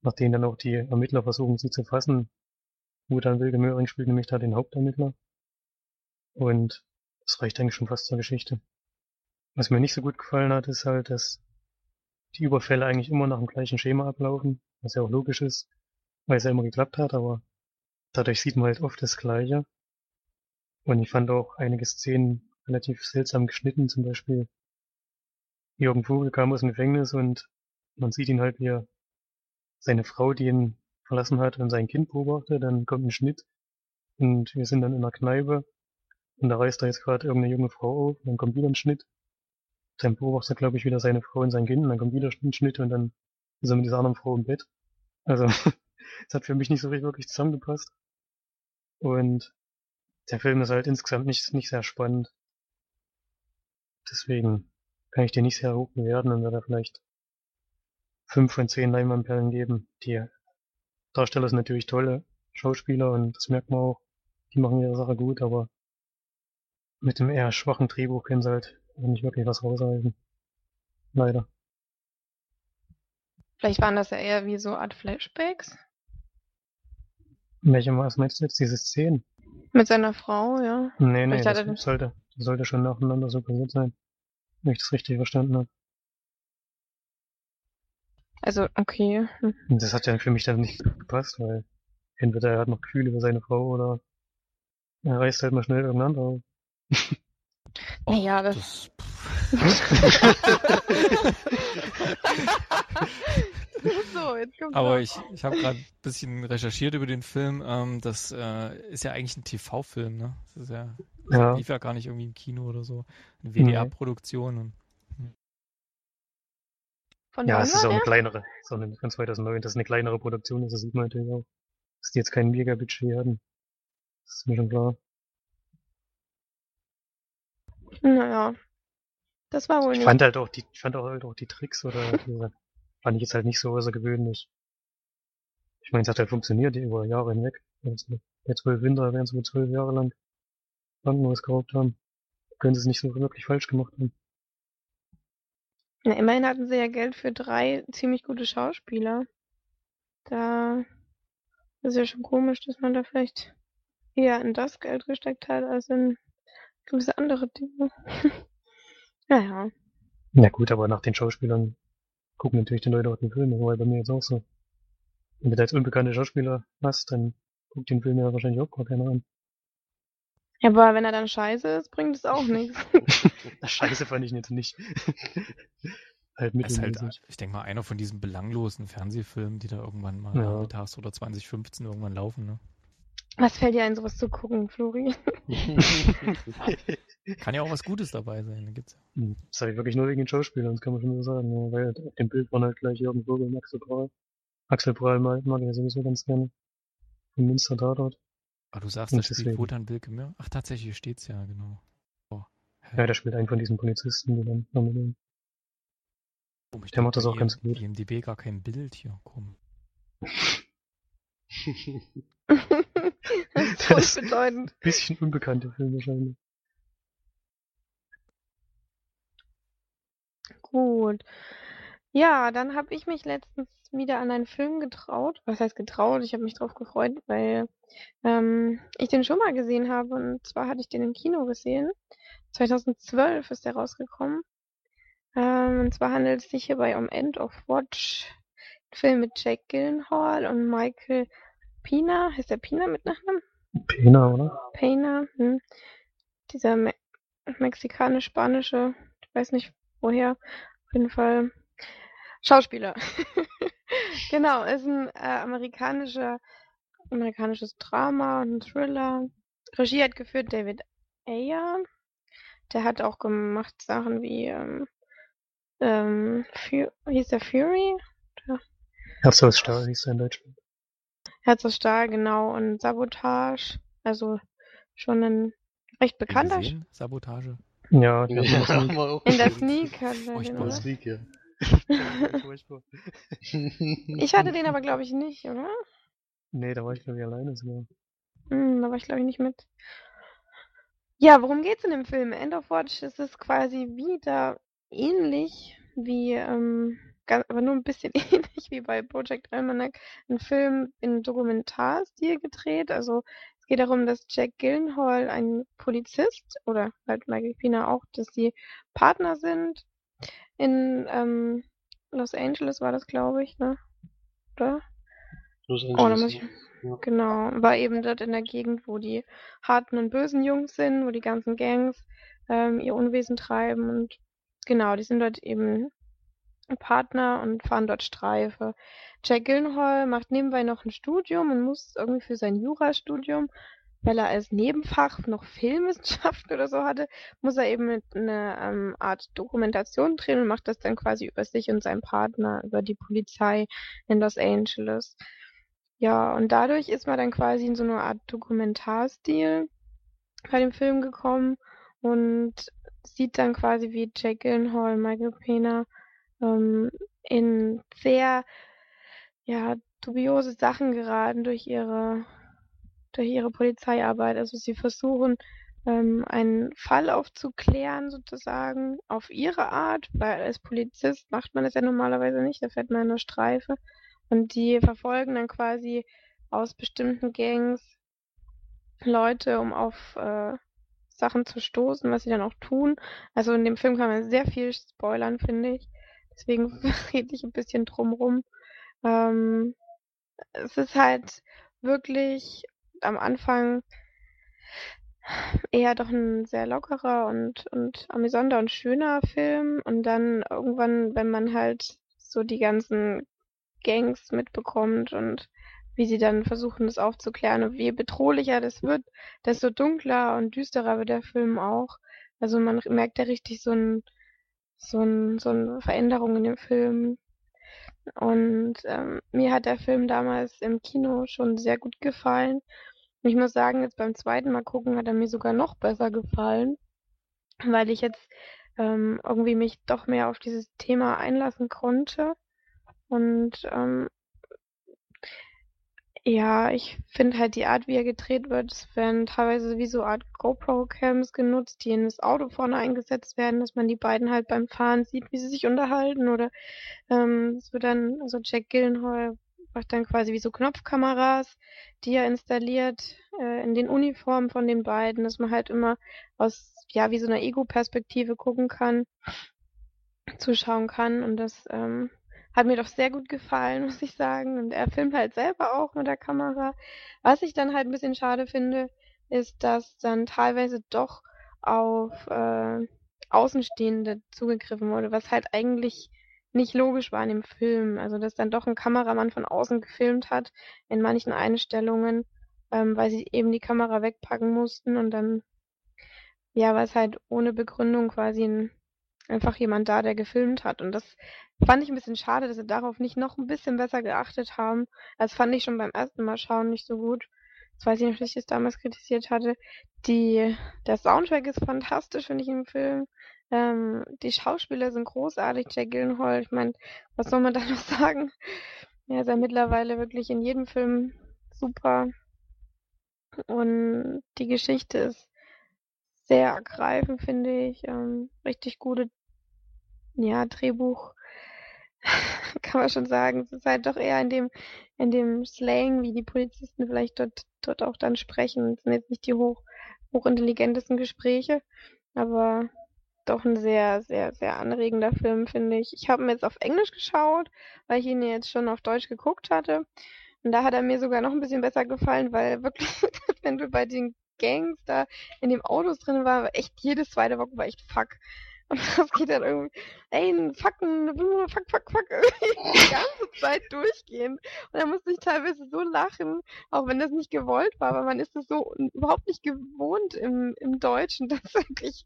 [SPEAKER 3] nach denen dann auch die Ermittler versuchen, sie zu fassen. Wotan Wilke Möhring spielt nämlich da den Hauptermittler. Und das reicht eigentlich schon fast zur Geschichte. Was mir nicht so gut gefallen hat, ist halt, dass die Überfälle eigentlich immer nach dem gleichen Schema ablaufen, was ja auch logisch ist, weil es ja immer geklappt hat, aber dadurch sieht man halt oft das Gleiche. Und ich fand auch einige Szenen relativ seltsam geschnitten, zum Beispiel Jürgen Vogel kam aus dem Gefängnis und man sieht ihn halt, wie er seine Frau, die ihn verlassen hat, und sein Kind beobachtet, dann kommt ein Schnitt und wir sind dann in einer Kneipe und da reißt da jetzt gerade irgendeine junge Frau auf, und dann kommt wieder ein Schnitt. Dann beobachtet, glaube ich, wieder seine Frau und sein Kind und dann kommt wieder ein Schnitt und dann ist er mit dieser anderen Frau im Bett. Also, *laughs* es hat für mich nicht so richtig wirklich zusammengepasst. Und der Film ist halt insgesamt nicht, nicht sehr spannend. Deswegen kann ich den nicht sehr hoch bewerten und werde vielleicht fünf von zehn Leinwandperlen geben. Die Darsteller sind natürlich tolle Schauspieler und das merkt man auch. Die machen ihre Sache gut, aber mit dem eher schwachen Drehbuch können sie halt nicht wirklich was raushalten. Leider.
[SPEAKER 2] Vielleicht waren das ja eher wie so Art Flashbacks
[SPEAKER 3] In welchem was meinst du jetzt? Diese Szenen?
[SPEAKER 2] mit seiner Frau, ja.
[SPEAKER 3] Nee, nee, das
[SPEAKER 2] er-
[SPEAKER 3] sollte, das sollte schon nacheinander so passiert sein. Wenn ich das richtig verstanden habe.
[SPEAKER 2] Also, okay. Hm.
[SPEAKER 3] Das hat ja für mich dann nicht gepasst, weil entweder er hat noch Gefühle über seine Frau oder er reißt halt mal schnell irgendein anderer *laughs* auf.
[SPEAKER 2] Naja, das.
[SPEAKER 5] Das, *laughs*
[SPEAKER 2] so, jetzt kommt
[SPEAKER 5] aber ich, ich habe gerade ein bisschen recherchiert über den Film. Ähm, das äh, ist ja eigentlich ein TV-Film, ne? Das ist ja, das
[SPEAKER 3] Ja.
[SPEAKER 5] lief ja gar nicht irgendwie im Kino oder so. Eine WDR-Produktion und
[SPEAKER 2] Von
[SPEAKER 3] Ja, es ist auch eine kleinere, sondern von 2009, das ist eine kleinere Produktion, das sieht man natürlich auch. Dass die jetzt kein Mega-Budget hatten. Das ist mir schon klar.
[SPEAKER 2] Naja. Das war wohl
[SPEAKER 3] Ich
[SPEAKER 2] nicht.
[SPEAKER 3] fand halt auch die, ich fand auch halt auch die Tricks oder *laughs* fand ich jetzt halt nicht so außergewöhnlich. Ich meine, es hat halt funktioniert über Jahre hinweg. Bei zwölf Winter werden sie zwölf Jahre lang Krankenhaus geraubt haben. Können sie es nicht so wirklich falsch gemacht haben.
[SPEAKER 2] Na, immerhin hatten sie ja Geld für drei ziemlich gute Schauspieler. Da ist ja schon komisch, dass man da vielleicht eher in das Geld gesteckt hat, als in gewisse andere Dinge. *laughs* naja.
[SPEAKER 3] Na gut, aber nach den Schauspielern gucken natürlich die Leute auch den Film, ja bei mir jetzt auch so. Wenn du da jetzt unbekannte Schauspieler hast, dann guckt den Film ja wahrscheinlich auch gar keiner an.
[SPEAKER 2] Ja, aber wenn er dann scheiße ist, bringt es auch nichts. *laughs*
[SPEAKER 3] Scheiße fand ich ihn jetzt nicht. *laughs* halt
[SPEAKER 5] ist halt, ich denke mal, einer von diesen belanglosen Fernsehfilmen, die da irgendwann mal
[SPEAKER 3] Ja.
[SPEAKER 5] nachmittags oder 2015 irgendwann laufen. Ne?
[SPEAKER 2] Was fällt dir ein, sowas zu gucken, Flori? *laughs*
[SPEAKER 5] Kann ja auch was Gutes dabei sein. Da gibt's ja.
[SPEAKER 3] Hm, Das habe ich wirklich nur wegen den Schauspielern, das kann man schon so sagen. Ja, weil auf dem Bild waren halt gleich Jürgen Vogel und Axel Prahl. Axel Prahl mag, mag ich ja sowieso ganz gerne. Von Münster Tatort.
[SPEAKER 5] Aber du sagst,
[SPEAKER 3] Und
[SPEAKER 5] da spielt. Wotan Wilke mehr? Ach, tatsächlich, hier steht's ja, genau. Oh?
[SPEAKER 3] Ja, der spielt einen von diesen Polizisten, die dann.
[SPEAKER 5] Komisch,
[SPEAKER 3] der macht das auch ganz gut.
[SPEAKER 5] IMDb gar kein Bild hier. Komm. *laughs* *laughs* *laughs*
[SPEAKER 2] das ist bedeutend.
[SPEAKER 3] Bisschen unbekannte Film wahrscheinlich.
[SPEAKER 2] Gut. Ja, dann habe ich mich letztens wieder an einen Film getraut. Was heißt getraut? Ich habe mich drauf gefreut, weil ähm, ich den schon mal gesehen habe. Und zwar hatte ich den im Kino gesehen. 2012 ist der rausgekommen. Ähm, und zwar handelt es sich hierbei um End of Watch. Ein Film mit Jack Gyllenhaal und Michael Pina. Heißt der Pina mit Nachnamen?
[SPEAKER 3] Pena, oder?
[SPEAKER 2] Pena, hm. dieser Me mexikanisch-spanische, ich weiß nicht woher, auf jeden Fall Schauspieler. *laughs* genau, ist ein äh, amerikanischer, amerikanisches Drama und ein Thriller. Regie hat geführt David Ayer. Der hat auch gemacht Sachen wie, ähm, ähm, Fu hieß der Fury?
[SPEAKER 3] Herz aus Stahl hieß er in Deutschland.
[SPEAKER 2] Herz aus Stahl, genau, und Sabotage. Also schon ein recht bekannter
[SPEAKER 5] gesehen? Sabotage.
[SPEAKER 3] Ja, die
[SPEAKER 4] Ja, *laughs*
[SPEAKER 3] haben
[SPEAKER 4] wir auch
[SPEAKER 2] In der. Sneak
[SPEAKER 5] Furchtbar.
[SPEAKER 4] Das liegt ja.
[SPEAKER 3] Furchtbar. *laughs* *laughs*
[SPEAKER 2] Ich hatte den aber, glaube ich, nicht, oder?
[SPEAKER 3] Nee, da war ich glaube ich alleine sogar.
[SPEAKER 2] Hm, da war ich, glaube ich, nicht mit. Ja, worum geht's in dem Film? End of Watch ist es quasi wieder ähnlich wie, ähm, ganz, aber nur ein bisschen *laughs* ähnlich wie bei Project Almanac. Ein Film in Dokumentarstil gedreht. Also es geht darum, dass Jack Gyllenhaal ein Polizist oder halt Michael Pina auch, dass sie Partner sind. In ähm, Los Angeles war das, glaube ich, ne? Oder?
[SPEAKER 4] Los
[SPEAKER 2] Oh, da
[SPEAKER 4] Angeles,
[SPEAKER 2] muss ich.
[SPEAKER 4] ja.
[SPEAKER 2] Genau, war eben dort in der Gegend, wo die harten und bösen Jungs sind, wo die ganzen Gangs ähm, ihr Unwesen treiben und genau, die sind dort eben Partner und fahren dort Streife. Jack Gyllenhaal macht nebenbei noch ein Studium und muss irgendwie für sein Jurastudium, weil er als Nebenfach noch Filmwissenschaften *laughs* oder so hatte, muss er eben mit eine ähm, Art Dokumentation drehen und macht das dann quasi über sich und seinen Partner, über die Polizei in Los Angeles. Ja, und dadurch ist man dann quasi in so eine Art Dokumentarstil bei dem Film gekommen und sieht dann quasi, wie Jack Gyllenhaal, Michael Pena ähm, in sehr ja, dubiose Sachen geraten durch ihre durch ihre Polizeiarbeit. Also sie versuchen ähm, einen Fall aufzuklären sozusagen auf ihre Art, weil als Polizist macht man das ja normalerweise nicht, da fährt man in eine Streife und die verfolgen dann quasi aus bestimmten Gangs Leute, um auf äh, Sachen zu stoßen, was sie dann auch tun. Also in dem Film kann man sehr viel spoilern, finde ich. Deswegen *laughs* rede ich ein bisschen drumrum. Ähm, es ist halt wirklich am Anfang eher doch ein sehr lockerer und, und amüsanter und schöner Film. Und dann irgendwann, wenn man halt so die ganzen Gangs mitbekommt und wie sie dann versuchen, das aufzuklären und je bedrohlicher das wird, desto dunkler und düsterer wird der Film auch. Also man merkt ja richtig so ein, so ein, so eine Veränderung in dem Film. Und ähm, mir hat der Film damals im Kino schon sehr gut gefallen. Und ich muss sagen, jetzt beim zweiten Mal gucken hat er mir sogar noch besser gefallen, weil ich jetzt ähm, irgendwie mich doch mehr auf dieses Thema einlassen konnte. Und ähm, ja, ich finde halt die Art, wie er gedreht wird, es werden teilweise wie so Art GoPro-Cams genutzt, die in das Auto vorne eingesetzt werden, dass man die beiden halt beim Fahren sieht, wie sie sich unterhalten oder ähm, wird dann, also Jack Gyllenhaal macht dann quasi wie so Knopfkameras, die er installiert äh, in den Uniformen von den beiden, dass man halt immer aus, ja, wie so einer Ego-Perspektive gucken kann, zuschauen kann und das ähm, hat mir doch sehr gut gefallen, muss ich sagen. Und er filmt halt selber auch mit der Kamera. Was ich dann halt ein bisschen schade finde, ist, dass dann teilweise doch auf äh, Außenstehende zugegriffen wurde, was halt eigentlich nicht logisch war in dem Film. Also, dass dann doch ein Kameramann von außen gefilmt hat in manchen Einstellungen, ähm, weil sie eben die Kamera wegpacken mussten und dann, ja, war es halt ohne Begründung quasi ein, einfach jemand da, der gefilmt hat. Und das fand ich ein bisschen schade, dass sie darauf nicht noch ein bisschen besser geachtet haben. Das fand ich schon beim ersten Mal schauen nicht so gut. Das weiß ich noch, dass ich es damals kritisiert hatte. Die, der Soundtrack ist fantastisch, finde ich, im Film. Ähm, die Schauspieler sind großartig. Jack Gyllenhaal, ich meine, was soll man *laughs* da noch sagen? Er ist ja mittlerweile wirklich in jedem Film super. Und die Geschichte ist sehr ergreifend, finde ich. Ähm, richtig gute, ja, Drehbuch *laughs* kann man schon sagen. Es ist halt doch eher in dem, in dem Slang, wie die Polizisten vielleicht dort, dort auch dann sprechen. Es sind jetzt nicht die hoch, hochintelligentesten Gespräche, aber doch ein sehr, sehr, sehr anregender Film, finde ich. Ich habe ihn jetzt auf Englisch geschaut, weil ich ihn jetzt schon auf Deutsch geguckt hatte. Und da hat er mir sogar noch ein bisschen besser gefallen, weil wirklich, *laughs* wenn du bei den Gangs da in den Autos drin war, war echt jedes zweite Wort war echt fuck. *laughs* Und das geht dann irgendwie, ey, fucken, *laughs* fuck, fuck, fuck, die ganze Zeit durchgehen. Und da musste ich teilweise so lachen, auch wenn das nicht gewollt war, aber man ist das so überhaupt nicht gewohnt im, im Deutschen, *laughs* dass wirklich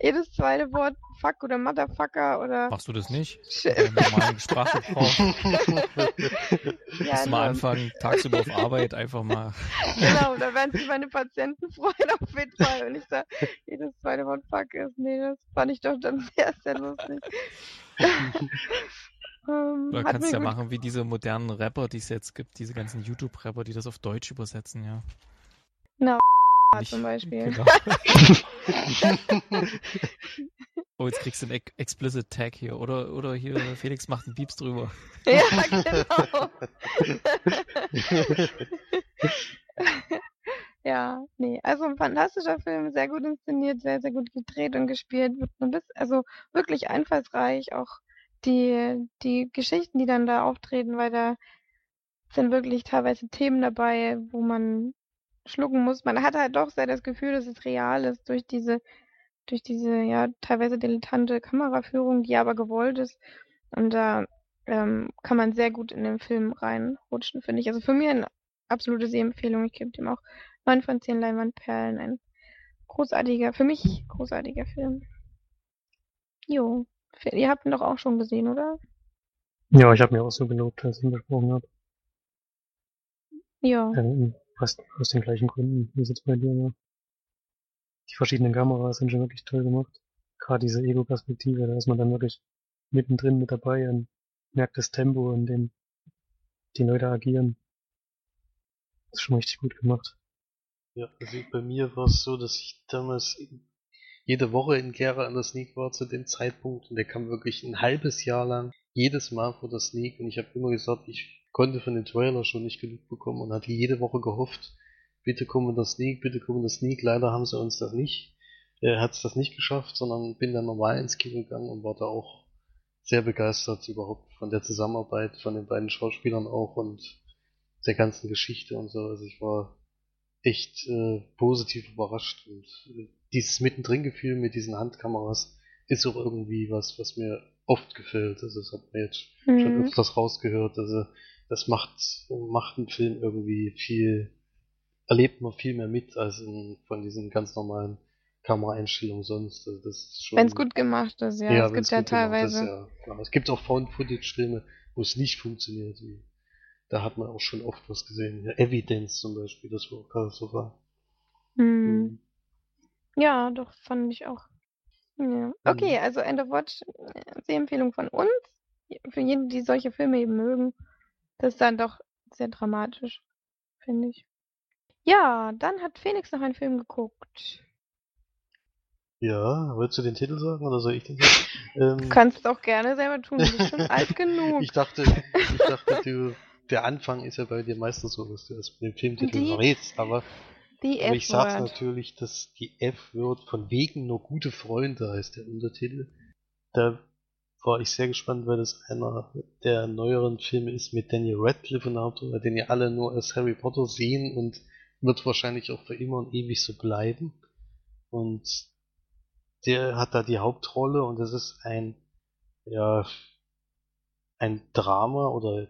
[SPEAKER 2] jedes zweite Wort fuck oder motherfucker oder.
[SPEAKER 5] Machst du das nicht? Im normalen Sprachgebrauch. *laughs* ja, mal anfangen, tagsüber auf Arbeit einfach mal.
[SPEAKER 2] genau, da werden sich meine Patienten freuen auf jeden Fall, wenn ich da jedes zweite Wort fuck ist. Nee, das fand ich doch dann sehr, sehr lustig.
[SPEAKER 5] Um, *laughs* Oder kannst du ja machen wie diese modernen Rapper, die es jetzt gibt, diese ganzen YouTube-Rapper, die das auf Deutsch übersetzen, ja.
[SPEAKER 2] Genau, nicht, zum Beispiel. Genau. *laughs*
[SPEAKER 5] oh, jetzt kriegst du einen explicit Tag hier. Oder, oder hier, Felix macht einen Beeps drüber.
[SPEAKER 2] Ja, genau. *laughs* ja, nee, also ein fantastischer Film, sehr gut inszeniert, sehr, sehr gut gedreht und gespielt. Also wirklich einfallsreich, auch die, die Geschichten, die dann da auftreten, weil da sind wirklich teilweise Themen dabei, wo man schlucken muss. Man hat halt doch sehr das Gefühl, dass es real ist durch diese, durch diese, ja, teilweise dilettante Kameraführung, die aber gewollt ist. Und da ähm, kann man sehr gut in den Film reinrutschen, finde ich. Also für mich eine absolute Sehempfehlung. Ich gebe dem auch 9 von 10 Leinwandperlen. Ein großartiger, für mich großartiger Film. Jo. Ihr habt ihn doch auch schon gesehen, oder?
[SPEAKER 3] Ja, ich habe mir auch so gelobt, als ich ihn besprochen habe.
[SPEAKER 2] Ja.
[SPEAKER 3] Ähm, Fast aus den gleichen Gründen, wie es jetzt bei dir war. Die verschiedenen Kameras sind schon wirklich toll gemacht. Gerade diese Ego-Perspektive, da ist man dann wirklich mittendrin mit dabei und merkt das Tempo, in dem die Leute agieren. Das ist schon richtig gut gemacht.
[SPEAKER 4] Ja, also bei mir war es so, dass ich damals jede Woche in Gera an der Sneak war zu dem Zeitpunkt und der kam wirklich ein halbes Jahr lang jedes Mal vor der Sneak und ich habe immer gesagt, ich konnte von dem Trailer schon nicht genug bekommen und hatte jede Woche gehofft, bitte kommen das Sneak, bitte kommen das Sneak. Leider haben sie uns das nicht, äh, hat es das nicht geschafft, sondern bin dann normal ins Kino gegangen und war da auch sehr begeistert überhaupt von der Zusammenarbeit von den beiden Schauspielern auch und der ganzen Geschichte und so. Also ich war echt äh, positiv überrascht und äh, dieses Mittendrin-Gefühl mit diesen Handkameras ist auch irgendwie was, was mir oft gefällt. Also das hat man jetzt mhm. schon öfters rausgehört. Also das macht, macht einen Film irgendwie viel, erlebt man viel mehr mit als in, von diesen ganz normalen Kameraeinstellungen sonst. Also
[SPEAKER 2] Wenn es gut gemacht ist, ja. ja es gibt ja teilweise. Ist,
[SPEAKER 4] ja. Ja, es gibt auch Found-Footage-Filme, wo es nicht funktioniert. Wie, da hat man auch schon oft was gesehen. Ja, Evidence zum Beispiel, das war katastrophal.
[SPEAKER 2] Mhm. Mhm. Ja, doch, fand ich auch. Ja. Okay, also End of Watch, äh, Sehempfehlung von uns. Für jeden, die solche Filme eben mögen. Das ist dann doch sehr dramatisch, finde ich. Ja, dann hat Phoenix noch einen Film geguckt.
[SPEAKER 4] Ja, willst du den Titel sagen oder soll ich den sagen? *laughs*
[SPEAKER 2] Du
[SPEAKER 4] Ähm,
[SPEAKER 2] kannst es auch gerne selber tun, du bist schon alt *laughs* genug.
[SPEAKER 4] ich dachte, ich dachte, du, der Anfang ist ja bei dir meistens so, dass du das mit dem Filmtitel
[SPEAKER 2] Die-
[SPEAKER 4] verrätst, aber, aber ich sag's natürlich, dass die F-Word von wegen nur gute Freunde heißt der Untertitel. Da war ich sehr gespannt, weil das einer der neueren Filme ist mit Daniel Radcliffe der Hauptrolle, den ja alle nur als Harry Potter sehen und wird wahrscheinlich auch für immer und ewig so bleiben. Und der hat da die Hauptrolle und das ist ein, ja, ein Drama oder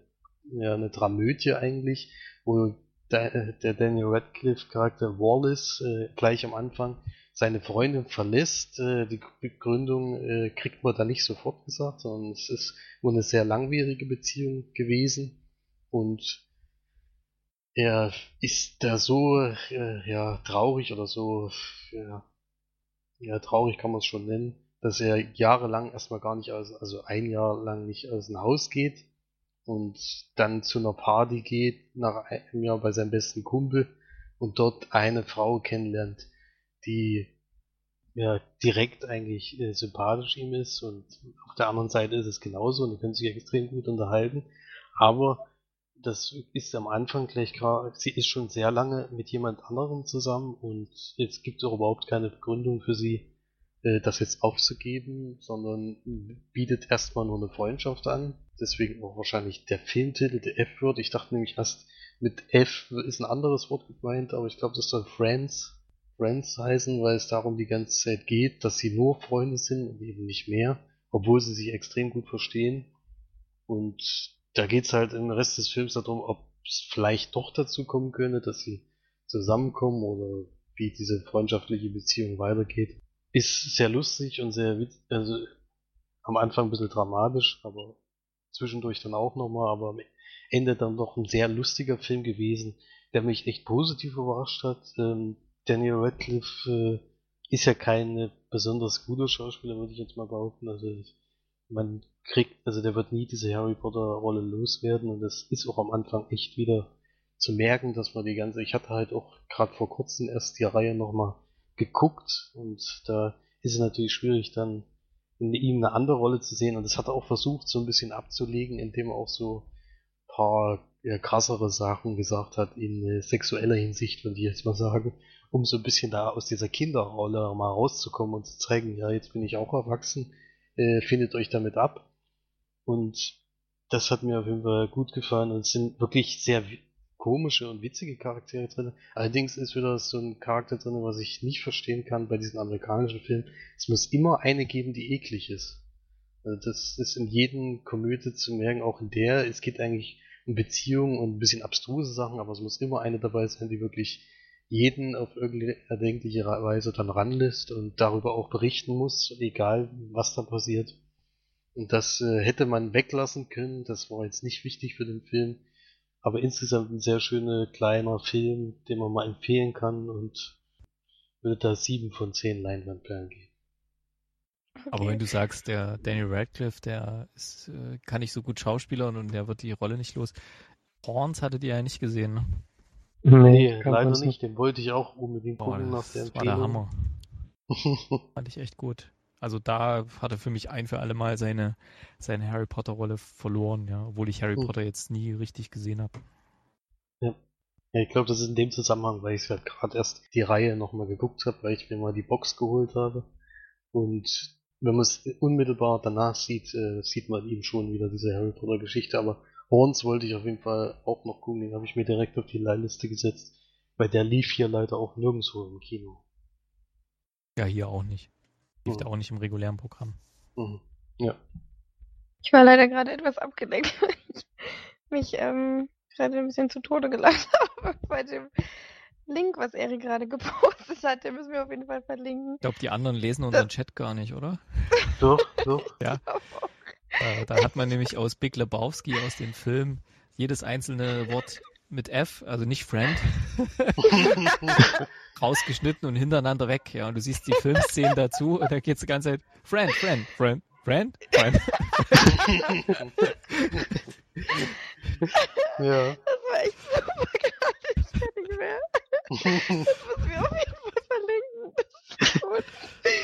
[SPEAKER 4] ja, eine Dramödie eigentlich, wo der, Daniel Radcliffe Charakter Wallace äh, gleich am Anfang seine Freundin verlässt. Äh, die Begründung äh, kriegt man da nicht sofort gesagt, sondern es ist wohl eine sehr langwierige Beziehung gewesen und er ist da so äh, ja traurig oder so ja, ja traurig kann man es schon nennen, dass er jahrelang erstmal gar nicht aus, also ein Jahr lang nicht aus dem Haus geht und dann zu einer Party geht nach einem Jahr bei seinem besten Kumpel und dort eine Frau kennenlernt, die ja direkt eigentlich äh, sympathisch ihm ist und auf der anderen Seite ist es genauso und die können sich extrem gut unterhalten, aber das ist am Anfang gleich klar, sie ist schon sehr lange mit jemand anderem zusammen und es gibt auch überhaupt keine Begründung für sie, äh, das jetzt aufzugeben, sondern bietet erstmal nur eine Freundschaft an. Deswegen auch wahrscheinlich der Filmtitel, der F-Word. Ich dachte nämlich erst, mit F ist ein anderes Wort gemeint, aber ich glaube, das soll Friends, Friends heißen, weil es darum die ganze Zeit geht, dass sie nur Freunde sind und eben nicht mehr, obwohl sie sich extrem gut verstehen. Und da geht's halt im Rest des Films darum, ob es vielleicht doch dazu kommen könnte, dass sie zusammenkommen oder wie diese freundschaftliche Beziehung weitergeht. Ist sehr lustig und sehr witz also am Anfang ein bisschen dramatisch, aber zwischendurch dann auch nochmal, aber am Ende dann doch ein sehr lustiger Film gewesen, der mich echt positiv überrascht hat. Ähm, Daniel Radcliffe äh, ist ja kein besonders guter Schauspieler, würde ich jetzt mal behaupten. Also man kriegt, also der wird nie diese Harry Potter Rolle loswerden und das ist auch am Anfang echt wieder zu merken, dass man die ganze, ich hatte halt auch gerade vor kurzem erst die Reihe nochmal geguckt und da ist es natürlich schwierig dann in ihm eine andere Rolle zu sehen und das hat er auch versucht so ein bisschen abzulegen, indem er auch so ein paar ja, krassere Sachen gesagt hat in äh, sexueller Hinsicht, würde ich jetzt mal sagen, um so ein bisschen da aus dieser Kinderrolle mal rauszukommen und zu zeigen, ja, jetzt bin ich auch erwachsen, äh, findet euch damit ab. Und das hat mir auf jeden Fall gut gefallen und es sind wirklich sehr komische und witzige Charaktere drin. Allerdings ist wieder so ein Charakter drin, was ich nicht verstehen kann bei diesen amerikanischen Filmen. Es muss immer eine geben, die eklig ist. Also das ist in jedem Komödie zu merken, auch in der. Es geht eigentlich um Beziehungen und ein bisschen abstruse Sachen, aber es muss immer eine dabei sein, die wirklich jeden auf irgendeine erdenkliche Weise dann ranlässt und darüber auch berichten muss, egal was da passiert. Und das äh, hätte man weglassen können, das war jetzt nicht wichtig für den Film, aber insgesamt ein sehr schöner kleiner Film, den man mal empfehlen kann und würde da sieben von zehn Leinwandperlen geben.
[SPEAKER 5] Aber wenn du sagst, der Daniel Radcliffe, der ist, äh, kann nicht so gut Schauspielern und der wird die Rolle nicht los. Horns hattet ihr ja nicht gesehen, ne?
[SPEAKER 4] Nee,
[SPEAKER 3] kann
[SPEAKER 4] leider nicht, den wollte ich auch unbedingt gucken nach der
[SPEAKER 5] das war der
[SPEAKER 4] Empfehlung.
[SPEAKER 5] Hammer. *laughs* Fand ich echt gut. Also da hat er für mich ein für alle Mal seine, seine Harry Potter Rolle verloren, ja, obwohl ich Harry
[SPEAKER 4] Hm.
[SPEAKER 5] Potter jetzt nie richtig gesehen habe.
[SPEAKER 4] Ja, ich glaube, das ist in dem Zusammenhang, weil ich halt gerade erst die Reihe nochmal geguckt habe, weil ich mir mal die Box geholt habe. Und wenn man es unmittelbar danach sieht, äh, sieht man eben schon wieder diese Harry Potter Geschichte. Aber Horns wollte ich auf jeden Fall auch noch gucken, den habe ich mir direkt auf die Leihliste gesetzt. Weil der lief hier leider auch nirgendwo im Kino.
[SPEAKER 5] Ja, hier auch nicht. Lief
[SPEAKER 4] Hm.
[SPEAKER 5] da auch nicht im regulären Programm.
[SPEAKER 4] Mhm. Ja.
[SPEAKER 2] Ich war leider gerade etwas abgelenkt, *laughs* weil ich mich ähm, gerade ein bisschen zu Tode gelacht *laughs* habe bei dem Link, was Erik gerade *laughs* gepostet hat. Den müssen wir auf jeden Fall verlinken.
[SPEAKER 5] Ich glaube, die anderen lesen unseren Chat gar nicht, oder?
[SPEAKER 4] Doch, doch.
[SPEAKER 5] Ja. Da hat man nämlich aus Big Lebowski, aus dem Film, jedes einzelne Wort mit F, also nicht Friend, *laughs* rausgeschnitten und hintereinander weg. Ja, und du siehst die Filmszenen dazu und da geht's die ganze Zeit Friend, Friend, Friend, Friend, Friend.
[SPEAKER 4] ja.
[SPEAKER 2] Das war echt super gerade. Ich kann nicht mehr. Das müssen wir auf jeden Fall verlinken. Das ist gut.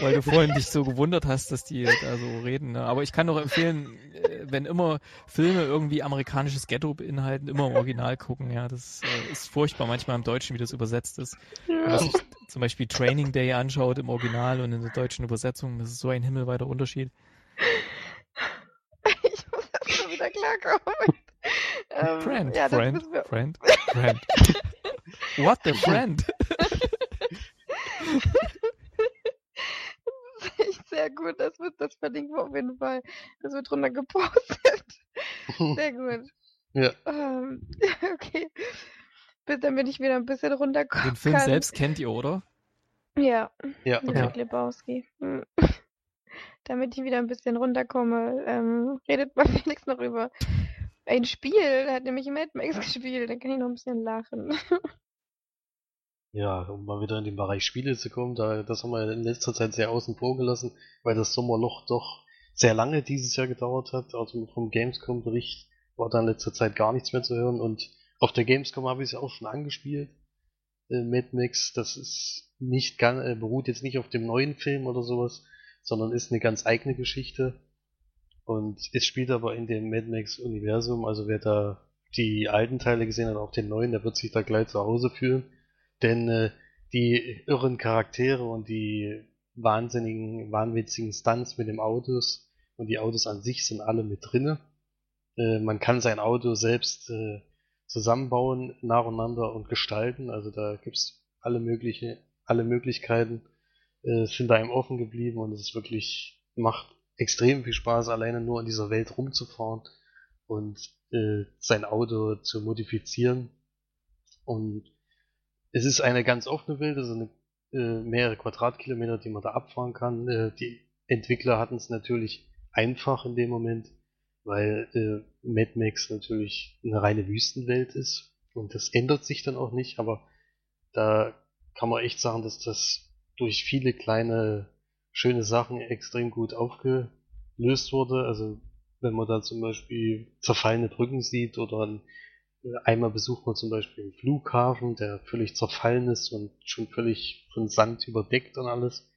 [SPEAKER 5] Weil du vorhin dich so gewundert hast, dass die da so reden. Ne? Aber ich kann doch empfehlen, äh, wenn immer Filme irgendwie amerikanisches Ghetto beinhalten, immer im Original gucken. Ja, das äh, ist furchtbar manchmal im Deutschen, wie das übersetzt ist. Wenn man sich zum Beispiel Training Day anschaut im Original und in der deutschen Übersetzung, das ist so ein himmelweiter Unterschied. *laughs*
[SPEAKER 2] Ich muss erst mal wieder klarkommen. Ähm,
[SPEAKER 5] Friend,
[SPEAKER 2] ja,
[SPEAKER 5] friend, friend, friend. *laughs* What the friend? *laughs*
[SPEAKER 2] Sehr gut. Das wird, das verlinken wir auf jeden Fall. Das wird drunter gepostet. *laughs* Sehr gut.
[SPEAKER 4] Ja.
[SPEAKER 2] Ähm, *laughs* okay. Bis damit ich wieder ein bisschen runterkommen
[SPEAKER 5] Den Film
[SPEAKER 2] kann.
[SPEAKER 5] selbst kennt ihr, oder?
[SPEAKER 2] Ja,
[SPEAKER 4] Ja.
[SPEAKER 2] Big Lebowski. Hm. *laughs* Damit ich wieder ein bisschen runterkomme, ähm, redet mal Felix noch über ein Spiel. Er hat nämlich Mad Max gespielt. Da kann ich noch ein bisschen lachen.
[SPEAKER 4] Ja, um mal wieder in den Bereich Spiele zu kommen, da, das haben wir in letzter Zeit sehr außen vor gelassen, weil das Sommerloch doch sehr lange dieses Jahr gedauert hat. Also vom Gamescom-Bericht war da in letzter Zeit gar nichts mehr zu hören und auf der Gamescom habe ich es auch schon angespielt. Äh, Mad Max, das ist nicht ganz, äh, beruht jetzt nicht auf dem neuen Film oder sowas, sondern ist eine ganz eigene Geschichte. Und es spielt aber in dem Mad Max-Universum, also wer da die alten Teile gesehen hat, auch den neuen, der wird sich da gleich zu Hause fühlen. Denn äh, die irren Charaktere und die wahnsinnigen, wahnwitzigen Stunts mit den Autos und die Autos an sich sind alle mit drinne. Äh, man kann sein Auto selbst äh, zusammenbauen, nacheinander und gestalten. Also da gibt's alle mögliche, alle Möglichkeiten äh, sind da einem offen geblieben und es ist wirklich, macht extrem viel Spaß, alleine nur in dieser Welt rumzufahren und äh, sein Auto zu modifizieren. Und es ist eine ganz offene Welt, also eine, äh, mehrere Quadratkilometer, die man da abfahren kann. Äh, die Entwickler hatten es natürlich einfach in dem Moment, weil äh, Mad Max natürlich eine reine Wüstenwelt ist. Und das ändert sich dann auch nicht, aber da kann man echt sagen, dass das durch viele kleine schöne Sachen extrem gut aufgelöst wurde. Also wenn man da zum Beispiel zerfallene Brücken sieht oder ein, einmal besucht man zum Beispiel einen Flughafen, der völlig zerfallen ist und schon völlig von Sand überdeckt und alles.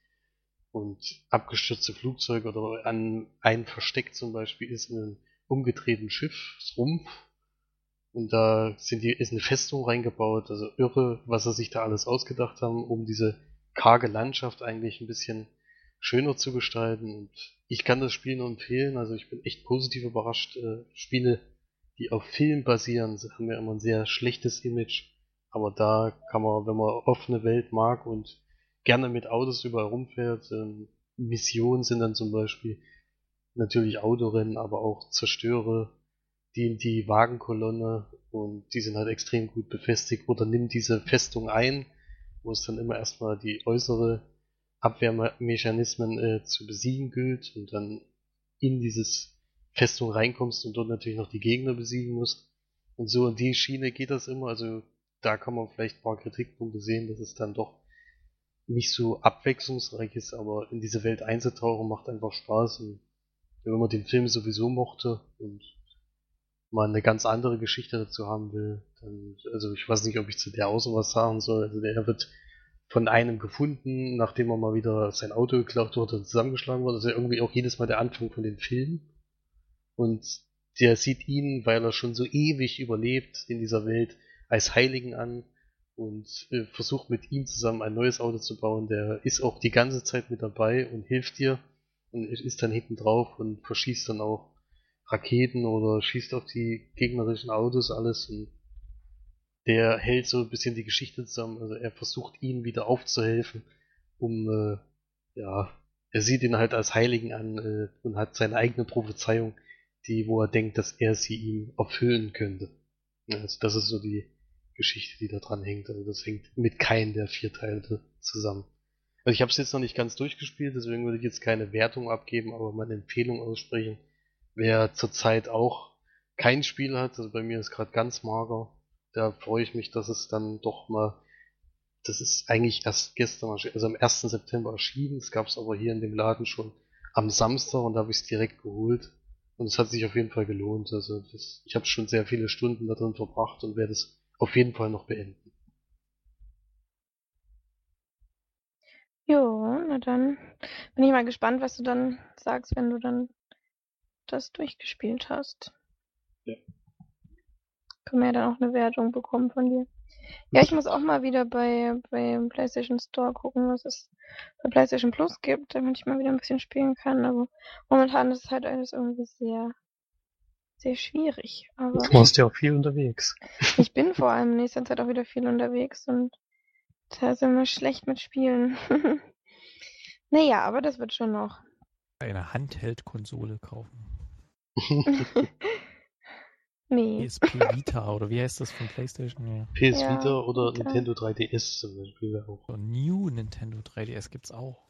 [SPEAKER 4] Und abgestürzte Flugzeuge oder an ein Versteck zum Beispiel ist in einem umgedrehten Schiffsrumpf. Und da sind die, ist eine Festung reingebaut, also irre, was sie sich da alles ausgedacht haben, um diese karge Landschaft eigentlich ein bisschen schöner zu gestalten. Und ich kann das Spiel nur empfehlen. Also ich bin echt positiv überrascht. Äh, Spiele, die auf Film basieren, haben ja immer ein sehr schlechtes Image. Aber da kann man, wenn man offene Welt mag und gerne mit Autos überall rumfährt, ähm, Missionen sind dann zum Beispiel natürlich Autorennen, aber auch Zerstöre, die die Wagenkolonne und die sind halt extrem gut befestigt oder nimm diese Festung ein, wo es dann immer erstmal die äußere Abwehrmechanismen äh, zu besiegen gilt und dann in dieses Festung reinkommst und dort natürlich noch die Gegner besiegen musst. Und so in die Schiene geht das immer. Also da kann man vielleicht ein paar Kritikpunkte sehen, dass es dann doch nicht so abwechslungsreich ist, aber in diese Welt einzutauchen macht einfach Spaß. Und wenn man den Film sowieso mochte und mal eine ganz andere Geschichte dazu haben will, dann, also ich weiß nicht, ob ich zu der außen was sagen soll. Also der wird von einem gefunden, nachdem er mal wieder sein Auto geklaut wurde und zusammengeschlagen wurde. Also irgendwie auch jedes Mal der Anfang von den Filmen. Und der sieht ihn, weil er schon so ewig überlebt in dieser Welt, als Heiligen an und äh, versucht mit ihm zusammen ein neues Auto zu bauen. Der ist auch die ganze Zeit mit dabei und hilft dir und ist dann hinten drauf und verschießt dann auch Raketen oder schießt auf die gegnerischen Autos alles und der hält so ein bisschen die Geschichte zusammen. Also er versucht ihn wieder aufzuhelfen, um äh, ja, er sieht ihn halt als Heiligen an äh, und hat seine eigene Prophezeiung, die, wo er denkt, dass er sie ihm erfüllen könnte. Also das ist so die Geschichte, die da dran hängt. Also das hängt mit keinem der vier Teile zusammen. Also ich habe es jetzt noch nicht ganz durchgespielt, deswegen würde ich jetzt keine Wertung abgeben, aber meine Empfehlung aussprechen. Wer zurzeit auch kein Spiel hat, also bei mir ist gerade ganz mager da freue ich mich, dass es dann doch mal, das ist eigentlich erst gestern, also am 1. September erschienen, es gab es aber hier in dem Laden schon am Samstag und da habe ich es direkt geholt. Und es hat sich auf jeden Fall gelohnt. Also das, ich habe schon sehr viele Stunden da drin verbracht und werde es auf jeden Fall noch beenden.
[SPEAKER 2] Jo, na dann bin ich mal gespannt, was du dann sagst, wenn du dann das durchgespielt hast.
[SPEAKER 4] Ja.
[SPEAKER 2] Können wir ja dann auch eine Wertung bekommen von dir. Ja, ich muss auch mal wieder bei, beim PlayStation Store gucken, was es bei PlayStation Plus gibt, damit ich mal wieder ein bisschen spielen kann. Aber momentan ist es halt alles irgendwie sehr, sehr schwierig. Aber
[SPEAKER 3] Du warst ja auch viel unterwegs.
[SPEAKER 2] ich bin vor allem in nächster Zeit auch wieder viel unterwegs und da ist immer schlecht mit Spielen. *laughs* naja, aber das wird schon noch.
[SPEAKER 5] Eine Handheld-Konsole kaufen. *laughs*
[SPEAKER 2] Nee.
[SPEAKER 5] PSP Vita oder wie heißt das von PlayStation? Ja.
[SPEAKER 4] PS
[SPEAKER 2] Ja,
[SPEAKER 4] Vita oder
[SPEAKER 2] Vita.
[SPEAKER 4] Nintendo 3DS zum Beispiel wäre auch.
[SPEAKER 5] So New Nintendo 3DS gibt's auch.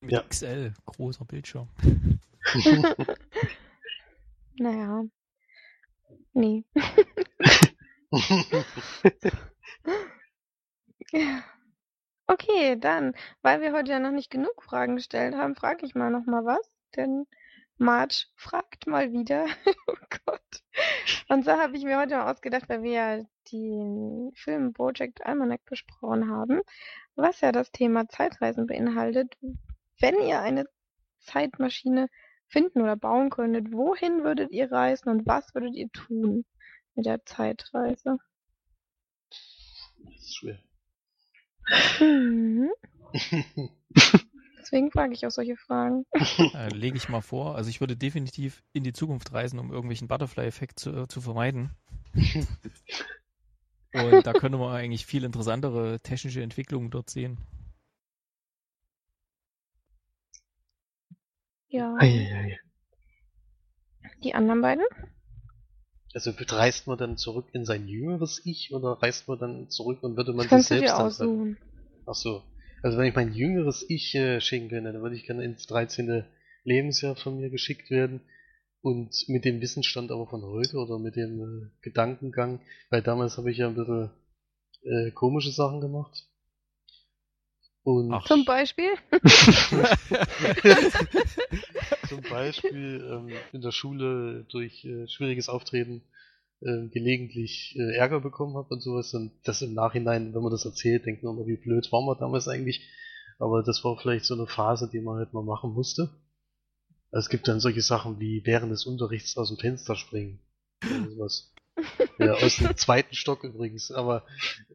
[SPEAKER 5] Mit
[SPEAKER 4] Ja.
[SPEAKER 5] XL, großer Bildschirm. *laughs*
[SPEAKER 2] Naja. Nee. *laughs* Okay, dann, weil wir heute ja noch nicht genug Fragen gestellt haben, frage ich mal noch mal was, denn Marge fragt mal wieder. *laughs* Oh Gott. Und so habe ich mir heute mal ausgedacht, weil wir ja den Film Project Almanac besprochen haben, was ja das Thema Zeitreisen beinhaltet. Wenn ihr eine Zeitmaschine finden oder bauen könntet, wohin würdet ihr reisen und was würdet ihr tun mit der Zeitreise?
[SPEAKER 4] Das ist schwer.
[SPEAKER 2] Mhm. *laughs* Deswegen frage ich auch solche Fragen. *laughs*
[SPEAKER 5] Äh, Lege ich mal vor. Also ich würde definitiv in die Zukunft reisen, um irgendwelchen Butterfly-Effekt zu, äh, zu vermeiden. Und da könnte man eigentlich viel interessantere technische Entwicklungen dort sehen.
[SPEAKER 2] Ja.
[SPEAKER 3] Eieiei.
[SPEAKER 2] Die anderen beiden?
[SPEAKER 4] Also reist man dann zurück in sein jüngeres Ich oder reist man dann zurück und würde man
[SPEAKER 2] Das
[SPEAKER 4] sich selbst
[SPEAKER 2] dir aussuchen.
[SPEAKER 4] Ach so. Also wenn ich mein jüngeres Ich äh, schicken könnte, dann würde ich gerne ins 13. Lebensjahr von mir geschickt werden und mit dem Wissensstand aber von heute oder mit dem äh, Gedankengang, weil damals habe ich ja ein bisschen äh, komische Sachen gemacht. Und
[SPEAKER 5] Ach.
[SPEAKER 2] Zum Beispiel? *laughs* *laughs*
[SPEAKER 4] zum Beispiel ähm, in der Schule durch äh, schwieriges Auftreten äh, gelegentlich äh, Ärger bekommen habe und sowas. Und das im Nachhinein, wenn man das erzählt, denkt man immer, wie blöd waren wir damals eigentlich. Aber das war vielleicht so eine Phase, die man halt mal machen musste. Es gibt dann solche Sachen wie während des Unterrichts aus dem Fenster springen. Oder sowas. *laughs* Ja, aus dem zweiten Stock übrigens. Aber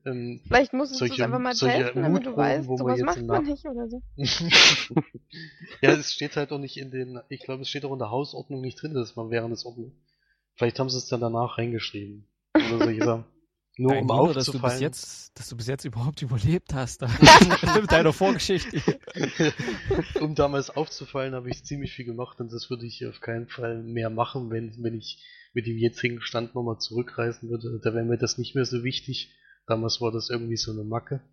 [SPEAKER 4] ähm,
[SPEAKER 2] Vielleicht musstest du es einfach mal testen, damit du weißt,
[SPEAKER 4] wo man
[SPEAKER 2] sowas macht man nicht oder so. *laughs*
[SPEAKER 4] ja, es steht halt auch nicht in den, ich glaube, es steht auch in der Hausordnung nicht drin, dass man während des Ordnung. Vielleicht haben sie es dann danach reingeschrieben. Oder solche Sachen. *laughs* Nur
[SPEAKER 5] Kein
[SPEAKER 4] um
[SPEAKER 5] Wunder, dass du
[SPEAKER 4] aufzufallen.
[SPEAKER 5] bis jetzt, dass du bis jetzt überhaupt überlebt hast. *laughs* mit deiner Vorgeschichte. *laughs*
[SPEAKER 4] um damals aufzufallen, habe ich ziemlich viel gemacht und das würde ich auf keinen Fall mehr machen, wenn, wenn ich mit dem jetzigen Stand nochmal zurückreisen würde. Da wäre mir das nicht mehr so wichtig. Damals war das irgendwie so eine Macke.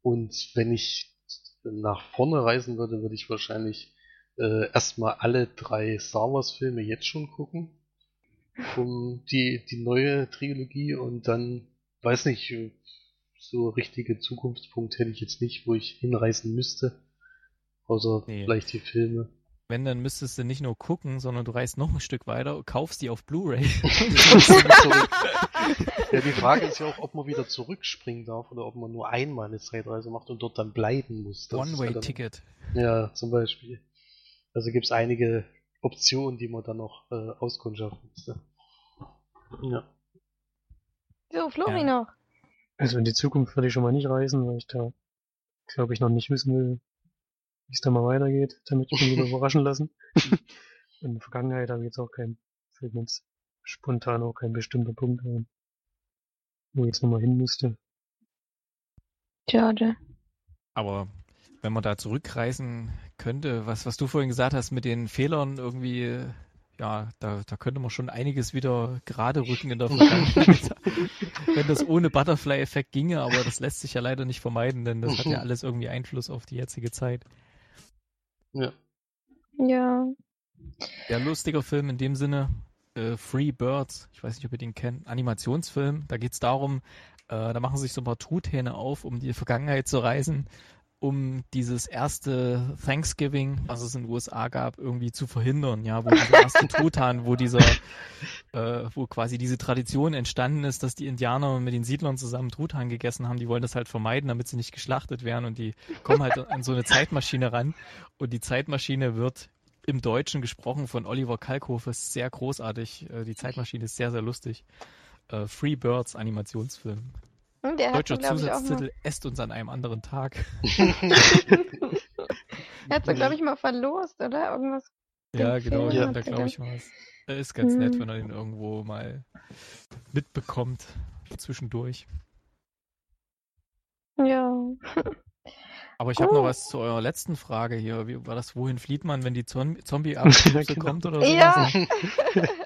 [SPEAKER 4] Und wenn ich nach vorne reisen würde, würde ich wahrscheinlich äh, erstmal alle drei Star Wars Filme jetzt schon gucken. Um die, die neue Trilogie und dann, weiß nicht, so richtige Zukunftspunkt hätte ich jetzt nicht, wo ich hinreisen müsste. Außer
[SPEAKER 5] Nee.
[SPEAKER 4] vielleicht die Filme.
[SPEAKER 5] Wenn, dann müsstest du nicht nur gucken, sondern du reist noch ein Stück weiter, kaufst die auf Blu-ray. *laughs*
[SPEAKER 4] Ja, die Frage ist ja auch, ob man wieder zurückspringen darf oder ob man nur einmal eine Zeitreise macht und dort dann bleiben muss.
[SPEAKER 5] One-Way-Ticket.
[SPEAKER 4] Ja, zum Beispiel. Also gibt es einige Optionen, die man dann noch äh, auskundschaften müsste. Ja.
[SPEAKER 2] So, Flori
[SPEAKER 5] Ja.
[SPEAKER 2] noch.
[SPEAKER 3] Also in die Zukunft würde ich schon mal nicht reisen, weil ich da, glaube ich, noch nicht wissen will, wie es da mal weitergeht, damit ich mich wieder *laughs* überraschen lassen. In der Vergangenheit habe ich jetzt auch keinen, fällt mir jetzt spontan auch kein bestimmter Punkt ein, wo ich jetzt nochmal hin müsste.
[SPEAKER 2] Schade.
[SPEAKER 5] Aber wenn man da zurückreisen könnte, was, was du vorhin gesagt hast mit den Fehlern irgendwie, ja, da, da könnte man schon einiges wieder gerade rücken in der Vergangenheit. *laughs* wenn das ohne Butterfly-Effekt ginge, aber das lässt sich ja leider nicht vermeiden, denn das hat ja alles irgendwie Einfluss auf die jetzige Zeit.
[SPEAKER 4] Ja.
[SPEAKER 2] Ja.
[SPEAKER 5] Ja, lustiger Film in dem Sinne. äh, Free Birds. Ich weiß nicht, ob ihr den kennt. Animationsfilm. Da geht's darum, äh, da machen sich so ein paar Truthähne auf, um die Vergangenheit zu reisen, um dieses erste Thanksgiving, was es in den USA gab, irgendwie zu verhindern. Ja, wo dieser *laughs* erste Truthahn, wo dieser, äh, wo quasi diese Tradition entstanden ist, dass die Indianer mit den Siedlern zusammen Truthahn gegessen haben. Die wollen das halt vermeiden, damit sie nicht geschlachtet werden und die kommen halt an so eine Zeitmaschine ran und die Zeitmaschine wird im Deutschen gesprochen von Oliver Kalkofe, ist sehr großartig. Äh, Die Zeitmaschine ist sehr, sehr lustig. Äh, Free Birds Animationsfilm.
[SPEAKER 2] Und der
[SPEAKER 5] Deutscher
[SPEAKER 2] mal,
[SPEAKER 5] Zusatztitel Esst uns an einem anderen Tag. *laughs* *laughs*
[SPEAKER 2] er hat so, glaube ich, mal verlost, oder? Irgendwas.
[SPEAKER 5] Ja, genau, ja, da
[SPEAKER 2] er
[SPEAKER 5] glaube
[SPEAKER 2] dann.
[SPEAKER 5] ich was. Äh, Ist ganz nett,
[SPEAKER 2] Mhm.
[SPEAKER 5] wenn er den irgendwo mal mitbekommt. Zwischendurch.
[SPEAKER 2] Ja. *laughs*
[SPEAKER 5] Aber ich habe noch was zu eurer letzten Frage hier. Wie war das? Wohin flieht man, wenn die Zom Zombie-Apokalypse
[SPEAKER 3] Genau.
[SPEAKER 5] kommt oder so?
[SPEAKER 2] Ja.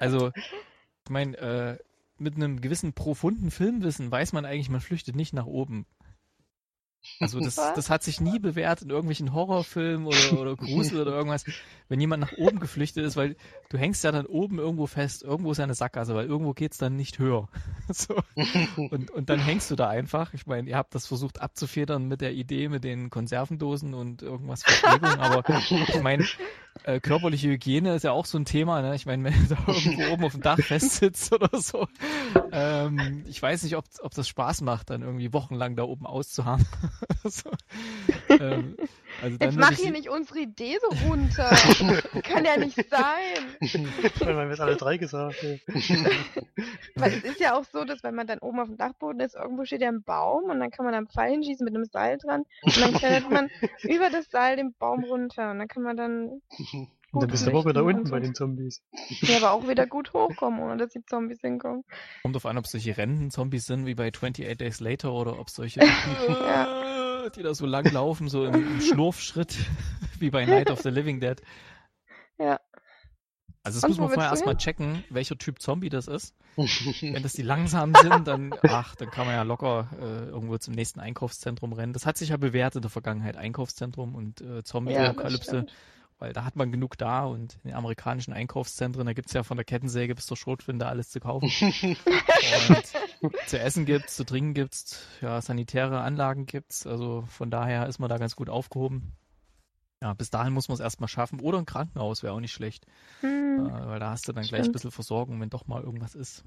[SPEAKER 5] Also, ich meine, äh, mit einem gewissen profunden Filmwissen weiß man eigentlich, man flüchtet nicht nach oben. Also das, das hat sich nie bewährt in irgendwelchen Horrorfilmen oder, oder Grusel oder irgendwas, wenn jemand nach oben geflüchtet ist, weil du hängst ja dann oben irgendwo fest, irgendwo ist ja eine Sackgasse, weil irgendwo geht's dann nicht höher. *laughs* So. Und, und dann hängst du da einfach. Ich meine, ihr habt das versucht abzufedern mit der Idee mit den Konservendosen und irgendwas Verpflegung, aber ich meine, äh, körperliche Hygiene ist ja auch so ein Thema. Ne? Ich meine, wenn du da irgendwo oben auf dem Dach festsitzt *laughs* oder so, ähm, ich weiß nicht, ob, ob das Spaß macht, dann irgendwie wochenlang da oben auszuharren. *laughs* so. ähm, also dann
[SPEAKER 2] Jetzt mach
[SPEAKER 5] ich,
[SPEAKER 2] hier nicht unsere Idee so runter. *laughs* Kann ja nicht sein.
[SPEAKER 3] Weil wir es alle drei gesagt haben. *laughs*
[SPEAKER 2] Weil es ist ja auch so, dass wenn man dann oben auf dem Dachboden ist, irgendwo steht ja ein Baum und dann kann man da einen Pfeil hinschießen mit einem Seil dran und dann klettert man über das Seil den Baum runter und dann kann man dann
[SPEAKER 3] Und dann bist du auch wieder
[SPEAKER 2] flüchten
[SPEAKER 3] unten bei
[SPEAKER 2] so.
[SPEAKER 3] den Zombies. *laughs*
[SPEAKER 2] Ja, aber auch wieder gut hochkommen, ohne dass die Zombies hinkommen.
[SPEAKER 5] kommt auf an, ob es solche Renten-Zombies sind wie bei 28 Days Later oder ob solche,
[SPEAKER 2] Ja. *laughs* *laughs*
[SPEAKER 5] die da so lang laufen, so im, im Schlurfschritt, wie bei Night of the Living Dead.
[SPEAKER 2] Ja.
[SPEAKER 5] Also das
[SPEAKER 2] Und
[SPEAKER 5] muss man vorher erstmal checken, welcher Typ Zombie das ist. Wenn das die langsamen sind, dann, ach, dann kann man ja locker äh, irgendwo zum nächsten Einkaufszentrum rennen. Das hat sich ja bewährt in der Vergangenheit, Einkaufszentrum und äh,
[SPEAKER 2] Ja,
[SPEAKER 5] Zombie-Apokalypse,
[SPEAKER 2] stimmt.
[SPEAKER 5] Weil da hat man genug da und in den amerikanischen Einkaufszentren, da gibt's ja von der Kettensäge bis zur Schrotflinte alles zu kaufen. *laughs* und zu essen gibt's, zu trinken gibt's, ja, sanitäre Anlagen gibt's, also von daher ist man da ganz gut aufgehoben. Ja, bis dahin muss man es erstmal schaffen. Oder ein Krankenhaus wäre auch nicht schlecht.
[SPEAKER 2] Hm.
[SPEAKER 5] Äh, weil da hast du dann gleich ein
[SPEAKER 2] Stimmt.
[SPEAKER 5] bisschen Versorgung, wenn doch mal irgendwas ist.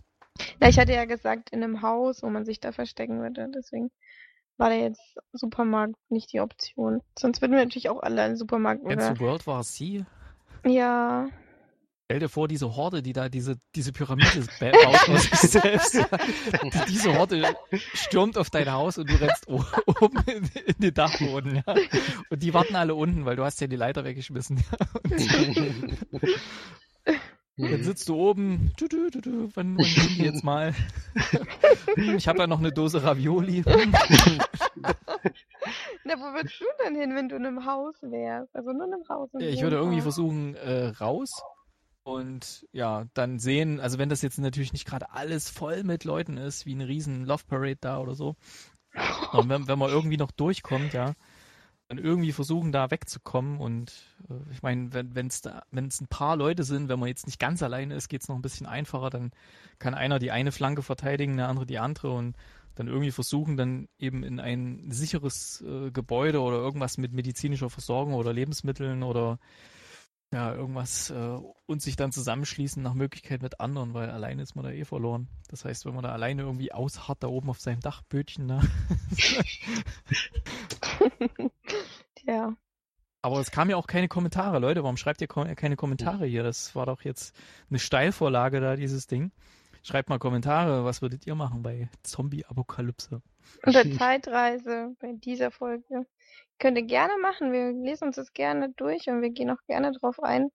[SPEAKER 2] Ja, ich hatte ja gesagt, in einem Haus, wo man sich da verstecken würde. Deswegen war da jetzt Supermarkt nicht die Option. Sonst würden wir natürlich auch alle in den Supermarkt
[SPEAKER 5] Kennst
[SPEAKER 2] oder.
[SPEAKER 5] du World War C?
[SPEAKER 2] Ja.
[SPEAKER 5] Stell dir vor, diese Horde, die da diese, diese Pyramide *laughs* ba- baut aus sich selbst. Die, diese Horde stürmt auf dein Haus und du rennst *laughs* oben in, in den Dachboden. Ja. Und die warten alle unten, weil du hast ja die Leiter weggeschmissen. Ja. *laughs* Dann sitzt du oben. Du, du, du, du, wann, wann *laughs* gehen die jetzt mal? *laughs* Ich habe ja noch eine Dose Ravioli. *laughs*
[SPEAKER 2] Na, wo würdest du denn hin, wenn du in einem Haus wärst? Also nur in einem Haus.
[SPEAKER 5] ich würde
[SPEAKER 2] ein
[SPEAKER 5] irgendwie versuchen, äh, raus und ja, dann sehen, also wenn das jetzt natürlich nicht gerade alles voll mit Leuten ist, wie eine riesen Love Parade da oder so, und wenn, wenn man irgendwie noch durchkommt, ja, dann irgendwie versuchen, da wegzukommen und äh, ich meine, wenn es da, wenn es ein paar Leute sind, wenn man jetzt nicht ganz alleine ist, geht's noch ein bisschen einfacher, dann kann einer die eine Flanke verteidigen, der andere die andere und dann irgendwie versuchen, dann eben in ein sicheres äh, Gebäude oder irgendwas mit medizinischer Versorgung oder Lebensmitteln oder ja, irgendwas äh, und sich dann zusammenschließen nach Möglichkeit mit anderen, weil alleine ist man da eh verloren. Das heißt, wenn man da alleine irgendwie ausharrt, da oben auf seinem Dachbötchen, ne? *laughs* *laughs* *laughs*
[SPEAKER 2] Ja.
[SPEAKER 5] Aber es kamen ja auch keine Kommentare, Leute. Warum schreibt ihr keine Kommentare hier? Das war doch jetzt eine Steilvorlage da, dieses Ding. Schreibt mal Kommentare, was würdet ihr machen bei Zombie-Apokalypse?
[SPEAKER 2] Unter *laughs* Zeitreise bei dieser Folge. Könnt ihr gerne machen. Wir lesen uns das gerne durch und wir gehen auch gerne drauf ein.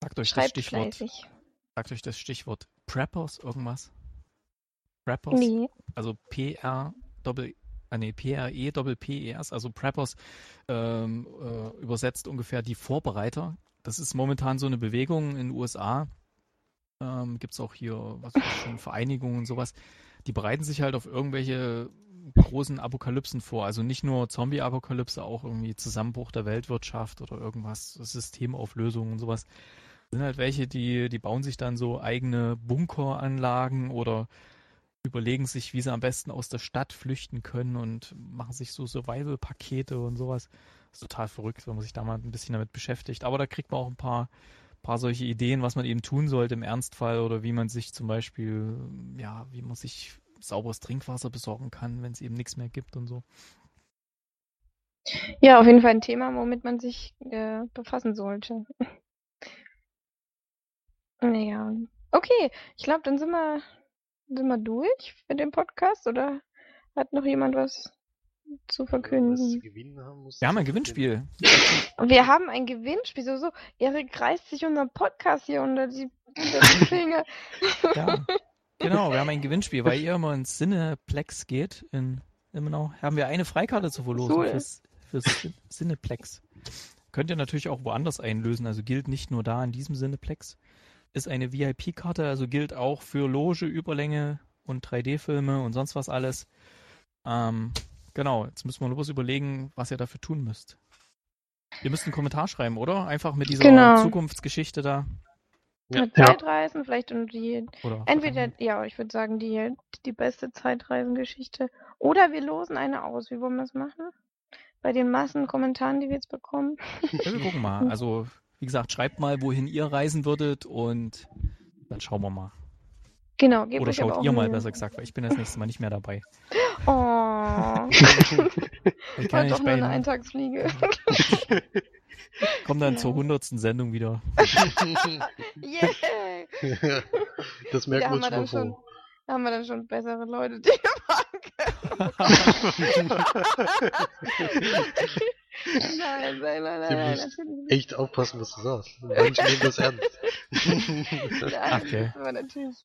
[SPEAKER 5] Sagt euch das
[SPEAKER 2] Schreibt
[SPEAKER 5] Stichwort.
[SPEAKER 2] fleißig.
[SPEAKER 5] Sagt euch das Stichwort Preppers irgendwas? Preppers?
[SPEAKER 2] Nee.
[SPEAKER 5] Also P-R doppel ah nee, P-R-E doppel P-E-S, also Preppers ähm, äh, übersetzt ungefähr die Vorbereiter. Das ist momentan so eine Bewegung in den USA. Ähm, Gibt es auch hier was schon, Vereinigungen und sowas. Die bereiten sich halt auf irgendwelche großen Apokalypsen vor. Also nicht nur Zombie-Apokalypse, auch irgendwie Zusammenbruch der Weltwirtschaft oder irgendwas, Systemauflösung und sowas. sind halt welche, die, die bauen sich dann so eigene Bunkeranlagen oder überlegen sich, wie sie am besten aus der Stadt flüchten können und machen sich so Survival-Pakete und sowas. Das ist total verrückt, wenn man sich da mal ein bisschen damit beschäftigt. Aber da kriegt man auch ein paar, paar solche Ideen, was man eben tun sollte im Ernstfall oder wie man sich zum Beispiel, ja, wie man sich sauberes Trinkwasser besorgen kann, wenn es eben nichts mehr gibt und so.
[SPEAKER 2] Ja, auf jeden Fall ein Thema, womit man sich äh, befassen sollte. *laughs* Naja, okay. Ich glaube, dann sind wir, sind wir durch mit dem Podcast oder hat noch jemand was zu verkünden?
[SPEAKER 4] gewinnen haben muss.
[SPEAKER 5] Wir haben ein Gewinnspiel.
[SPEAKER 2] Wir haben ein Gewinnspiel. So, so. Erik reißt sich unseren Podcast hier unter die, unter die *laughs* Finger.
[SPEAKER 5] Ja, genau, wir haben ein Gewinnspiel, weil ihr immer ins Cineplex geht in Immenau, haben wir eine Freikarte zu verlosen
[SPEAKER 2] Cool.
[SPEAKER 5] fürs, fürs Cin- Cineplex. Könnt ihr natürlich auch woanders einlösen, also gilt nicht nur da in diesem Cineplex. Ist eine VIP-Karte, also gilt auch für Loge, Überlänge und 3D-Filme und sonst was alles. Ähm, genau, jetzt müssen wir nur bloß überlegen, was ihr dafür tun müsst. Ihr müsst einen Kommentar schreiben, oder? Einfach mit dieser
[SPEAKER 2] Genau.
[SPEAKER 5] Zukunftsgeschichte da.
[SPEAKER 4] Ja.
[SPEAKER 2] Mit
[SPEAKER 3] Ja.
[SPEAKER 2] Zeitreisen vielleicht und die
[SPEAKER 5] Oder
[SPEAKER 2] Entweder, ja, ich würde sagen, die, die beste Zeitreisengeschichte. Oder wir losen eine aus. Wie wollen wir das machen? Bei den Massenkommentaren, die wir jetzt bekommen.
[SPEAKER 5] Ja, wir gucken mal. *laughs* Also, wie gesagt, schreibt mal, wohin ihr reisen würdet und dann schauen wir mal.
[SPEAKER 2] Genau, gebt
[SPEAKER 5] Oder schaut ihr mal,
[SPEAKER 2] Mühe.
[SPEAKER 5] besser gesagt, weil ich bin das nächste Mal nicht mehr dabei.
[SPEAKER 2] Oh, *laughs*
[SPEAKER 5] Ich kann ja
[SPEAKER 2] doch nur eine Eintagsfliege. *laughs*
[SPEAKER 5] komm dann zur hundertsten Sendung wieder. *laughs*
[SPEAKER 2] yeah!
[SPEAKER 4] das
[SPEAKER 2] Da
[SPEAKER 4] merken wir
[SPEAKER 2] haben
[SPEAKER 4] uns
[SPEAKER 2] wir dann
[SPEAKER 4] schon
[SPEAKER 2] schon, da haben wir dann schon bessere Leute, die wir können. *laughs* Nein, nein, nein, nein, nein, natürlich nicht.
[SPEAKER 4] Echt aufpassen, was du sagst. Manche nehmen das ernst. *laughs*
[SPEAKER 2] Nein,
[SPEAKER 5] Okay.
[SPEAKER 2] das war natürlich.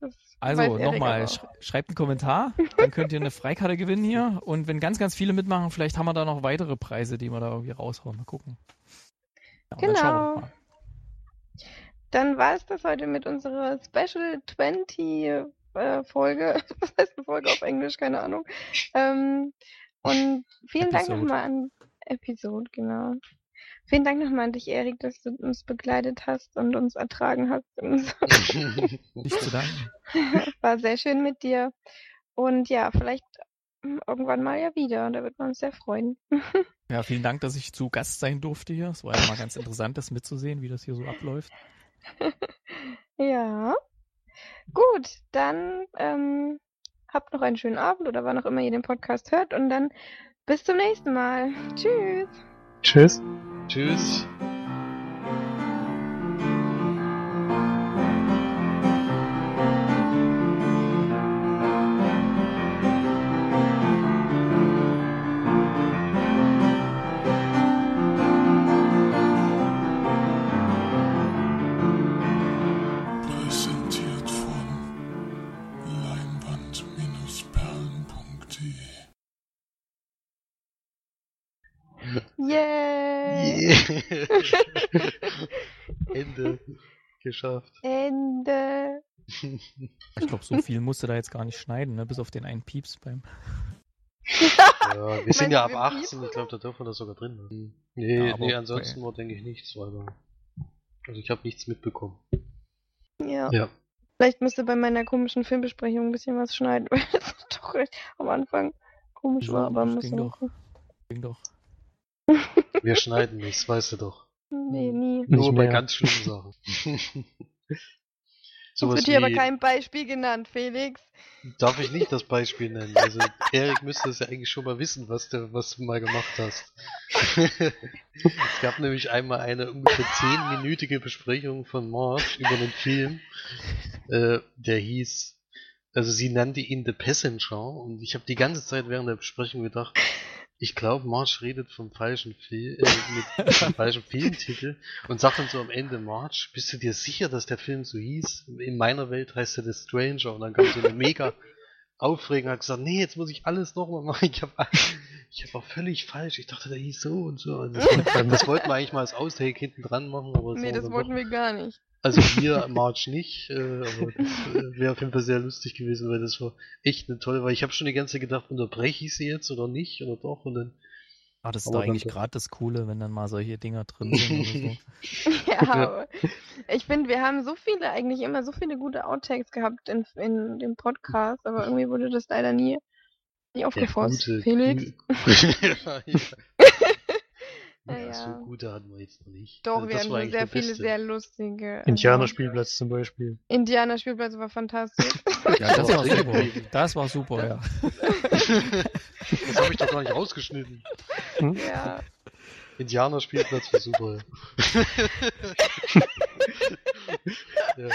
[SPEAKER 2] Das
[SPEAKER 5] Also nochmal, sch schreibt einen Kommentar, dann könnt ihr eine Freikarte gewinnen hier. Und wenn ganz, ganz viele mitmachen, vielleicht haben wir da noch weitere Preise, die wir da irgendwie raushauen. Mal gucken. Ja, dann
[SPEAKER 2] Genau.
[SPEAKER 5] mal.
[SPEAKER 2] Dann war es das heute mit unserer Special 20 äh, Folge. *laughs* Was heißt eine Folge auf Englisch? Keine Ahnung. Ähm, und vielen Dank
[SPEAKER 5] Episode.
[SPEAKER 2] nochmal an Episode, genau. Vielen Dank nochmal an dich, Erik, dass du uns begleitet hast und uns ertragen hast. *laughs*
[SPEAKER 5] Nicht zu danken. *laughs*
[SPEAKER 2] War sehr schön mit dir. Und ja, vielleicht hm, irgendwann mal ja wieder. Da wird man uns sehr freuen. *laughs*
[SPEAKER 5] Ja, vielen Dank, dass ich zu Gast sein durfte hier. Es war ja mal ganz interessant, das mitzusehen, wie das hier so abläuft.
[SPEAKER 2] Ja. Gut, dann ähm, habt noch einen schönen Abend oder wann auch immer ihr den Podcast hört und dann bis zum nächsten Mal. Tschüss.
[SPEAKER 3] Tschüss.
[SPEAKER 4] Tschüss. Geschafft.
[SPEAKER 2] Ende. *laughs*
[SPEAKER 5] Ich glaube, so viel musste da jetzt gar nicht schneiden, ne? bis auf den einen Pieps beim. *laughs*
[SPEAKER 4] Ja, wir sind ja ab
[SPEAKER 2] Meinst du, wir
[SPEAKER 4] 18, ich glaube, da dürfen wir das sogar drin lassen. Nee,
[SPEAKER 5] Ja,
[SPEAKER 4] nee, ansonsten
[SPEAKER 5] bei-
[SPEAKER 4] war, denke ich, nichts weiter. Also ich habe nichts mitbekommen.
[SPEAKER 2] Ja.
[SPEAKER 4] Ja.
[SPEAKER 2] Vielleicht müsste bei meiner komischen Filmbesprechung ein bisschen was schneiden, *laughs* weil das doch recht am Anfang komisch war, aber
[SPEAKER 5] Das
[SPEAKER 2] muss
[SPEAKER 5] ging doch. Ging doch.
[SPEAKER 4] Wir schneiden nichts, weißt du doch.
[SPEAKER 2] Nee, nie.
[SPEAKER 3] Nicht
[SPEAKER 4] Nur bei
[SPEAKER 3] mehr.
[SPEAKER 4] ganz schlimmen *laughs* Sachen.
[SPEAKER 2] Es wird hier aber kein Beispiel genannt, Felix.
[SPEAKER 4] Darf ich nicht das Beispiel nennen? Also Erik müsste es ja eigentlich schon mal wissen, was du, was du mal gemacht hast. es gab nämlich einmal eine ungefähr zehnminütige Besprechung von Marge über einen Film, äh, der hieß, also sie nannte ihn The Passenger und ich habe die ganze Zeit während der Besprechung gedacht, ich glaube, Marge redet vom falschen Film, äh, mit *laughs* vom falschen Filmtitel und sagt dann so am Ende, Marge, bist du dir sicher, dass der Film so hieß? In meiner Welt heißt er The Stranger und dann kam so eine mega Aufregung, hat gesagt, nee, jetzt muss ich alles nochmal machen. Ich habe ich hab auch völlig falsch. Ich dachte, der hieß so und so. Und das, wollten- das wollten wir eigentlich mal als Outtake hinten dran machen, aber
[SPEAKER 2] Nee, das wollten wir gar nicht.
[SPEAKER 4] Also *laughs* wir, Marge nicht, äh, aber das äh, wäre auf jeden Fall sehr lustig gewesen, weil das war echt eine tolle, weil ich habe schon die ganze Zeit gedacht, unterbreche ich sie jetzt oder nicht oder doch und dann
[SPEAKER 5] Ah, das ist doch eigentlich gerade das Coole, wenn dann mal solche Dinger drin sind oder so. *laughs*
[SPEAKER 2] Ja, aber ich finde, wir haben so viele, eigentlich immer so viele gute Outtakes gehabt in, in dem Podcast, aber irgendwie wurde das leider nie, nie aufgefasst. Felix? *laughs*
[SPEAKER 4] ja, ja.
[SPEAKER 2] Ja,
[SPEAKER 4] so gute hatten wir jetzt noch nicht.
[SPEAKER 2] Doch,
[SPEAKER 4] Also
[SPEAKER 2] wir hatten sehr viele sehr lustige. also-
[SPEAKER 3] Indianerspielplatz zum Beispiel.
[SPEAKER 2] Indianerspielplatz war fantastisch. *laughs*
[SPEAKER 5] Ja, das war super. Das war super, ja. *laughs*
[SPEAKER 4] Das habe ich doch gar nicht rausgeschnitten.
[SPEAKER 2] ja.
[SPEAKER 4] Indianerspielplatz war super. *laughs* ja.